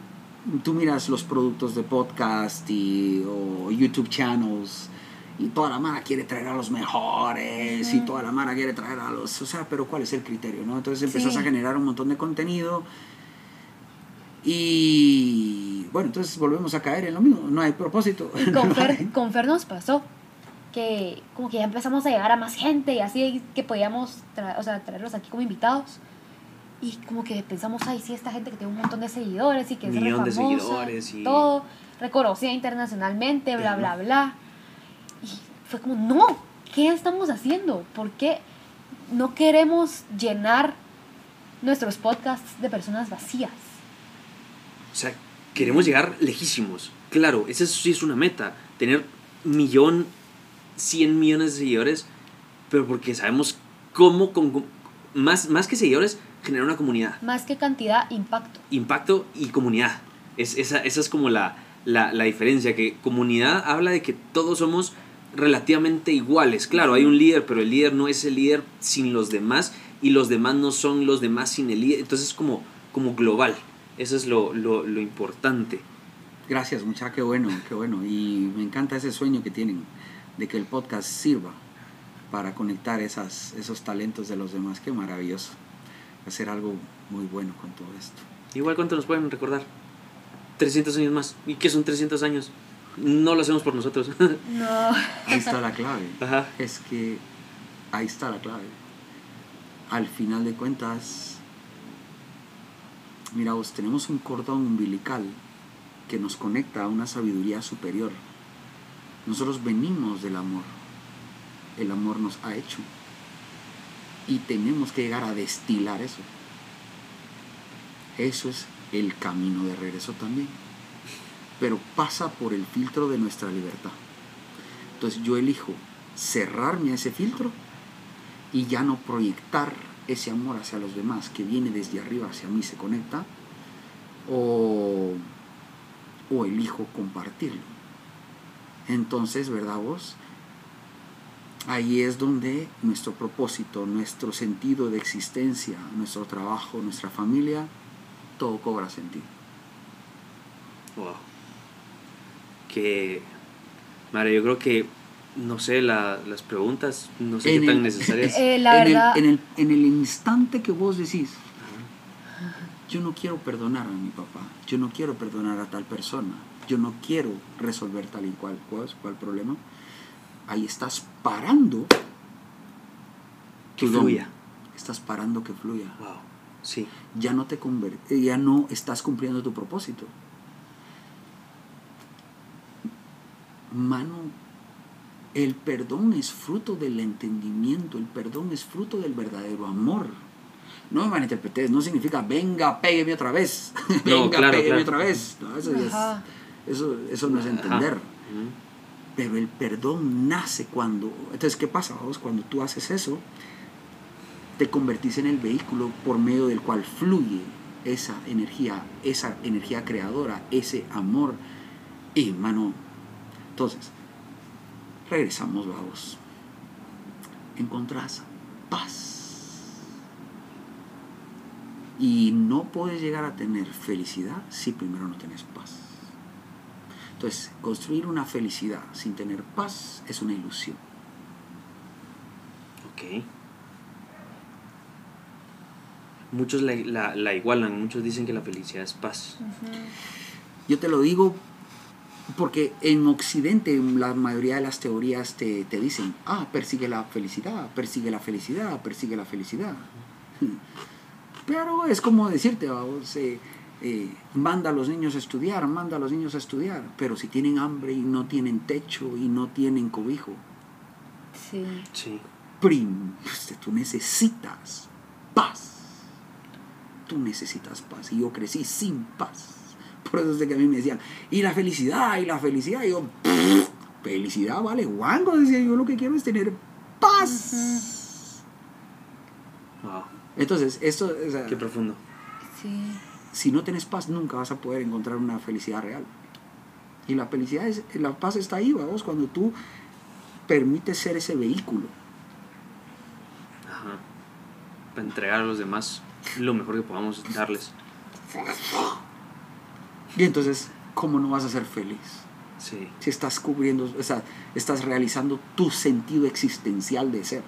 tú miras los productos de podcast y, o YouTube channels y toda la mara quiere traer a los mejores y toda la mara quiere traer a los... O sea, pero ¿cuál es el criterio? ¿no? Entonces empezás Sí. a generar un montón de contenido y... Bueno, entonces volvemos a caer en lo mismo. No hay propósito. Y con Fer, con Fer nos pasó que como que ya empezamos a llegar a más gente y así que podíamos tra- o sea, traerlos aquí como invitados. Y como que pensamos, ay, sí, esta gente que tiene un montón de seguidores y que es re Millón de famosa, seguidores y- todo, reconocida internacionalmente, bla, bla, bla. Y fue como, no, ¿qué estamos haciendo? ¿Por qué no queremos llenar nuestros podcasts de personas vacías? O sea, queremos llegar lejísimos. Claro, esa sí es una meta. Tener millón, cien millones de seguidores. Pero porque sabemos cómo, con, con- más, más que seguidores, generar una comunidad. Más que cantidad, impacto. Impacto y comunidad. Es, esa, esa es como la, la, la diferencia. Que comunidad habla de que todos somos relativamente iguales. Claro, hay un líder, pero el líder no es el líder sin los demás. Y los demás no son los demás sin el líder. Entonces es como, como global. Eso es lo, lo, lo importante. Gracias, muchacha, qué bueno, qué bueno. Y me encanta ese sueño que tienen de que el podcast sirva para conectar esas, esos talentos de los demás. Qué maravilloso. Hacer algo muy bueno con todo esto. Igual cuánto nos pueden recordar. 300 años más. ¿Y qué son 300 años? No lo hacemos por nosotros. No. Ahí está la clave. Ajá. Es que ahí está la clave. Al final de cuentas, mira vos, tenemos un cordón umbilical que nos conecta a una sabiduría superior. Nosotros venimos del amor. El amor nos ha hecho. Y tenemos que llegar a destilar eso. Eso es el camino de regreso también. Pero pasa por el filtro de nuestra libertad. Entonces yo elijo cerrarme a ese filtro y ya no proyectar ese amor hacia los demás que viene desde arriba hacia mí, se conecta, o, o elijo compartirlo. Entonces, ¿verdad vos? Ahí es donde nuestro propósito, nuestro sentido de existencia, nuestro trabajo, nuestra familia, todo cobra sentido. Wow. Que. Madre, yo creo que. No sé, la- las preguntas, no sé En qué tan necesarias. Eh, la en, verdad- El, en, el, en el instante que vos decís, yo no quiero perdonar a mi papá, yo no quiero perdonar a tal persona, yo no quiero resolver tal y cual, cual, cual problema, ahí estás parando Que fluya. Estás parando que fluya. Wow. Sí. Ya no te conver- ya no estás cumpliendo tu propósito. Mano, el perdón es fruto del entendimiento, el perdón es fruto del verdadero amor. No me malinterpretes, no significa venga, pégueme otra vez. No, venga, claro, pégueme claro. otra vez. No, eso, ya es- Ajá. Eso, eso no es entender. Pero el perdón nace cuando... Entonces, ¿qué pasa? vos? Cuando tú haces eso, te convertís en el vehículo por medio del cual fluye esa energía, esa energía creadora, ese amor. Y, mano, entonces, regresamos, vamos. Encontrás paz. Y no puedes llegar a tener felicidad si primero no tienes paz. Entonces, construir una felicidad sin tener paz es una ilusión. Ok. Muchos la, la- la igualan, muchos dicen que la felicidad es paz. Yo te lo digo Porque en Occidente la mayoría de las teorías te, te dicen, ah, persigue la felicidad, persigue la felicidad, persigue la felicidad. Pero es como decirte, vamos, eh, eh, manda a los niños a estudiar, manda a los niños a estudiar, pero si tienen hambre y no tienen techo y no tienen cobijo, Sí. Sí. prim, pues, tú necesitas paz. Tú necesitas paz. Y yo crecí sin paz. Por eso es de que a mí me decían, y la felicidad, y la felicidad. Y yo, "Pff, felicidad, vale, guango. Decía yo, lo que quiero es tener paz. Wow. Entonces, esto, o sea, Qué profundo. Sí. Si no tienes paz, nunca vas a poder encontrar una felicidad real. Y la felicidad, es, la paz está ahí, vamos, cuando tú permites ser ese vehículo. Ajá. Para entregar a los demás lo mejor que podamos darles. Y entonces, ¿cómo no vas a ser feliz? Sí. Si estás cubriendo, o sea, estás realizando tu sentido existencial de ser.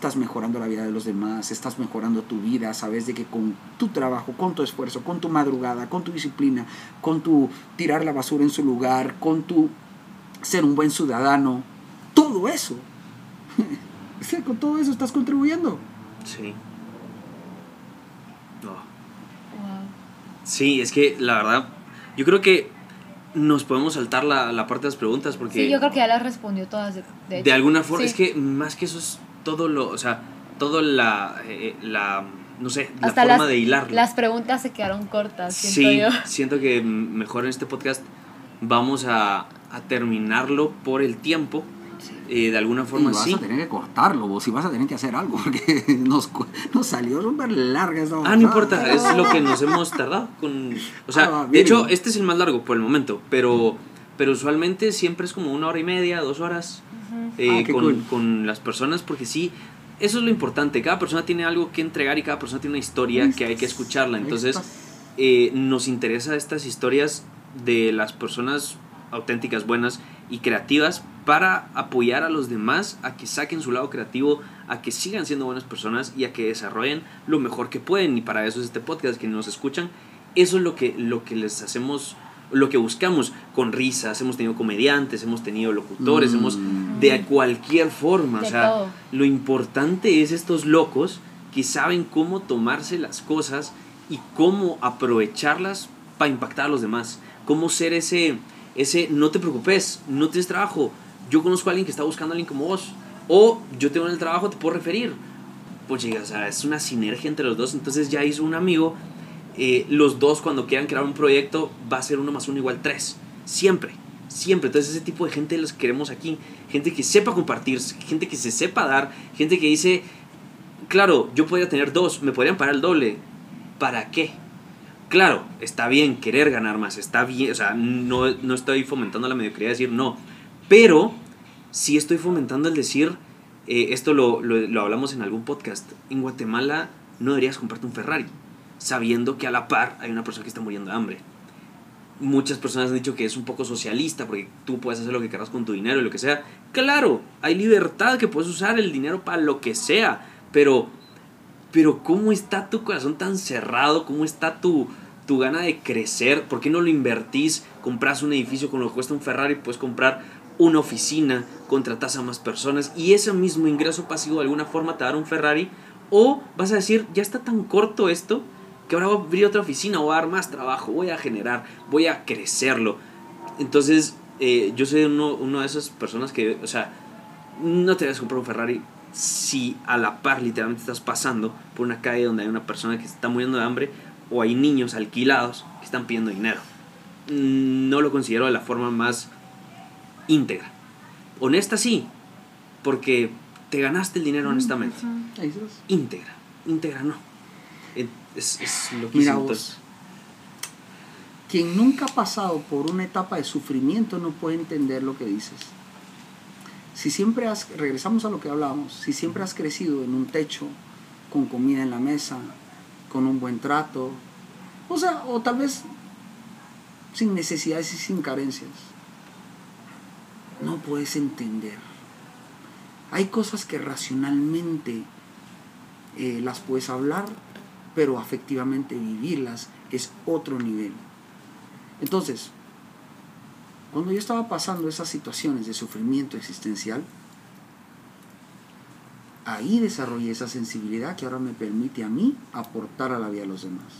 Estás mejorando la vida de los demás, estás mejorando tu vida, sabes de que con tu trabajo, con tu esfuerzo, con tu madrugada, con tu disciplina, con tu tirar la basura en su lugar, con tu ser un buen ciudadano, todo eso, es que con todo eso estás contribuyendo. Sí. Oh. Wow. Sí, es que la verdad, yo creo que nos podemos saltar la, la parte de las preguntas porque Sí, yo creo que ya las respondió todas. De, de alguna forma, Sí. es que más que eso es todo lo, o sea, todo la, eh, la no sé, la Hasta forma las, de hilarlo. las preguntas se quedaron cortas, sí, siento yo. siento que mm, mejor en este podcast vamos a, a terminarlo por el tiempo. Eh, de alguna Y forma vas sí. a tener que cortarlo, vos, y vas a tener que hacer algo, porque nos, cu- nos salió súper larga esta Ah, no importa, es lo que nos hemos tardado con... O sea, Ah, de hecho, este es el más largo por el momento, pero, pero usualmente siempre es como una hora y media, dos horas eh, Ah, qué con, cool. con las personas, porque sí, eso es lo importante, cada persona tiene algo que entregar y cada persona tiene una historia que hay que escucharla, entonces eh, nos interesa estas historias de las personas auténticas, buenas y creativas para apoyar a los demás a que saquen su lado creativo, a que sigan siendo buenas personas y a que desarrollen lo mejor que pueden. Y para eso es este podcast, que nos escuchan. Eso es lo que, lo que les hacemos, lo que buscamos con risas. Hemos tenido comediantes, hemos tenido locutores, Mm. hemos de cualquier forma. De o sea, todo. lo importante es estos locos que saben cómo tomarse las cosas y cómo aprovecharlas para impactar a los demás. Cómo ser ese, ese, no te preocupes, no tienes trabajo. Yo conozco a alguien que está buscando a alguien como vos. O yo tengo en el trabajo, te puedo referir. Pues llega, o sea, es una sinergia entre los dos. Entonces ya hizo un amigo. Eh, los dos cuando quieran crear un proyecto va a ser uno más uno igual tres. Siempre. Siempre. Entonces ese tipo de gente los queremos aquí. Gente que sepa compartir, gente que se sepa dar, gente que dice, claro, yo podría tener dos, me podrían pagar el doble. ¿Para qué? Claro, está bien querer ganar más, está bien, o sea, no, no estoy fomentando la mediocridad de decir no, pero sí estoy fomentando el decir, eh, esto lo, lo, lo hablamos en algún podcast, en Guatemala no deberías comprarte un Ferrari, sabiendo que a la par hay una persona que está muriendo de hambre. Muchas personas han dicho que es un poco socialista porque tú puedes hacer lo que quieras con tu dinero y lo que sea. Claro, hay libertad que puedes usar el dinero para lo que sea, pero pero ¿cómo está tu corazón tan cerrado? ¿Cómo está tu, tu gana de crecer? ¿Por qué no lo invertís? Compras un edificio con lo que cuesta un Ferrari, puedes comprar una oficina, contratas a más personas y ese mismo ingreso pasivo de alguna forma te dará un Ferrari. O vas a decir, ya está tan corto esto que ahora voy a abrir otra oficina, voy a dar más trabajo, voy a generar, voy a crecerlo. Entonces, eh, yo soy uno, uno de esas personas que, o sea, no te vas a comprar un Ferrari si a la par literalmente estás pasando por una calle donde hay una persona que se está muriendo de hambre o hay niños alquilados que están pidiendo dinero. No lo considero de la forma más íntegra. Honesta sí, porque te ganaste el dinero honestamente. Íntegra, íntegra no. Es, es lo que Mira vos. Quien nunca ha pasado por una etapa de sufrimiento no puede entender lo que dices. Si siempre has, regresamos a lo que hablábamos, si siempre has crecido en un techo, con comida en la mesa, con un buen trato, o sea, o tal vez sin necesidades y sin carencias, no puedes entender. Hay cosas que racionalmente eh, las puedes hablar, pero afectivamente vivirlas es otro nivel. Entonces, Cuando yo estaba pasando esas situaciones de sufrimiento existencial, ahí desarrollé esa sensibilidad que ahora me permite a mí aportar a la vida de los demás.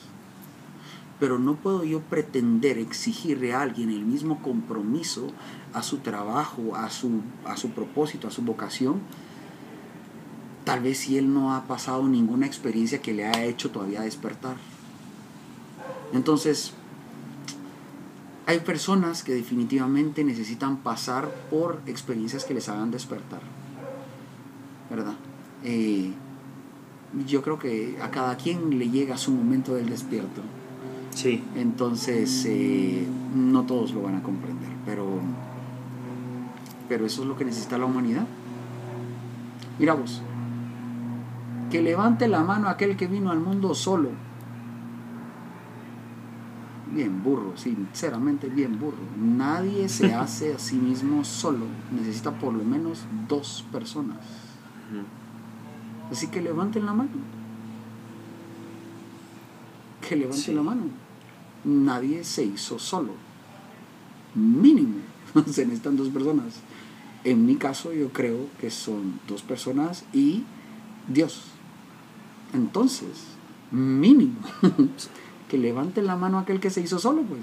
Pero no puedo yo pretender exigirle a alguien el mismo compromiso a su trabajo, a su, a su propósito, a su vocación, tal vez si él no ha pasado ninguna experiencia que le haya hecho todavía despertar. Entonces, hay personas que definitivamente necesitan pasar por experiencias que les hagan despertar. ¿Verdad? Eh, yo creo que a cada quien le llega su momento del despierto. Sí. Entonces, eh, no todos lo van a comprender, pero, pero eso es lo que necesita la humanidad. Mira vos, que levante la mano aquel que vino al mundo solo. Bien burro, sinceramente bien burro. Nadie se hace a sí mismo solo. Necesita por lo menos dos personas. Así que levanten la mano. Que levanten Sí. la mano. Nadie se hizo solo. Mínimo. Se necesitan dos personas. En mi caso yo creo que son dos personas y Dios. Entonces, mínimo. que levante la mano aquel que se hizo solo, pues.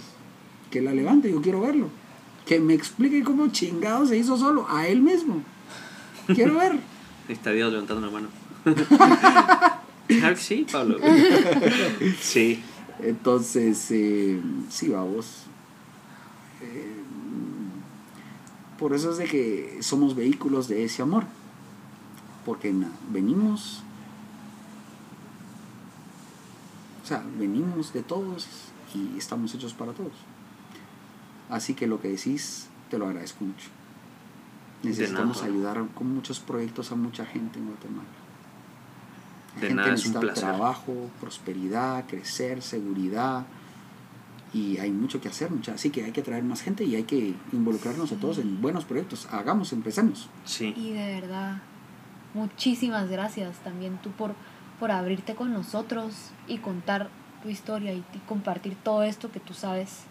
Que la levante, yo quiero verlo. Que me explique cómo chingado se hizo solo, a él mismo. Quiero ver. Está Dios levantando la mano. claro que sí, Pablo. Sí. Entonces, eh, sí, vamos. Eh, por eso es de que somos vehículos de ese amor. Porque venimos, o sea, venimos de todos y estamos hechos para todos. Así que lo que decís, te lo agradezco mucho. Necesitamos nada. ayudar con muchos proyectos a mucha gente en Guatemala. De gente nada, es un necesita placer. trabajo, prosperidad, crecer, seguridad. Y hay mucho que hacer, mucha. Así que hay que traer más gente y hay que involucrarnos a todos en buenos proyectos. Hagamos, empecemos. Sí. Y de verdad, muchísimas gracias también tú por, por abrirte con nosotros y contar tu historia y, compartir todo esto que tú sabes.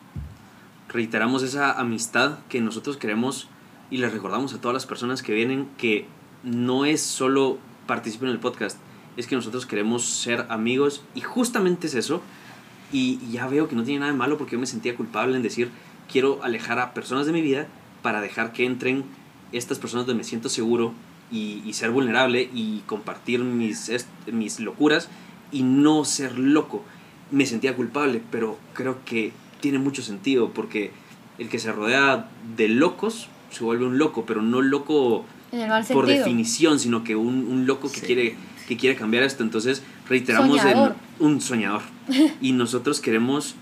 reiteramos esa amistad que nosotros queremos y les recordamos a todas las personas que vienen que no es solo participar en el podcast, es que nosotros queremos ser amigos y justamente es eso. Y ya veo que no tiene nada de malo porque yo me sentía culpable en decir quiero alejar a personas de mi vida para dejar que entren estas personas donde me siento seguro y, y ser vulnerable y compartir mis, mis locuras y no ser loco. Me sentía culpable, pero creo que tiene mucho sentido porque el que se rodea de locos se vuelve un loco, pero no loco En el mal por definición, sino que un, un loco que, Sí. quiere, que quiere cambiar esto. Entonces, reiteramos en un soñador. y nosotros queremos,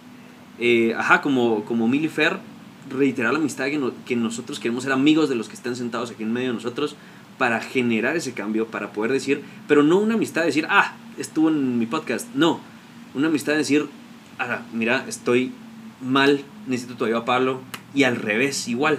eh, ajá, como, como Mili Fer, reiterar la amistad que, no- que nosotros queremos ser amigos de los que están sentados aquí en medio de nosotros para generar ese cambio, para poder decir, pero no una amistad de decir, ah, estuvo en mi podcast. No, una amistad de decir, ah, mira, estoy mal, necesito tu ayuda, Pablo. Y al revés, igual.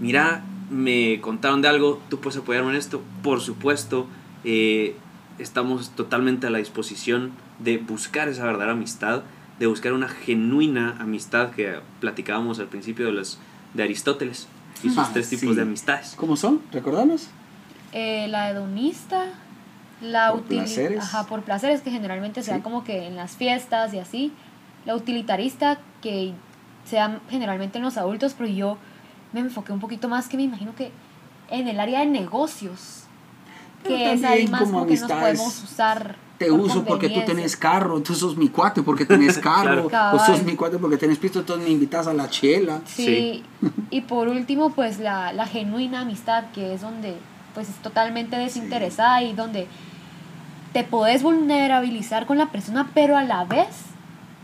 Mira, me contaron de algo, tú puedes apoyarme en esto. Por supuesto, eh, estamos totalmente a la disposición de buscar esa verdadera amistad, de buscar una genuina amistad que platicábamos al principio de, los, de Aristóteles y sus Ah, tres tipos sí. de amistades. ¿Cómo son? ¿Recordanos? Eh, la hedonista, la Por placeres. Ajá, por placeres que generalmente se Sí. da como que en las fiestas y así. La utilitarista que se da generalmente en los adultos, pero yo me enfoqué un poquito más que me imagino que en el área de negocios. Pero Que es ahí más como que nos podemos usar. Te por uso porque tú tenés carro, tú sos mi cuate porque tenés carro, Claro. o sos mi cuate porque tenés pisto, entonces me invitas a la chela. Sí. y por último, pues la, la genuina amistad, que es donde pues es totalmente desinteresada y donde te podés vulnerabilizar con la persona, pero a la vez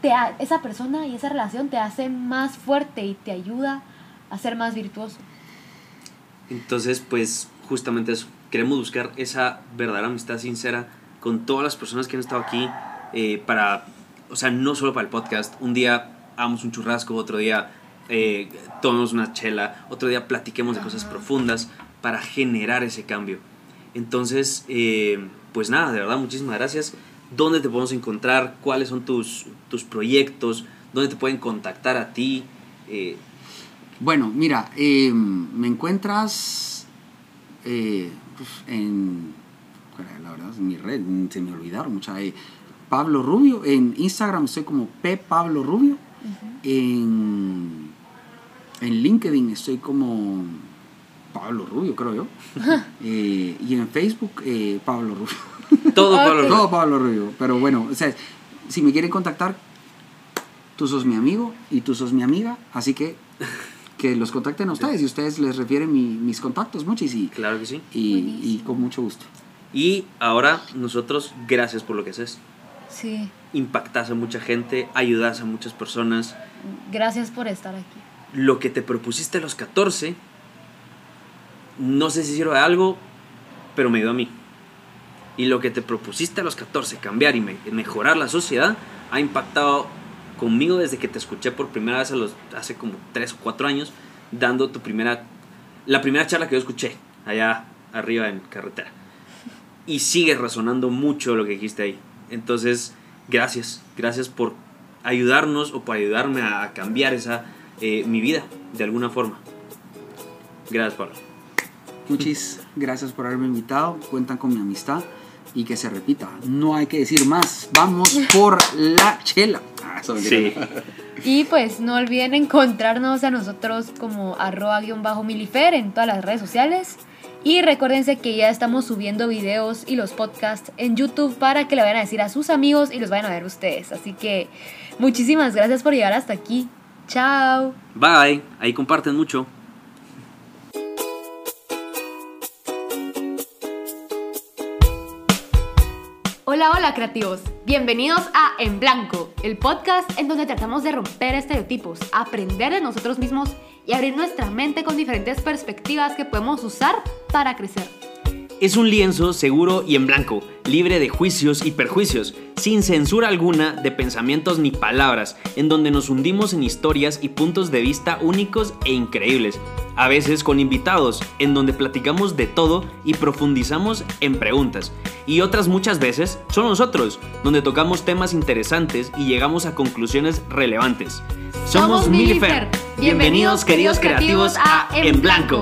te ha- esa persona y esa relación te hace más fuerte y te ayuda a ser más virtuoso. Entonces, pues justamente eso. Queremos buscar esa verdadera amistad sincera con todas las personas que han estado aquí eh, para, o sea, no solo para el podcast. Un día hagamos un churrasco, otro día eh, tomemos una chela, otro día platiquemos de cosas profundas para generar ese cambio. Entonces, eh, pues nada, de verdad, muchísimas gracias. ¿Dónde te podemos encontrar? ¿Cuáles son tus, tus proyectos? ¿Dónde te pueden contactar a ti? Eh, Bueno, mira, eh, me encuentras eh, pues, en. La verdad, en mi red, se me olvidaron mucha. eh, Pablo Rubio, en Instagram estoy como P. Pablo Rubio. en, en LinkedIn estoy como Pablo Rubio, creo yo. Eh, y en Facebook, eh, Pablo Rubio. Todo. Pablo Rubio. Todo Pablo Rubio. Pero bueno, o sea, si me quieren contactar, tú sos mi amigo y tú sos mi amiga. Así que que los contacten a ustedes y ustedes les refieren mi- mis contactos, muchis, y, Claro que sí. y, y con mucho gusto. Y ahora nosotros, gracias por lo que haces. Sí, Impactas a mucha gente, ayudas a muchas personas. gracias por estar aquí. Lo que te propusiste a los 14, no sé si sirve de algo, pero me ayudó a mí. Y lo que te propusiste a los 14, cambiar y me- mejorar la sociedad, ha impactado conmigo desde que te escuché por primera vez hace como 3 o 4 años, dando tu primera, la primera charla que yo escuché allá arriba en carretera. Y sigue resonando mucho lo que dijiste ahí. Entonces, gracias, gracias por ayudarnos o por ayudarme a, a cambiar esa, eh, mi vida de alguna forma. Gracias, Pablo. Muchis gracias por haberme invitado. Cuentan con mi amistad y que se repita. No hay que decir más. Vamos por la chela. Ah, Sí. Y pues no olviden encontrarnos a nosotros como arroba guion bajo milifer en todas las redes sociales. Y recuérdense que ya estamos subiendo videos y los podcasts en YouTube para que le vayan a decir a sus amigos y los vayan a ver ustedes. Así que muchísimas gracias por llegar hasta aquí. Chao. Bye. Ahí comparten mucho. Hola, hola creativos. Bienvenidos a En Blanco, el podcast en donde tratamos de romper estereotipos, aprender de nosotros mismos y abrir nuestra mente con diferentes perspectivas que podemos usar para crecer. Es un lienzo seguro y en blanco, libre de juicios y perjuicios, sin censura alguna de pensamientos ni palabras, en donde nos hundimos en historias y puntos de vista únicos e increíbles, a veces con invitados, en donde platicamos de todo y profundizamos en preguntas, y otras muchas veces son nosotros, donde tocamos temas interesantes y llegamos a conclusiones relevantes. Somos Milifer. Bienvenidos, queridos creativos, a En Blanco.